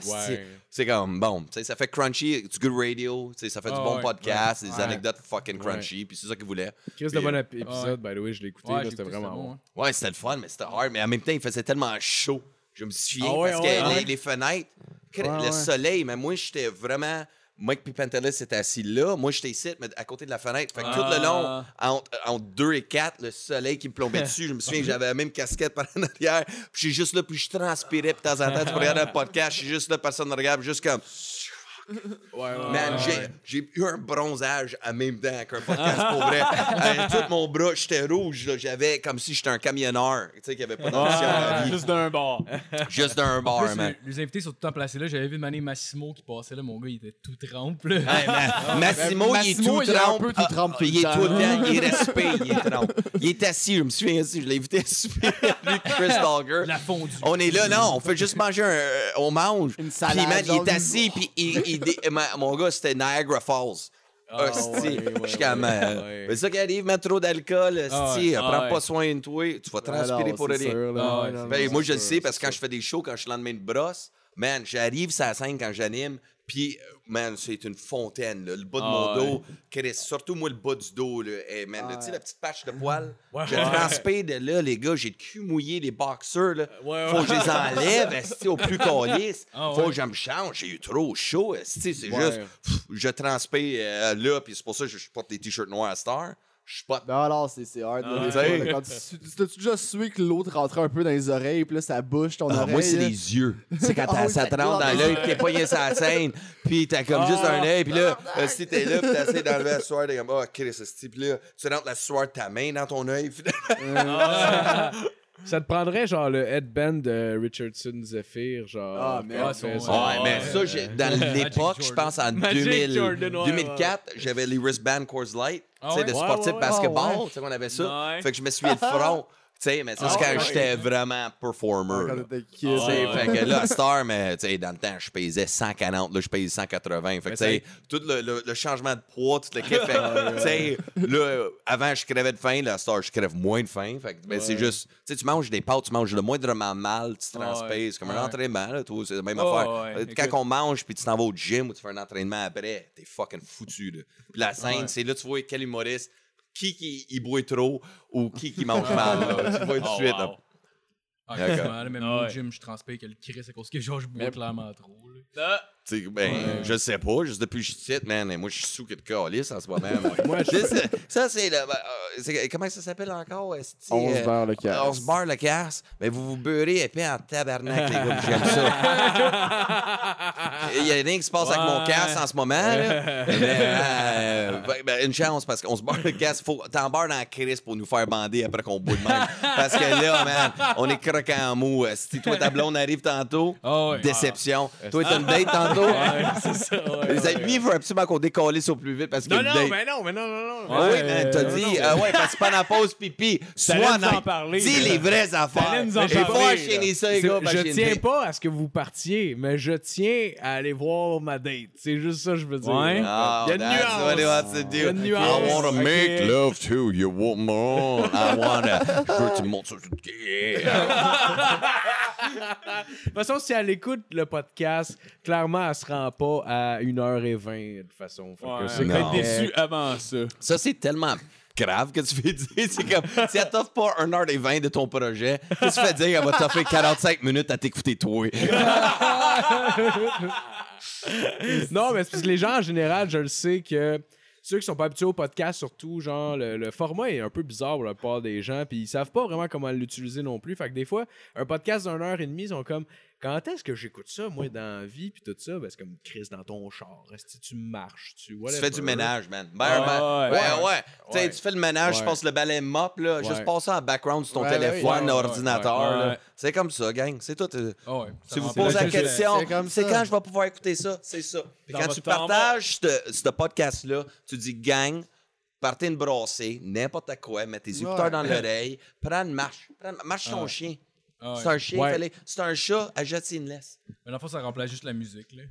C'est comme, bon, tu sais, ça fait crunchy, du good radio, tu sais, ça fait du Ah, bon ouais, podcast, des ouais. anecdotes fucking crunchy, puis c'est ça qu'il voulait. Chris Puis, bon euh, ép- épisode, by the way, je l'ai écouté. C'était vraiment bon. hein. Ouais, c'était le fun, mais c'était hard. Mais en même temps, il faisait tellement chaud. Je me souviens, Ah ouais, parce ouais, que ouais. les, les fenêtres, le soleil, mais moi, j'étais vraiment. Mike Pipantelis était assis là. Moi, j'étais ici, mais à côté de la fenêtre. Fait que tout le long, Ah. entre, entre 2 et 4, le soleil qui me plombait dessus. Je me souviens que j'avais la même casquette par en arrière. Puis je suis juste là, puis je transpirais. Puis de temps en temps, tu peux regarder un podcast. Je suis juste là, personne ne regarde. Juste comme. Ouais, ouais. Man, j'ai- j'ai eu un bronzage en même temps qu'un podcast, pour vrai. <laughs> Euh, tout mon bras, j'étais rouge. J'avais comme si j'étais un camionneur. Tu sais, qui avait pas d'ambition dans la vie. Juste d'un bar. <laughs> Juste d'un bar, plus, man. les, les invités sont tout le temps placés là. J'avais vu Mané Massimo qui passait là. Mon gars, il était tout trempe. Là. Man, <laughs> Massimo, il est Massimo, tout il est un trempe. peu tout trempe il est tout le. Il est respect, il est trempe. Il est assis, je me souviens assis. Je l'ai invité à souper. Lui, Chris Dogger. La fondue. On est là, non, on fait juste manger un. euh, on mange. Une Puis, salade, man, il est assis, puis il, ma- mon gars, c'était Niagara Falls. Ah, Hostie. ouais, ouais, Je suis comme, ouais, euh, ouais. C'est ça qui arrive, mettre trop d'alcool, Ah hostie, ouais. prends Ah ouais. pas soin de toi, tu vas transpirer Alors, pour c'est rien. Ah, Ouais, non, c'est- Ben, c'est moi, je le sais parce c'est que quand je fais des shows, quand je suis le lendemain de brosse, man, j'arrive sur la scène quand j'anime, puis, euh, man, c'est une fontaine, là, le bas de Ah, mon ouais. dos, Chris, surtout moi, le bas du dos, là, hey, man, là, tu sais, la petite patch de poil, Ouais, je ouais. transpire de là, les gars, j'ai le cul mouillé, les boxers, là, Ouais, faut que je les enlève, esti, au plus calice, <laughs> Ah, faut ouais. que je me change, j'ai eu trop chaud, esti, c'est Ouais. juste, pff, je transpire euh, là, puis c'est pour ça que je porte des t-shirts noirs à Star, je suis pas Non, alors, c'est c'est hard. là, Ah, fois, là, quand tu- tu- T'as-tu déjà sué que l'autre rentrait un peu dans les oreilles, puis là, ça bouche ton Ah, oreille? moi, c'est les yeux. <laughs> C'est quand Ah ça te rentre dans l'œil, puis t'es pas sur la scène, puis t'as comme juste un œil, puis là, euh, si t'es là, puis t'essaies d'enlever la sueur, t'es comme, oh, Chris, ce type-là, tu rentres la sueur de ta main dans ton œil, finalement. <laughs> Ça te prendrait genre le headband de Richardson Zephyr, genre. Ah, son- ça. Ouais, mais ça, j'ai- dans l'époque, je pense en Magic 2000 Jordan, ouais, 2004, j'avais les wristband Coors Light, Ah tu sais, ouais? de Ouais, sportif ouais, ouais. basketball, tu sais qu'on avait ça. Ouais. Fait que je me suis le front. <laughs> sais, mais ça, c'est quand j'étais vraiment performer. Quand t'étais kid. Fait que là, Star, <laughs> mais tu sais, dans le temps, je pesais 140, là, je pèse 180. Fait que, tu sais, tout le, le- le changement de poids, tout le kit. Fait tu sais, là, avant, je crevais de faim, là, Star, je crève moins de faim. Fait que, ben, c'est juste, tu sais, tu manges des pâtes, tu manges le moindrement mal, tu te transpèses, comme un entraînement, là, toi, c'est la même affaire. ouais, Euh, Quand écoute. on mange, puis tu t'en vas au gym ou tu fais un entraînement après, t'es fucking foutu, là. Puis la scène, c'est là, tu vois quel humoriste, qui qui il boit trop ou qui qui mange mal, là. Tu le vois <laughs> tout de Oh, suite, wow. Ah, D'accord. quasiment, là, même au ouais. gym, je transpire que le Chris à cause que genre, je bois clairement trop. là. Tu sais, ben, je sais pas, juste depuis que je suis petite, man, et moi, je suis sous que de calice en ce moment. Moi, je- Ça, c'est- ça, c'est le. ben, euh, c'est- comment ça s'appelle encore? 11 euh, beurre le casse. 11 beurre le casse. Mais vous vous beurrez épais en tabarnak, les gars, j'aime ça. <laughs> Il y a rien qui se passe avec mon Ouais. casse en ce moment, là. <laughs> Mais, euh, ben, ben, une chance, parce qu'on se beurre le casse. Faut, t'en beurres dans la crise pour nous faire bander après qu'on boit de même. Parce que là, man, on est croquant en mou. Si toi, ta blonde arrive tantôt, Ah ouais. déception. Toi, t'as une date tantôt? Ouais, c'est ça, ouais. Les amis, il veut absolument qu'on décalisse au plus vite parce y Non, non, date. mais non, mais non, non, non. Ah oui, man, t'as non, dit, non. ah ouais, parce que pendant la pause pipi, <laughs> sois nous en parler, Dis les vraies affaires. Nous en faut parler, enchaîner ça, les gars. je tiens pas à ce que vous partiez, mais je tiens à aller voir ma date. C'est juste ça que je veux dire. Ouais. Oh, Il y a une nuance. to. Il y a une I nuance. wanna make love to you, woman. I wanna... Je veux que tu ça. Yeah. De toute façon, si elle écoute le podcast, clairement, elle se rend pas à 1h20 de toute façon. Fait que Ouais, c'est Non. déçu avant ça. Ça, c'est tellement grave que tu fais dire. C'est comme, si elle t'offre pas 1h20 de ton projet, qu'est-ce que tu fais dire? Elle va t'offrir 45 minutes à t'écouter toi. <laughs> Non, mais c'est parce que les gens, en général, je le sais que ceux qui sont pas habitués au podcast, surtout, genre, le, le format est un peu bizarre pour la plupart des gens, puis ils savent pas vraiment comment l'utiliser non plus. Fait que des fois, un podcast d'une heure et demie, ils sont comme, quand est-ce que j'écoute ça, moi, dans la vie, puis tout ça? Ben, c'est comme Chris dans ton char. Est-ce que tu marches, tu Tu whatever. fais du ménage, man. Ben, Ah, ben, ouais. ouais, ouais. Tu Ouais. tu fais le ménage, je passe le balai mop, là. Ouais. Juste passe ça en background sur ton Ouais, ouais, téléphone, ouais, ordinateur. ouais, là. ouais. C'est comme ça, gang. C'est tout. euh, Ah ouais. Si vous posez la question, c'est quand je vais pouvoir écouter ça? C'est ça. Puis quand tu partages ce podcast-là, tu dis gang, partez une brassée, n'importe quoi, mets tes écouteurs Ouais. dans <laughs> l'oreille, prends une marche. Prends, marche ton ouais. chien. Ah. C'est un chien, Ouais. fallait- c'est un chat, achète une laisse. Mais dans le fond, ça remplace juste la musique. Là.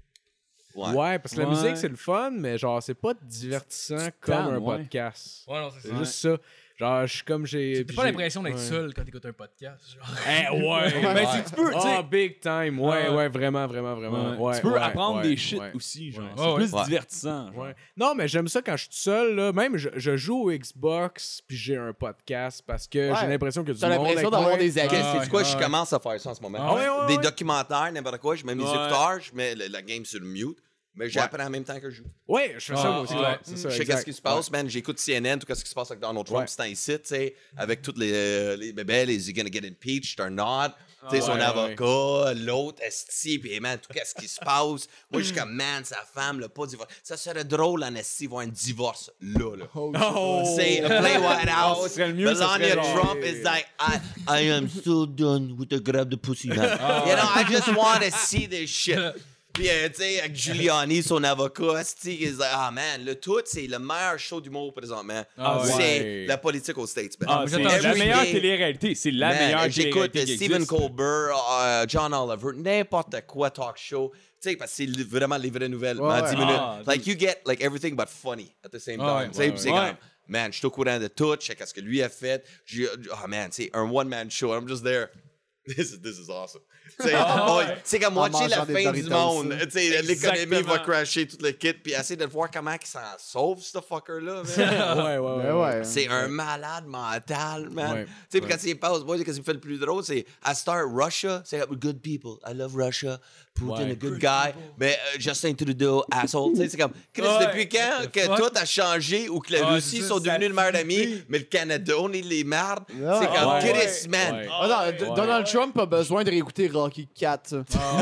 Ouais. Ouais. parce que la musique, c'est le fun, mais genre, c'est pas divertissant comme un ouais. podcast. Ouais, non, c'est C'est juste ça. Genre, je suis comme j'ai. T'as pas l'impression d'être ouais. seul quand t'écoutes un podcast. Genre. Eh, ouais. <laughs> Ben, c'est- tu peux, tu sais. Ah, big time. Ouais, Ouais. ouais, vraiment, vraiment, vraiment. Ouais. Ouais, tu peux ouais, apprendre ouais, des shit ouais. aussi, genre. Ouais. C'est Ouais, plus ouais. divertissant. genre. Ouais. Non, mais j'aime ça quand je suis tout seul. Là. Même, je, je joue au Xbox puis j'ai un podcast parce que Ouais. j'ai l'impression que du T'as l'impression d'avoir des Ah c'est quoi? ah je commence à faire ça en ce moment? Ah Des documentaires, n'importe quoi. Je mets mes écouteurs, je mets la game sur le mute, mais j'apprends en même temps que je joue. Ouais, je fais ça Ah, moi aussi. ouais. ouais, c'est ça, Je sais qu'est-ce qui se passe, man. J'écoute CNN, tout ce qui se passe avec Donald Trump, Ouais. c'est ici, tu sais, avec toutes les, euh, les bébés, les you gonna get impeached or not, tu sais, son ouais, ouais. avocat, l'autre, esti, puis man, tout ce qui se passe. Moi, je suis comme, man, sa femme, là, pas divorce. Ça serait drôle, en esti, voir un divorce là, là. Oh! C'est a play White House. Le mieux, ça Melania Trump is like, I, I am so done with the grab the pussy, man. Ah. You know, I just want to see this shit. Puis, euh, tu sais, avec Giuliani, son avocat, is like, ah man, le tout, c'est le meilleur show d'humour présentement. Ah. C'est Ouais. la politique aux States, man. Ah, c'est la meilleure télé-réalité. C'est la Man, meilleure J'écoute télé-réalité euh, Stephen. Colbert, euh, John Oliver, n'importe quoi talk show. Tu sais, parce que c'est vraiment les vraies nouvelles. Ouais, en ouais. 10 minutes. Ah, like, you get like everything but funny at the same Ah, time. Tu sais, c'est comme, man, je suis au courant de tout, je sais qu'est-ce que lui a fait. J'ai- Oh man, sais, un one-man show, I'm just there. This is, this is awesome. <laughs> Ah, oh, ouais. C'est comme moitié la fin du monde. l'économie va crasher tout le kit, puis essayer de voir comment il s'en sauve, ce fucker-là. man. <laughs> Ouais, ouais, ouais. Ben ouais. C'est un malade mental, man. Ouais. Tu sais, puis quand il passe, moi, qu'est-ce qui me fait le plus drôle, c'est à Start Russia, c'est comme good people. I love Russia. Putin, Ouais. a good guy. Mais euh, Justin Trudeau, asshole. C'est comme, Chris, Ouais. depuis quand que fuck? tout a changé ou que la Ouais, Russie sont devenus le meilleur finit. ami, mais le Canada, on est les merdes? Ouais. C'est comme, Ouais. Chris, man. Ouais. Ah Donald Trump a besoin de réécouter Rocky 4.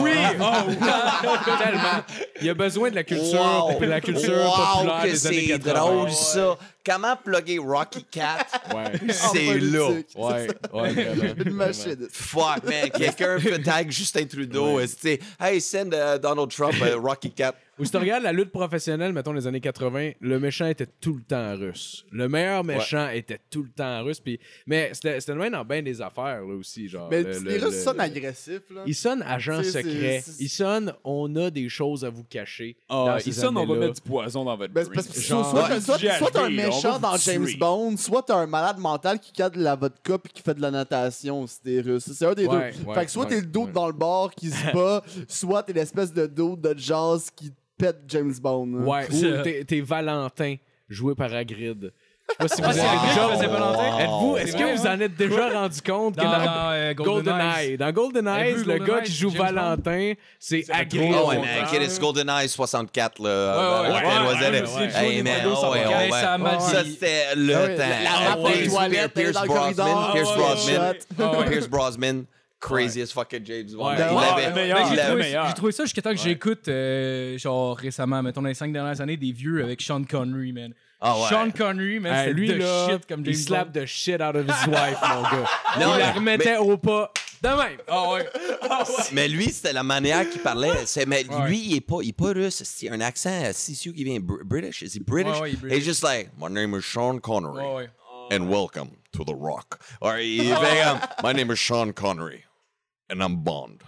Oui! Oh, tellement. Il a besoin de la culture, Wow. de la culture Wow, populaire que des années c'est 80. drôle, ça. Comment plugger Rocky Cat? Ouais. c'est là. politique. Ouais, ouais, vraiment. Une machine. Fuck, man. Quelqu'un peut tag Justin Trudeau. Ouais. tu sais, Hey, send euh, Donald Trump euh, Rocky Cat. Ou si tu regardes la lutte professionnelle, mettons les années 80, le méchant était tout le temps russe. Le meilleur méchant était tout le temps russe. Puis... Mais c'était le même dans bien des affaires, là aussi. Genre, Mais le- les le- Russes le- sonnent agressifs, là. Ils sonnent agent C'est- c'est- secret. c'est- Ils sonnent on a des choses à vous cacher. Ah, dans il ces sonne, on va mettre du poison dans votre Ben, c'est drink. parce que Genre- soit, soit, t'as un méchant dans James tuer. Bond, soit t'as un malade mental qui cadre la vodka puis qui fait de la natation si t'es russe. C'est un des Ouais, deux. ouais, fait que soit ouais, t'es le doute ouais. dans le bar qui se bat, <laughs> soit t'es l'espèce de doute de jazz qui pète James Bond. là. Ouais, C'est- ou t'es- t'es Valentin, joué par Hagrid. Je sais pas si vous avez déjà-? Êtes-vous, est-ce que vous hein? en êtes déjà rendu compte que Dans, euh, GoldenEye. GoldenEye, dans GoldenEye, le gars GoldenEye, qui joue James? Valentin, c'est Hagrid. Oh, ouais, longtemps. man, Kid, it's GoldenEye 64, là. ouais, ouais, ouais, ouais, ouais, Hey, ouais, man, ouais, oh, ouais, ouais, ça c'était le temps. la- la Pierce- Brosnan. Pierce Brosnan. Pierce Brosnan, crazy as fucking James Bond. Ouais. Il Ouais, avait- le meilleur. Ben, il j'ai, avait- trouvé, j'ai trouvé ça jusqu'à temps que j'écoute, euh, genre récemment, mettons dans les cinq dernières années, des vieux avec Sean Connery, man. Ah ouais. Sean Connery, man, Hey, c'est lui, de là, shit comme James il slap the shit out of his wife, mon gars. <laughs> Non, il la mais- remettait au pas de même. <laughs> Ah ouais. Mais lui, c'était la manière qu'il parlait. C'est, mais Ouais. lui, il est pas, il est pas russe. C'est un accent sisu qui vient br- British? Is he British? Ouais, ouais, il est British. He's just like, my name is Sean Connery. Ouais, ouais. and welcome to The Rock. Or il fait comme, my name is Sean Connery, and I'm Bond.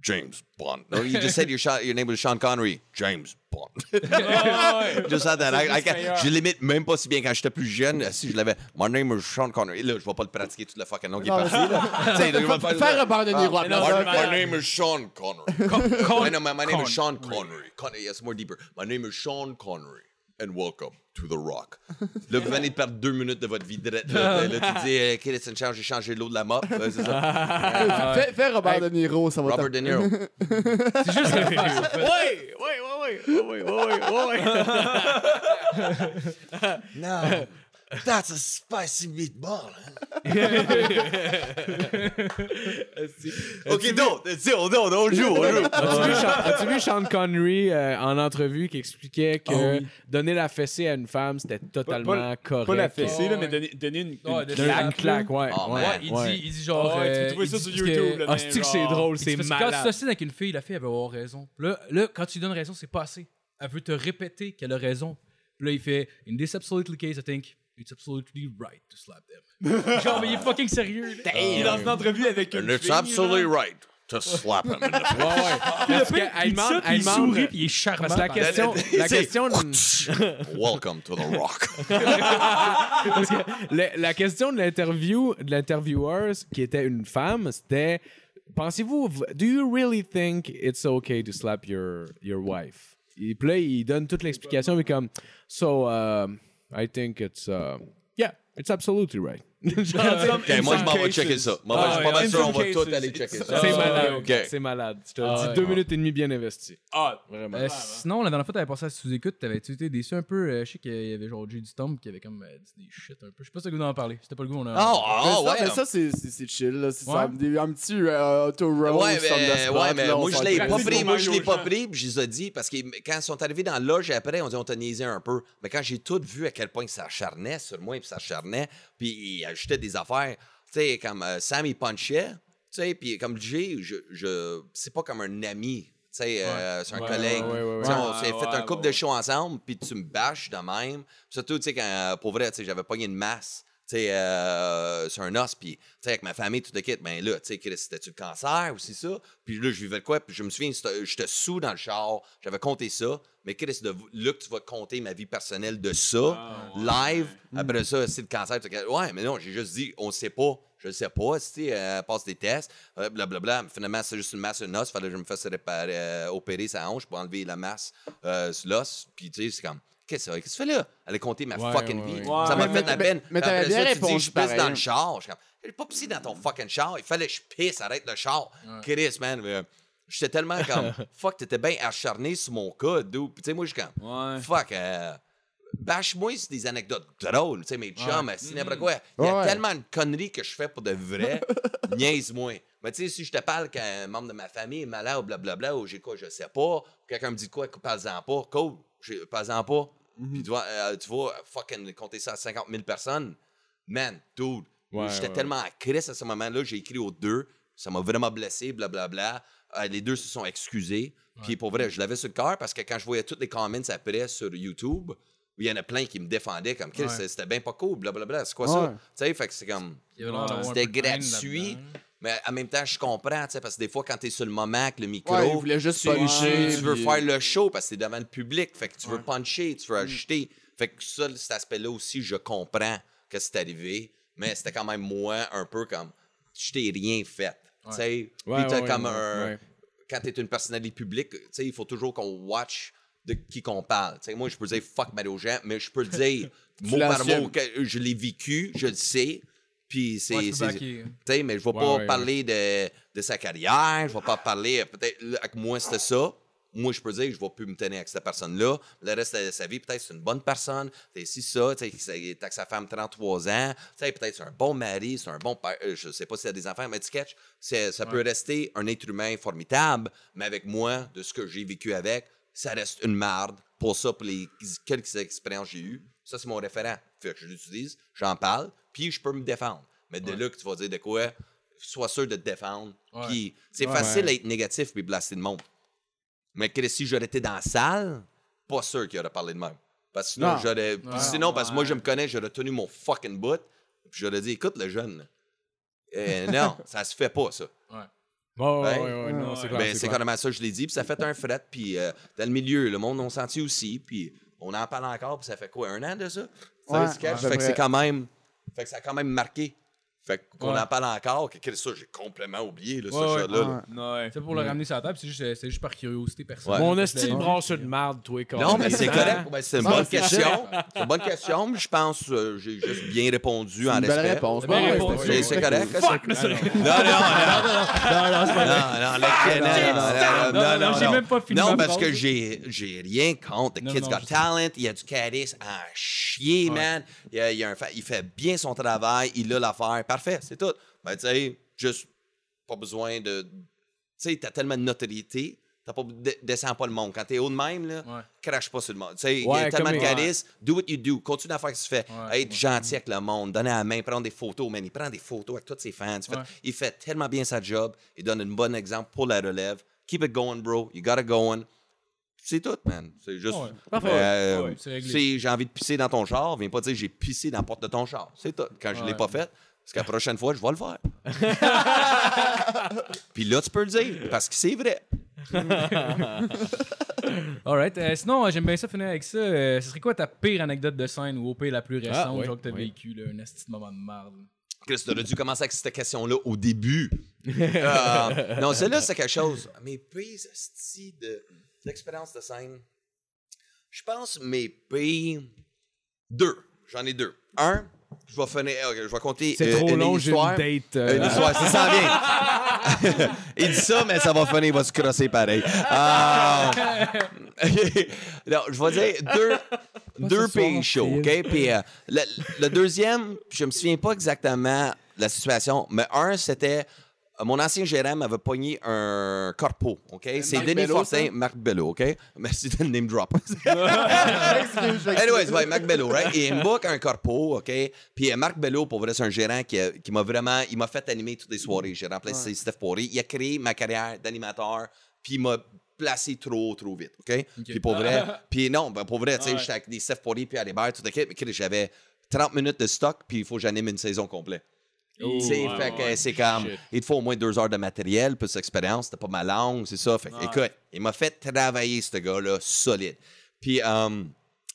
James Bond. No, you just said your, Sha- your name was Sean Connery. James Bond. <laughs> just had that. I, I can't- je l'imite même pas si bien quand j'étais plus jeune. Si je l'avais, my name is Sean Connery. Là, je vais pas le pratiquer tout le fucking long qui est Non, parti. là. <laughs> Tu sais, faire- Faire Robert De Niro Ah, my, my name is Sean Connery. Con- I know, my, my name Con- is Sean Connery. Con- yes, more deeper. My name is Sean Connery. And welcome to The Rock. Là, vous venez de perdre deux minutes de votre vie. direct, Là, là, tu dis, euh, est une chance, j'ai changé l'eau de la mop. C'est ça. <laughs> Fais, fais Robert De Niro, ça va Robert De Niro. <laughs> C'est juste. Ouais, ouais, ouais, ouais, ouais, ouais, ouais, ouais. <laughs> No, that's a spicy meatball. <laughs> OK, non, non, non, non, on joue, on joue. As-tu vu, Sean- as-tu vu Sean Connery euh, en entrevue qui expliquait que Ah oui. donner la fessée à une femme, c'était totalement Pas- correct. Pas la fessée, là, Ouais. mais donner, donner une, slap, une claque, ouais. Oh, ouais, man. Ouais, il, ouais. Dit, il dit genre. Ah ouais, tu peux euh, trouver ça sur que- YouTube, là. Ah, c'est que c'est drôle, c'est que Quand tu malade. t'ostines avec une fille, la fille, elle va avoir raison. Là, là, quand tu lui donnes raison, c'est pas assez. Elle veut te répéter qu'elle a raison. Puis là, il fait In this absolutely case, I think it's absolutely right to slap them. <laughs> Genre, mais il est fucking sérieux. là. Il est dans une entrevue avec une And it's fille, absolutely là. right to slap him. <laughs> Ouais, ouais. Parce Il, qu'elle il dit demande- ça, puis elle il demande- sourit, puis il est charmant. Parce que la par exemple. question, la C'est- question, <laughs> Welcome to The Rock. parce que le- la question de l'interview, de l'intervieweur, qui était une femme, c'était Pensez-vous, do you really think it's okay to slap your, your wife? Et puis là, il donne toute l'explication, mais comme, so, um, I think it's, uh, yeah, it's absolutely right. <laughs> Genre, OK, moi, je m'en vais checker ça. Moi, Ah, je suis pas ouais, mal in sûr, on some va cases, tous aller checker ça. c'est Ah, malade. ok. C'est malade. Je te Ah, dis ouais. deux minutes et demie bien investies. Ah, Vraiment. Euh, sinon, la dernière fois, t'avais passé à sous-écoute, t'avais-tu été déçu un peu? euh, je sais qu'il y avait genre Jay du Stomp qui avait comme euh, dit des shit un peu. Je sais pas si t'as le goût d'en parler. C'était pas le goût, on a. Oh, Mais oh, ça, ouais. mais ça, c'est c'est- c'est chill. là. C'est Ouais. ça, des- un petit euh, auto-roll Ouais, sur le mais, spot, ouais, mais là, on moi, je s'en l'ai pas pris. Moi, je l'ai pas pris, puis je les ai dit, parce que quand ils sont arrivés dans la loge, après, on dit, on t'a niaisé un peu. Mais quand j'ai tout vu à quel point ça acharnait sur moi, puis ça acharnait, puis il ajoutait des affaires, tu sais, comme euh, Sam, il punchait, tu sais, puis comme Jay, je, je, c'est pas comme un ami. Tu sais, euh, c'est un Ouais, collègue. ouais, on s'est fait un couple de shows ensemble, puis tu me bâches de même. Surtout, tu sais, quand, euh, pour vrai, tu sais, j'avais pogné une masse, euh, sur un os, puis, tu sais, avec ma famille, tout le kit, ben là, tu sais, Chris, c'était-tu le cancer ou c'est ça? Puis là, je vivais quoi? Puis je me souviens, j'étais sous dans le char, j'avais compté ça, mais Chris, de, là que tu vas compter ma vie personnelle de ça, live, après ça, c'est le cancer, ouais, mais non, j'ai juste dit, on sait pas. Je sais pas, sais, euh, passe des tests, euh, blablabla. Finalement, c'est juste une masse sur l'os. Fallait que je me fasse réparer, euh, opérer sa hanche pour enlever la masse euh, l'os. Puis, tu sais, c'est comme, qu'est-ce que c'est? Qu'est-ce que tu fais là? Elle a compté ma Ouais, fucking ouais, vie. ouais. Ça m'a fait la mais- peine. mais t'avais bien ça, tu dis, répondu je pisse dans pareil. le char. Je suis comme, j'ai pas pissé dans ton fucking char. Il fallait que je pisse, arrête le char. Chris, man. euh, J'étais tellement comme, <laughs> fuck, t'étais bien acharné sur mon cas, dude. Puis, tu sais, moi, je suis comme, Ouais. fuck, euh, bâche-moi sur des anecdotes drôles, tu sais, mes chums, si n'importe quoi. Il y a Ouais. tellement de conneries que je fais pour de vrai, <laughs> niaise-moi. Mais tu sais, si je te parle qu'un membre de ma famille est malade ou blablabla, ou j'ai quoi, je sais pas, ou quelqu'un me dit quoi, parle-en pas, cool, parle-en pas. Puis tu vois, euh, tu vas fucking compter ça à 50 000 personnes. Man, dude, Ouais, j'étais ouais. tellement à crise à ce moment-là, j'ai écrit aux deux, Ça m'a vraiment blessé, blablabla. Euh, les deux se sont excusés. Puis pour vrai, je l'avais sur le cœur parce que quand je voyais tous les comments après sur YouTube, il y en a plein qui me défendaient comme Chris, Ouais. c'était bien pas cool, blablabla. C'est quoi Ouais. ça? Tu sais, fait que c'est comme. C'était gratuit. Mais en même temps, je comprends, tu sais, parce que des fois, quand t'es sur le moment avec le micro, Ouais, il voulait juste tu, puncher, tu veux puis- faire le show parce que c'est devant le public. Fait que tu veux puncher, tu veux ajouter. Fait que ça, cet aspect-là aussi, je comprends que c'est arrivé. Mais c'était quand même moi un peu comme je t'ai rien fait. Tu sais, puis t'as comme un. Quand t'es une personnalité publique, tu il faut toujours qu'on watch de qui qu'on parle. Tu moi, je peux dire fuck Mario Jean, mais je peux le dire <laughs> mot par mot. que Je l'ai vécu, je le sais. Puis c'est. Ouais, tu sais, mais je vais Ouais, pas parler De, de sa carrière, je vais pas parler, euh, peut-être, avec moi, c'était ça. Moi, je peux dire que je vais plus me tenir avec cette personne-là. Le reste de sa vie, peut-être c'est une bonne personne. C'est si ça, tu sais, il est avec sa femme 33 ans. Tu sais, peut-être c'est un bon mari, c'est un bon père. euh, Je sais pas s'il a des enfants, mais tu catch, ça peut rester un être humain formidable, mais avec moi, de ce que j'ai vécu avec, ça reste une marde. Pour ça, pour les quelques expériences que j'ai eues, ça, c'est mon référent. Fait que je l'utilise, j'en parle, puis je peux me défendre. Mais de là que tu vas dire de quoi, sois sûr de te défendre. Ouais. Puis c'est Ouais, facile d'être négatif puis blaster le monde. Mais que si j'aurais été dans la salle, pas sûr qu'il aurait parlé de même. Parce que sinon, Non. j'aurais. sinon, parce que moi, je me connais, j'aurais tenu mon fucking bout. Puis j'aurais dit, écoute, le jeune. euh, <laughs> non, ça se fait pas, ça. Ouais, ouais, Ouais. ouais, non, c'est clair. Ben, c'est clair. carrément ça, je l'ai dit. Puis ça fait un fret. Puis euh, dans le milieu, le monde l'a senti aussi. Puis on en parle encore. Puis ça fait quoi, un an de ça? Ça Ouais, ouais, fait que c'est quand même. Fait que ça a quand même marqué. Fait qu'on Ouais. en parle encore. Que, que ça, j'ai complètement oublié, là, ce Ouais, ouais. shot-là. là. Ouais. C'est pour le ramener sur la table, c'est juste, c'est juste par curiosité personnelle. Ouais. Mon esti de de marde, toi, quand Non, mais c'est correct. Ben, c'est une bonne question. C'est une bonne question, mais je pense que j'ai juste bien répondu en Une respect. réponse. C'est correct. Fuck, c'est- mais c'est- Non, non, non. Non, non, c'est pas Non, non, le- non, non, non, non, non, j'ai non. même pas fini Non, parce que j'ai rien contre. The Non, Kid's non, Got. Talent, il a du charisme à chier, man. Il fait bien son travail, il a l'affaire. Parfait, c'est tout. Ben, tu sais, juste pas besoin de. Tu sais, t'as tellement de notoriété, t'as pas, de- descends pas le monde. Quand t'es haut de même, là, Ouais. crache pas sur le monde. Tu sais, il y Ouais, a tellement de charisme. Do what you do. Continue à faire ce que tu fais. Ouais, Être gentil avec le monde, donner la main, prendre des photos. Man, il prend des photos avec tous ses fans. Il fait, Ouais. il fait tellement bien sa job. Il donne un bon exemple pour la relève. Keep it going, bro. You got it going. C'est tout, man. C'est juste. Ouais. Parfait. Euh, Ouais, si j'ai envie de pisser dans ton char, viens pas dire j'ai pissé dans la porte de ton char. C'est tout. Quand je l'ai Ouais. pas fait, parce que la prochaine fois, je vais le faire. <laughs> Puis là, tu peux le dire, parce que c'est vrai. <laughs> Alright. euh, sinon, euh, j'aime bien ça finir avec ça. Euh, ce serait quoi ta pire anecdote de scène ou au pire la plus récente, Ah, ouais, genre que t'as ouais. vécu, là, un de moment de merde. Chris, t'aurais dû commencer avec cette question-là au début. Euh, non, celle-là, c'est quelque chose. Mes pires de d'expérience de scène. Je pense mes pires. Deux. J'en ai deux. Un, je vais finir. je vais compter. C'est euh, trop une long, j'ai une histoire. date. euh, Une histoire, ça s'en vient. <laughs> il dit ça, mais ça va finir, il va se crosser pareil. Ah. non, je vais dire deux, deux pays chauds, OK? Puis euh, le, le deuxième, je me souviens pas exactement de la situation, mais un, c'était... euh, Mon ancien gérant m'avait pogné un corpo, OK? C'est Marc Denis Bello, Fortin, ça? Marc Bello, OK? Merci de le name drop. <laughs> <laughs> Anyways, ouais, Marc Bello, right? Et il me book un corpo, OK? Puis euh, Marc Bello, pour vrai, c'est un gérant qui, m'a vraiment... Il m'a fait animer toutes les soirées. J'ai remplacé Steph Poré. Il a créé ma carrière d'animateur, puis il m'a placé trop, trop vite, OK? Puis pour vrai... <laughs> Puis non, ben pour vrai, tu sais, j'étais avec des Steph Poré puis Alibert, tout le kit, mais j'avais 30 minutes de stock, puis il faut que j'anime une saison complète. Ouais, fait que ouais, c'est comme, shit. il te faut au moins deux heures de matériel, plus d'expérience, c'était pas ma langue, c'est ça. Fait que, écoute, il m'a fait travailler, ce gars-là, solide. Puis, euh,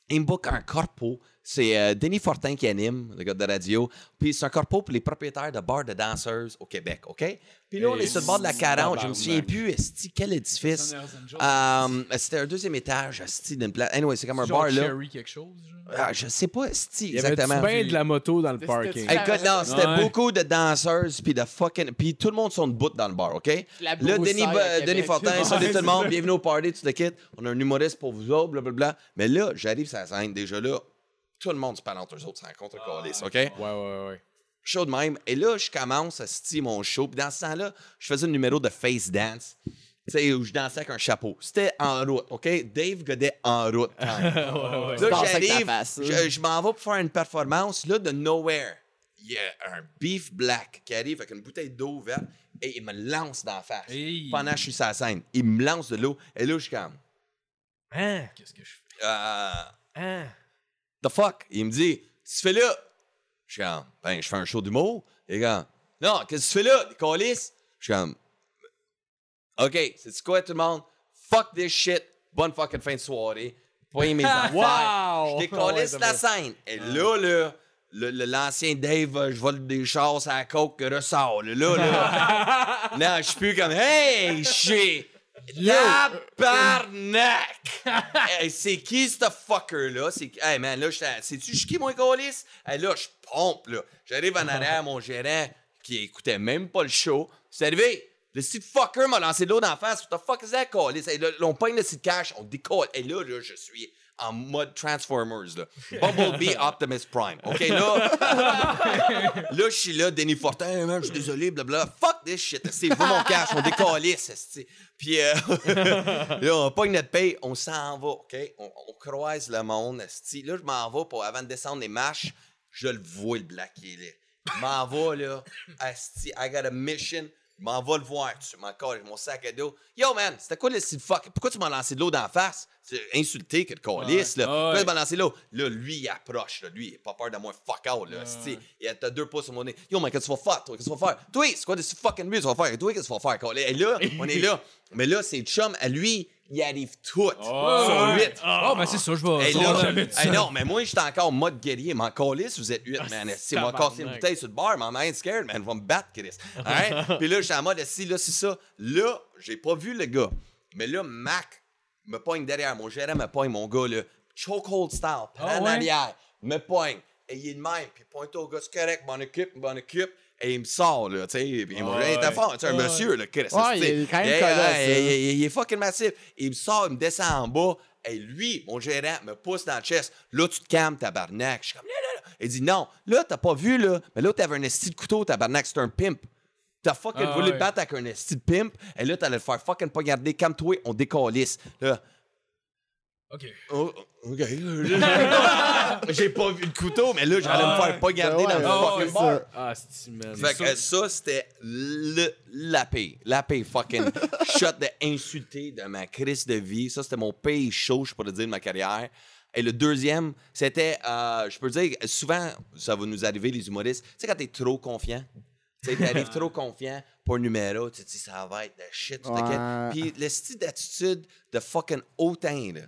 il me book un corpo. C'est euh, Denis Fortin qui anime, le gars de radio. Puis c'est un corpo pour les propriétaires de bars de danseuses au Québec, OK? Puis là, on Et est sur le bord de la 40. Je me souviens plus, esti, quel édifice. Euh, C'était un deuxième étage, esti, d'une place. Anyway, c'est comme un bar, là. Cherry quelque chose, genre. Ah, je sais pas, esti, Il y avait exactement. bien de la moto dans le parking? Écoute, non, c'était Ouais. beaucoup de danseuses, puis de fucking. Puis tout le monde sont debout dans le bar, OK? La Là, Denis. Denis Fortin, salut tout le monde, bienvenue au party, tu te quittes. On a un humoriste pour vous autres, blablabla. Mais là, j'arrive sur la scène, déjà là, tout le monde se parle entre eux autres, c'est un contre calice OK? Ouais, ouais, ouais. Chaud de même. Et là, je commence à sti mon show. Puis dans ce temps-là, je faisais un numéro de face dance. Tu sais, où je dansais avec un chapeau. C'était en route, OK? Dave Godet en route. quand même. <laughs> Tu Là, j'arrive, je, je m'en vais pour faire une performance, là, de nowhere. il y a un beef black qui arrive avec une bouteille d'eau verte et il me lance dans la face. Hey. Pendant que je suis sur la scène. Il me lance de l'eau. Et là, je suis comme, Hein? Qu'est-ce que je fais? euh, Hein? The fuck? Il me dit, tu fais là? Je suis comme, ben, je fais un show d'humour. Il est comme, non, qu'est-ce que tu fais là? Colis? Je suis comme, OK, c'est quoi tout le monde? Fuck this shit. Bonne fucking fin de soirée. Poignez mes <laughs> affaires. Wow! Je décollisse Ouais, la scène. Et là, là, l'ancien Dave, euh, je vole des chars à la coke, ressort. Là, là, là. <laughs> non, je suis plus comme, hey, shit! Tabarnak! <laughs> hey, c'est qui ce fucker-là? C'est Hey man, là, suis qui, moi, Colis? Hey, là, je pompe, là. J'arrive en arrière, mon gérant, qui écoutait même pas le show. C'est arrivé. Le site fucker m'a lancé de l'eau dans la face. What the fuck is that, Colis? Hey, là, là, on pogne le site cash, on décolle. Et là, là, je suis en mode Transformers, là. <laughs> Bumblebee Optimus Prime. OK, là, <laughs> Là, je suis là, Denis Fortin, Hey, man, je suis désolé, blabla. Fuck this shit, c'est vous mon cash, on décalisse. Puis euh, <laughs> là, on pogne notre paye, on s'en va, OK? On, on croise le monde. Là, je m'en vais pour, avant de descendre les marches, je le vois, le black, il est m'en vais, là, esti, I got a mission. M'en vais le voir, tu m'en colles, mon sac à dos. Yo, man, c'était quoi le style fuck? Pourquoi tu m'as lancé de l'eau dans la face? C'est insulté que le calice, là. Pourquoi tu m'as lancé de l'eau? Là, lui, il approche, là. Lui, il a pas peur de moi, fuck out, là. esti. Il a deux pouces sur mon nez. Yo, man, qu'est-ce que tu vas faire, toi? Qu'est-ce que tu vas faire? Toi, c'est quoi de ce fucking mieux tu vas faire? Toi, qu'est-ce que tu vas faire? Et là, on est là. <laughs> Mais là, c'est chum, à lui, il arrive tout. sur huit. Oh, mais c'est ça, je vais. Hey, là, jamais hey, non, mais moi, j'étais encore en mode guerrier. M'en calisse, vous êtes 8, man. Si m'a cassé une bouteille sur le bar, man, I'm scared, man. Je vais me battre, Chris. Alright? <laughs> Puis là, j'étais en mode, si, là, c'est ça. Là, j'ai pas vu le gars. Mais là, Mac me pogne derrière. Mon gérant me pogne, mon gars, là. Chokehold style. Prend Ah en ouais? arrière. Me pogne. Et il est de même. Puis pointe au gars, c'est correct, m'en occupe, m'en occupe. Et il me sort, là, tu sais. Gérant était ouais. fort. Tu sais, un monsieur, là, Chris. Ouais, tu sais. il est quand même colosse, hein. il, il- il est fucking massif. Il me sort, il me descend en bas. Et lui, mon gérant, me pousse dans le chest. Là, tu te calmes, tabarnak. Je suis comme, là, là, là. Il dit, non, là, t'as pas vu, là. Mais là, t'avais un esti de couteau, tabarnak. C'est un pimp. T'as fucking Ah, voulu te battre avec un esti de pimp. Et là, t'allais le faire fucking pas garder. Calme-toi, on décalisse. Là, Ok. oh, OK. <laughs> J'ai pas vu le couteau, mais là, j'allais me faire pas garder Ouais, dans le ouais, fucking bar. ça. Ah, c'est. Fait que ça, c'était le, la paix. La paix fucking <laughs> shot de insulté de ma crise de vie. Ça, c'était mon pays chaud, je pourrais dire, de ma carrière. Et le deuxième, c'était, euh, je peux dire, souvent, ça va nous arriver, les humoristes. Tu sais, quand t'es trop confiant, tu sais, t'arrives trop confiant pour un numéro, tu te dis, ça va être de shit, tout Ouais. le Puis le style d'attitude de fucking hautain, là.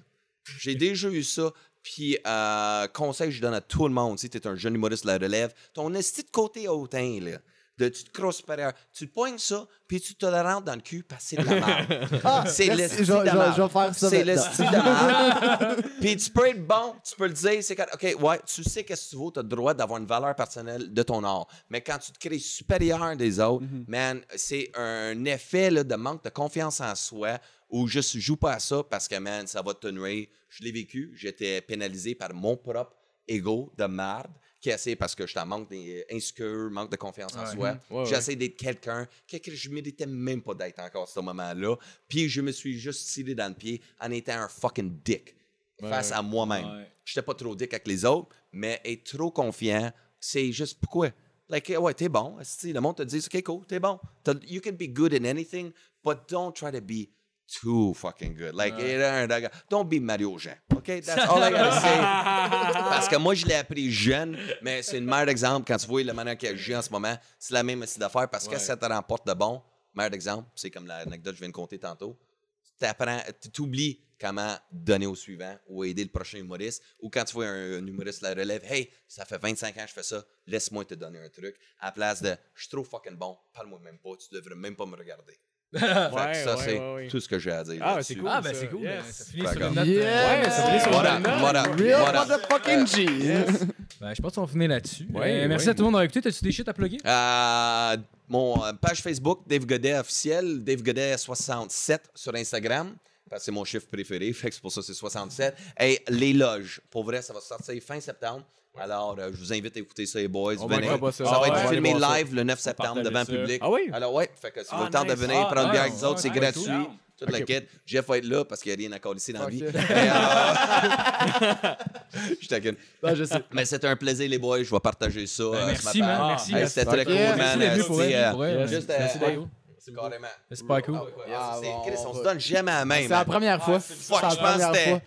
J'ai déjà eu ça. Puis, euh, conseil que je donne à tout le monde, si tu es un jeune humoriste de la relève, ton esti de côté hautain, là, de tu te crosses supérieur, tu te pognes ça, puis tu te le rentres dans le cul parce que c'est de la merde. <laughs> Ah, c'est de vais- merde. je vais faire ça C'est le maintenant. style de merde. <laughs> Puis tu peux être bon, tu peux le dire, c'est quand, OK, ouais, tu sais qu'est-ce que tu vaux, tu as le droit d'avoir une valeur personnelle de ton art. Mais quand tu te crées supérieur des autres, Mhm. man, c'est un effet là, de manque de confiance en soi je ne joue pas à ça parce que, man, ça va te nuire. Je l'ai vécu, j'étais pénalisé par mon propre ego de merde qui essaie parce que j'étais en manque d'insécure, manque de confiance en Ouais. soi. Mhm. Ouais, ouais. J'essaie d'être quelqu'un que que je méritais même pas d'être encore à ce moment-là. Puis je me suis juste tiré dans le pied en étant un fucking dick face à moi-même. J'étais pas trop dick avec les autres, mais être trop confiant, c'est juste pourquoi? Like, ouais, t'es bon. esti, Le monde te dit, OK, cool, t'es bon. You can be good in anything, but don't try to be too fucking good. Like, don't be Mario Jean. OK? That's all I gotta say. <laughs> Parce que moi, je l'ai appris jeune, mais c'est une meilleure exemple. Quand tu vois la manière qu'il agit en ce moment, c'est la même style d'affaires parce que ça te remporte de bon. Meilleur exemple, c'est comme l'anecdote que je viens de compter tantôt. T'apprends, tu oublies comment donner au suivant ou aider le prochain humoriste. Ou quand tu vois un, un humoriste la relève, hey, ça fait 25 ans que je fais ça, laisse-moi te donner un truc. À la place de, je suis trop fucking bon, parle-moi même pas, tu devrais même pas me regarder. Fait que Ouais, ça, ouais, c'est ouais, ouais. tout ce que j'ai à dire. Ah, c'est cool. Ah, ben ça. c'est cool. Yes. ben, Ça finit sur une note. Yeah. euh, Ouais, ça finit sur une note. voilà, Real motherfucking G. <laughs> Ben, je pense qu'on va finir là-dessus. Ouais, Euh, merci ouais. à tout le monde d'avoir écouté. T'as-tu des shit à plugger? Euh, mon euh, page Facebook, Dave Godet officiel, Dave Godet 67 sur Instagram. Parce que c'est mon chiffre préféré, <laughs> fait que c'est pour ça que c'est 67. Et les loges, pour vrai, ça va sortir fin septembre. Alors, euh, je vous invite à écouter ça, les boys. On Venez. manquera pas Ça, ça. va Ah être ouais, filmé live le 9 septembre devant le public. Ah oui? Alors, ouais, fait que si vous Ah, avez le temps de venir Ah, prendre une bière ah, avec nous autres, c'est ouais, gratuit. cool. Tout le kit. Jeff va être là parce qu'il n'y a rien à coller ici dans la vie. <laughs> Euh, <laughs> Je taquine. Non, je sais. Mais c'était un plaisir, les boys. Je vais partager ça. euh, ce Ben, merci, matin. man. Merci. Hey, merci. C'était très cool, Merci man. Euh, c'est, euh, Juste, merci euh, venu. Carrément. C'est super cool. Ah, ouais, ouais. Ah, C'est- bon, Chris, on se donne jamais à la main, C'est la première fois. fuck, C'est la je pense première que c'était-. C'est-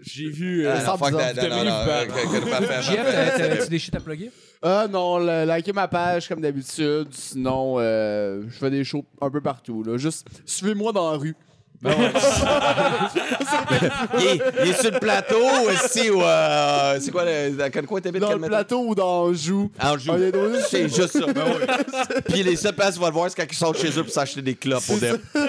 J'ai vu. Ah, euh, non, fuck that, non, non, non, parfait. t'as- t'as-tu des shit à plugger? Ah non, le- likez ma page comme d'habitude. Sinon, euh, je fais des shows un peu partout. Là. Juste suivez-moi dans la rue. <laughs> Il est, il est sur le plateau aussi, ou euh, c'est quoi, le, dans quel coin t'habites? Dans le plateau ou dans Anjou. En joue. Ah, C'est juste ça. <laughs> Puis les seules places va le voir, c'est quand ils sortent chez eux pour s'acheter des clopes au dep. <laughs>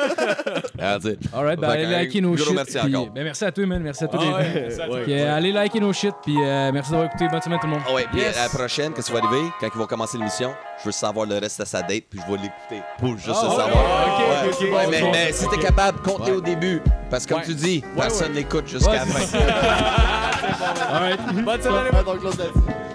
Ah, tu sais. Alright, ben allez liker nos shit. merci puis- encore. Ben merci à toi, man. Merci à. Ah les ouais, Puis, être- euh, allez liker nos shit. Puis euh, merci d'avoir écouté. Bonne semaine, tout le monde. Ah ouais, puis Yes. à la prochaine, qu'est-ce qui va arriver? Quand ils vont commencer l'émission, je veux savoir le reste de sa date, puis je vais l'écouter pour juste Ah, le savoir. Ouais. ok, Ouais, ok. mais, Ok. mais si t'es capable, compte-les au début. Parce que comme Ouais. tu dis, Ouais, personne ouais. n'écoute jusqu'à la c'est fin. <laughs> Alright. Bonne semaine,